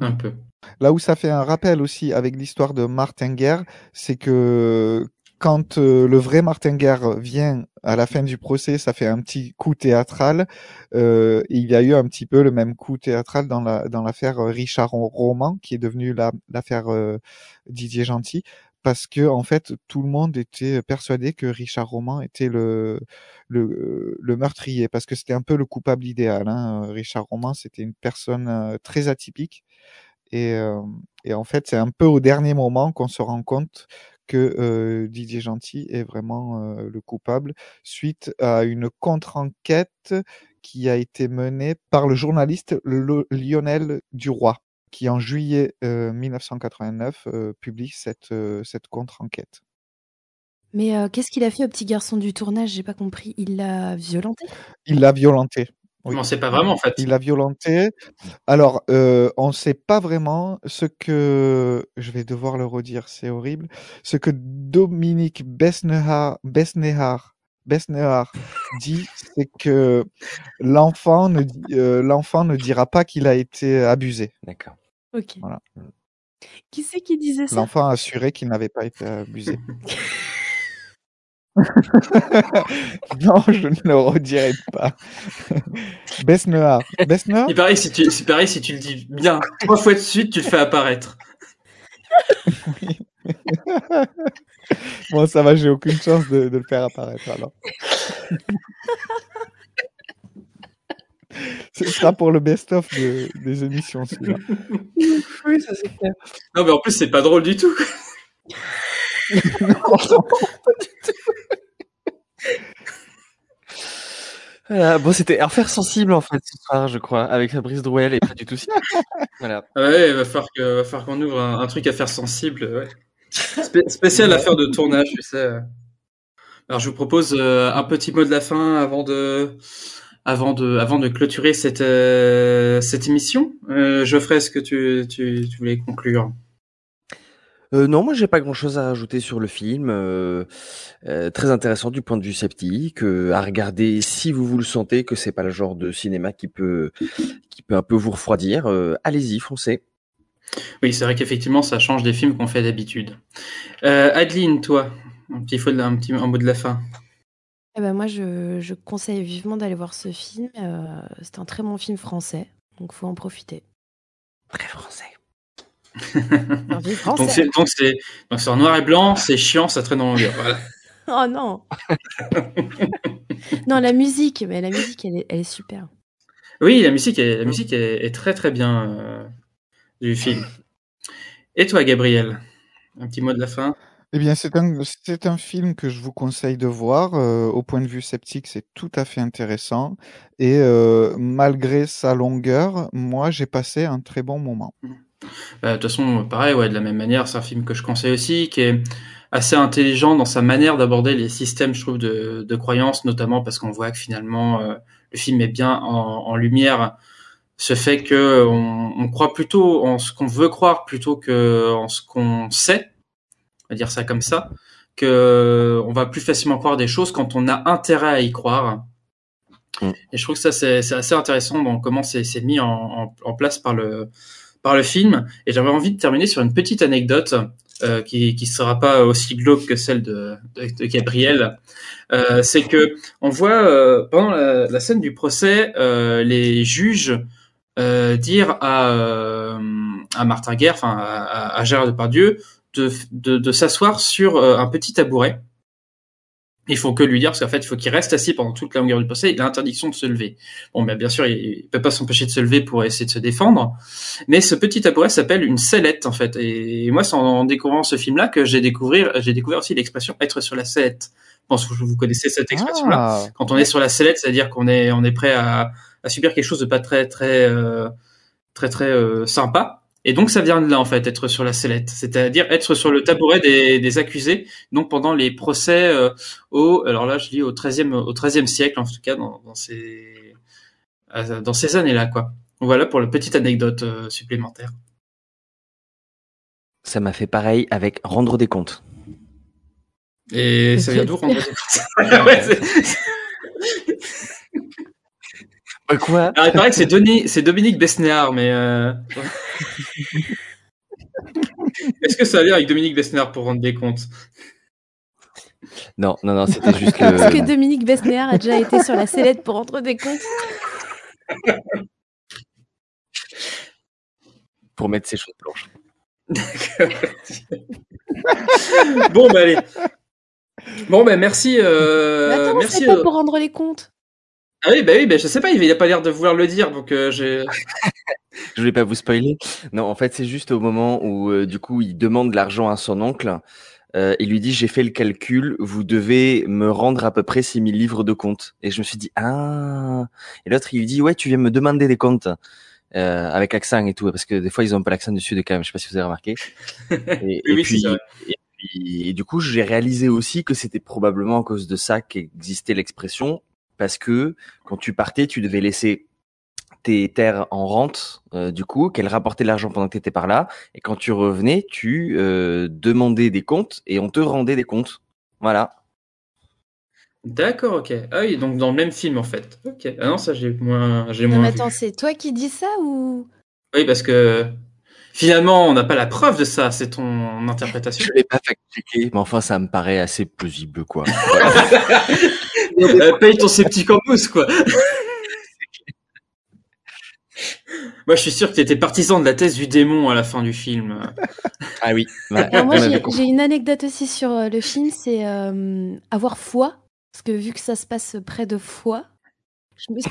Speaker 2: Un peu.
Speaker 1: Là où ça fait un rappel aussi avec l'histoire de Martin Guerre, c'est que quand euh, le vrai Martin Guerre vient à la fin du procès, ça fait un petit coup théâtral. Euh, il y a eu un petit peu le même coup théâtral dans la dans l'affaire Richard Roman, qui est devenue la- l'affaire euh, Didier Gentil, parce que en fait tout le monde était persuadé que Richard Roman était le meurtrier, parce que c'était un peu le coupable idéal. Hein. Richard Roman, c'était une personne euh, très atypique. Euh, et en fait, c'est un peu au dernier moment qu'on se rend compte que euh, Didier Gentil est vraiment euh, le coupable, suite à une contre-enquête qui a été menée par le journaliste Lionel Duroy, qui en juillet euh, 1989 euh, publie cette, cette contre-enquête.
Speaker 3: Mais qu'est-ce qu'il a fait au petit garçon du tournage? J'ai pas compris. Il l'a violenté?
Speaker 1: Il l'a violenté. Oui.
Speaker 2: Non, c'est pas vraiment en fait?
Speaker 1: Il l'a violenté. Alors, euh, on ne sait pas vraiment ce que, je vais devoir le redire, c'est horrible, ce que Dominique Besnehard, Besnehard, Besnehard dit, c'est que l'enfant ne, euh, l'enfant ne dira pas qu'il a été abusé.
Speaker 4: D'accord.
Speaker 3: Ok.
Speaker 1: Voilà.
Speaker 3: Qui c'est qui disait ça?
Speaker 1: L'enfant a assuré qu'il n'avait pas été abusé. non, je ne le redirai pas. Besnehard. Besnehard
Speaker 2: Il paraît, que si tu, c'est pareil, si tu le dis bien trois fois de suite, tu le fais apparaître.
Speaker 1: Bon, ça va, j'ai aucune chance de, de le faire apparaître alors. Ce sera pour le best-of de- des émissions, celui-là.
Speaker 3: Oui, ça c'est clair.
Speaker 2: Non, mais en plus, c'est pas drôle du tout.
Speaker 4: Voilà, bon, c'était Affaire sensible, en fait, ce soir, je crois, avec Fabrice Drouel et pas du tout si. Voilà.
Speaker 2: Ouais, il va falloir que- va falloir qu'on ouvre un, un truc à faire sensible. Ouais. Spé- spécial affaire de tournage, tu sais. Alors, je vous propose euh, un petit mot de la fin avant de, avant de, avant de clôturer cette, euh, cette émission. Euh, Geoffrey, est-ce que tu, tu, tu voulais conclure?
Speaker 4: Euh, non, moi j'ai pas grand-chose à rajouter sur le film. euh, euh, très intéressant du point de vue sceptique, euh, à regarder si vous vous le sentez que c'est pas le genre de cinéma qui peut qui peut un peu vous refroidir. euh, Allez-y, foncez.
Speaker 2: Oui, c'est vrai qu'effectivement, ça change des films qu'on fait d'habitude. Euh, Adeline, toi, un petit, faux de- un petit un mot de la fin.
Speaker 3: Eh ben moi, je, je conseille vivement d'aller voir ce film. Euh, c'est un très bon film français, donc faut en profiter.
Speaker 4: Très français.
Speaker 2: Donc c'est donc c'est donc c'est en noir et blanc, c'est chiant, ça traîne en longueur. Voilà.
Speaker 3: Oh non Non, la musique, mais la musique, elle est, elle est super.
Speaker 2: Oui, la musique est la musique est, est très très bien euh, du film. Et toi, Gabriel, un petit mot de la fin?
Speaker 1: Eh bien, c'est un, c'est un film que je vous conseille de voir. euh, au point de vue sceptique, c'est tout à fait intéressant. Et euh, malgré sa longueur, moi, j'ai passé un très bon moment.
Speaker 2: Bah, de toute façon, pareil, ouais, de la même manière, c'est un film que je conseille aussi, qui est assez intelligent dans sa manière d'aborder les systèmes, je trouve, de, de croyances, notamment parce qu'on voit que finalement, euh, le film est bien en, en lumière ce fait que on, on croit plutôt en ce qu'on veut croire plutôt que en ce qu'on sait, on va dire ça comme ça, que on va plus facilement croire des choses quand on a intérêt à y croire.
Speaker 4: Mm.
Speaker 2: Et je trouve que ça c'est assez intéressant dans comment c'est c'est mis en, en, en place par le par le film. Et j'avais envie de terminer sur une petite anecdote euh, qui qui sera pas aussi glauque que celle de Gabriel. Euh, c'est que on voit euh, pendant la, scène du procès euh, les juges dire à à Martin Guerre, enfin à, à, Gérard Depardieu, de de, s'asseoir sur un petit tabouret. Il faut que lui dire parce qu'en fait il faut qu'il reste assis pendant toute la longueur du procès. Il a interdiction de se lever. Bon, ben bien sûr il, il peut pas s'empêcher de se lever pour essayer de se défendre. Mais ce petit tabouret s'appelle une sellette en fait. Et, moi c'est en, en découvrant ce film-là que j'ai découvert j'ai découvert aussi l'expression être sur la sellette. Je pense que vous connaissez cette expression-là.
Speaker 1: Ah.
Speaker 2: Quand on est sur la sellette, c'est-à-dire qu'on est on est prêt à, à subir quelque chose de pas très très euh, très très euh, sympa. Et donc ça vient de là en fait, être sur la sellette, c'est-à-dire être sur le tabouret des, des accusés. Donc pendant les procès euh, au, alors là je dis au 13e au 13e siècle en tout cas dans, dans ces dans ces années-là quoi. Voilà pour la petite anecdote euh, supplémentaire.
Speaker 4: Ça m'a fait pareil avec rendre des comptes.
Speaker 2: Et ça vient d'où rendre des comptes? Ouais, c'est-
Speaker 4: Euh, Quoi
Speaker 2: Alors, il paraît que c'est Denis, c'est Dominique Besnéard, mais euh... est-ce que ça va bien avec Dominique Besnéard pour rendre des comptes?
Speaker 4: Non, non, non, c'était juste
Speaker 3: Est-ce que. Dominique Besnéard a déjà été sur la sellette pour rendre des comptes?
Speaker 4: Pour mettre ses choses blanches.
Speaker 2: Bon, bah allez. Bon, bah merci. Euh...
Speaker 3: Attends,
Speaker 2: merci.
Speaker 3: c'est pas
Speaker 2: euh,
Speaker 3: pour rendre les comptes?
Speaker 2: Ah oui, bah oui, bah je sais pas, il a pas l'air de vouloir le dire, donc euh, j'ai.
Speaker 4: Je voulais pas vous spoiler. Non, en fait, c'est juste au moment où, euh, du coup, il demande l'argent à son oncle. Euh, il lui dit j'ai fait le calcul, vous devez me rendre à peu près 6000 livres de comptes. Et je me suis dit ah. Et l'autre il lui dit ouais tu viens me demander des comptes euh, avec l'accent et tout parce que des fois ils ont pas l'accent du sud quand même. Je sais pas si vous avez remarqué. Et,
Speaker 2: Oui,
Speaker 4: et
Speaker 2: oui,
Speaker 4: puis
Speaker 2: c'est vrai.
Speaker 4: et, puis- et du coup j'ai réalisé aussi que c'était probablement à cause de ça qu'existait l'expression parce que quand tu partais tu devais laisser tes terres en rente, euh, du coup, qu'elles rapportaient de l'argent pendant que tu étais par là. Et quand tu revenais, tu euh, demandais des comptes et on te rendait des comptes. Voilà.
Speaker 2: D'accord, ok. Ah oui, donc dans le même film en fait. Ok. Ah non, ça j'ai moins, j'ai moins
Speaker 3: mais attends, c'est toi qui dis ça ou?
Speaker 2: Oui, parce que finalement, on n'a pas la preuve de ça, c'est ton interprétation.
Speaker 4: Je l'ai pas fact-checké, mais enfin, ça me paraît assez plausible, quoi.
Speaker 2: Euh, paye ton sceptique en mousse, quoi. Moi, je suis sûr que tu étais partisan de la thèse du démon à la fin du film.
Speaker 4: ah oui. Ouais,
Speaker 3: Alors moi, j'ai une anecdote aussi sur euh, le film, c'est euh, avoir foi. Parce que vu que ça se passe près de foi, je me suis...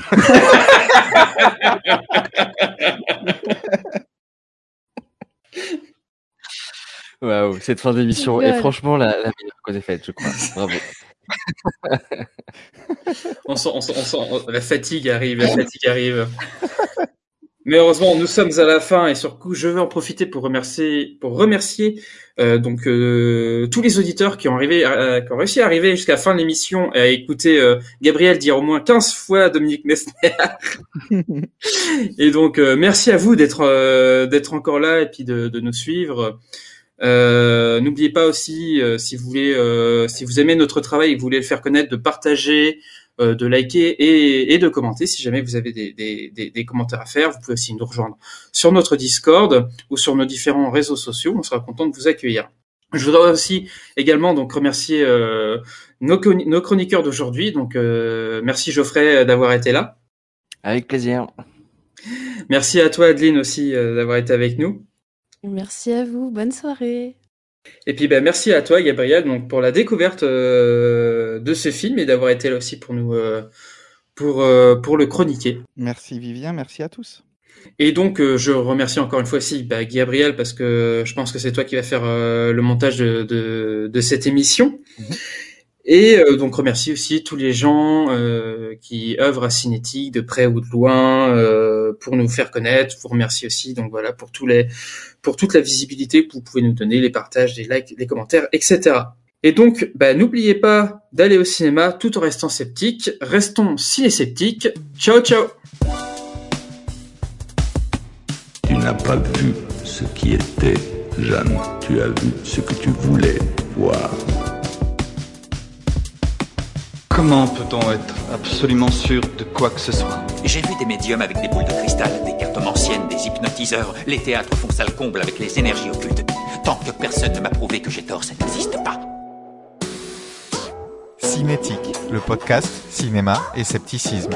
Speaker 4: Waouh, cette fin d'émission est franchement la, la meilleure qu'on ait faite, je crois. Bravo.
Speaker 2: on sent, on sent, on sent, la fatigue arrive, la fatigue arrive. Mais heureusement, nous sommes à la fin et sur coup, je veux en profiter pour remercier, pour remercier euh, donc euh, tous les auditeurs qui ont arrivé, euh, qui ont réussi à arriver jusqu'à la fin de l'émission et à écouter euh, Gabriel dire au moins 15 fois Dominique Messner. et donc merci à vous d'être d'être encore là et puis de, de nous suivre. Euh, N'oubliez pas aussi, euh, si vous voulez, euh, si vous aimez notre travail et que vous voulez le faire connaître, de partager, euh, de liker et, et de commenter. Si jamais vous avez des, des, des, des commentaires à faire, vous pouvez aussi nous rejoindre sur notre Discord ou sur nos différents réseaux sociaux. On sera content de vous accueillir. Je voudrais aussi également donc remercier euh, nos, nos chroniqueurs d'aujourd'hui. Donc euh, merci Geoffrey d'avoir été là.
Speaker 4: Avec plaisir.
Speaker 2: Merci à toi Adeline aussi d'avoir été avec nous.
Speaker 3: Merci à vous, bonne soirée.
Speaker 2: Et puis ben merci à toi Gabriel donc pour la découverte euh, de ce film et d'avoir été là aussi pour nous euh, pour euh, pour le chroniquer.
Speaker 1: Merci Vivien, merci à tous.
Speaker 2: Et donc euh, je remercie encore une fois aussi bah, Gabriel parce que je pense que c'est toi qui vas faire euh, le montage de, de de cette émission. Et euh, donc remercie aussi tous les gens euh, qui œuvrent à Cinétique de près ou de loin euh, pour nous faire connaître. Vous remercie aussi donc voilà pour toute la visibilité que vous pouvez nous donner, les partages, les likes, les commentaires, etc. Et donc bah, n'oubliez pas d'aller au cinéma tout en restant sceptique. Restons ciné-sceptiques. Ciao ciao.
Speaker 9: Tu n'as pas vu ce qui était, Jeanne. Tu as vu ce que tu voulais voir.
Speaker 10: Comment peut-on être absolument sûr de quoi que ce soit
Speaker 11: J'ai vu des médiums avec des boules de cristal, des cartes anciennes, des hypnotiseurs. Les théâtres font salle comble avec les énergies occultes. Tant que personne ne m'a prouvé que j'ai tort, ça n'existe pas.
Speaker 12: Cinétique, le podcast cinéma et scepticisme.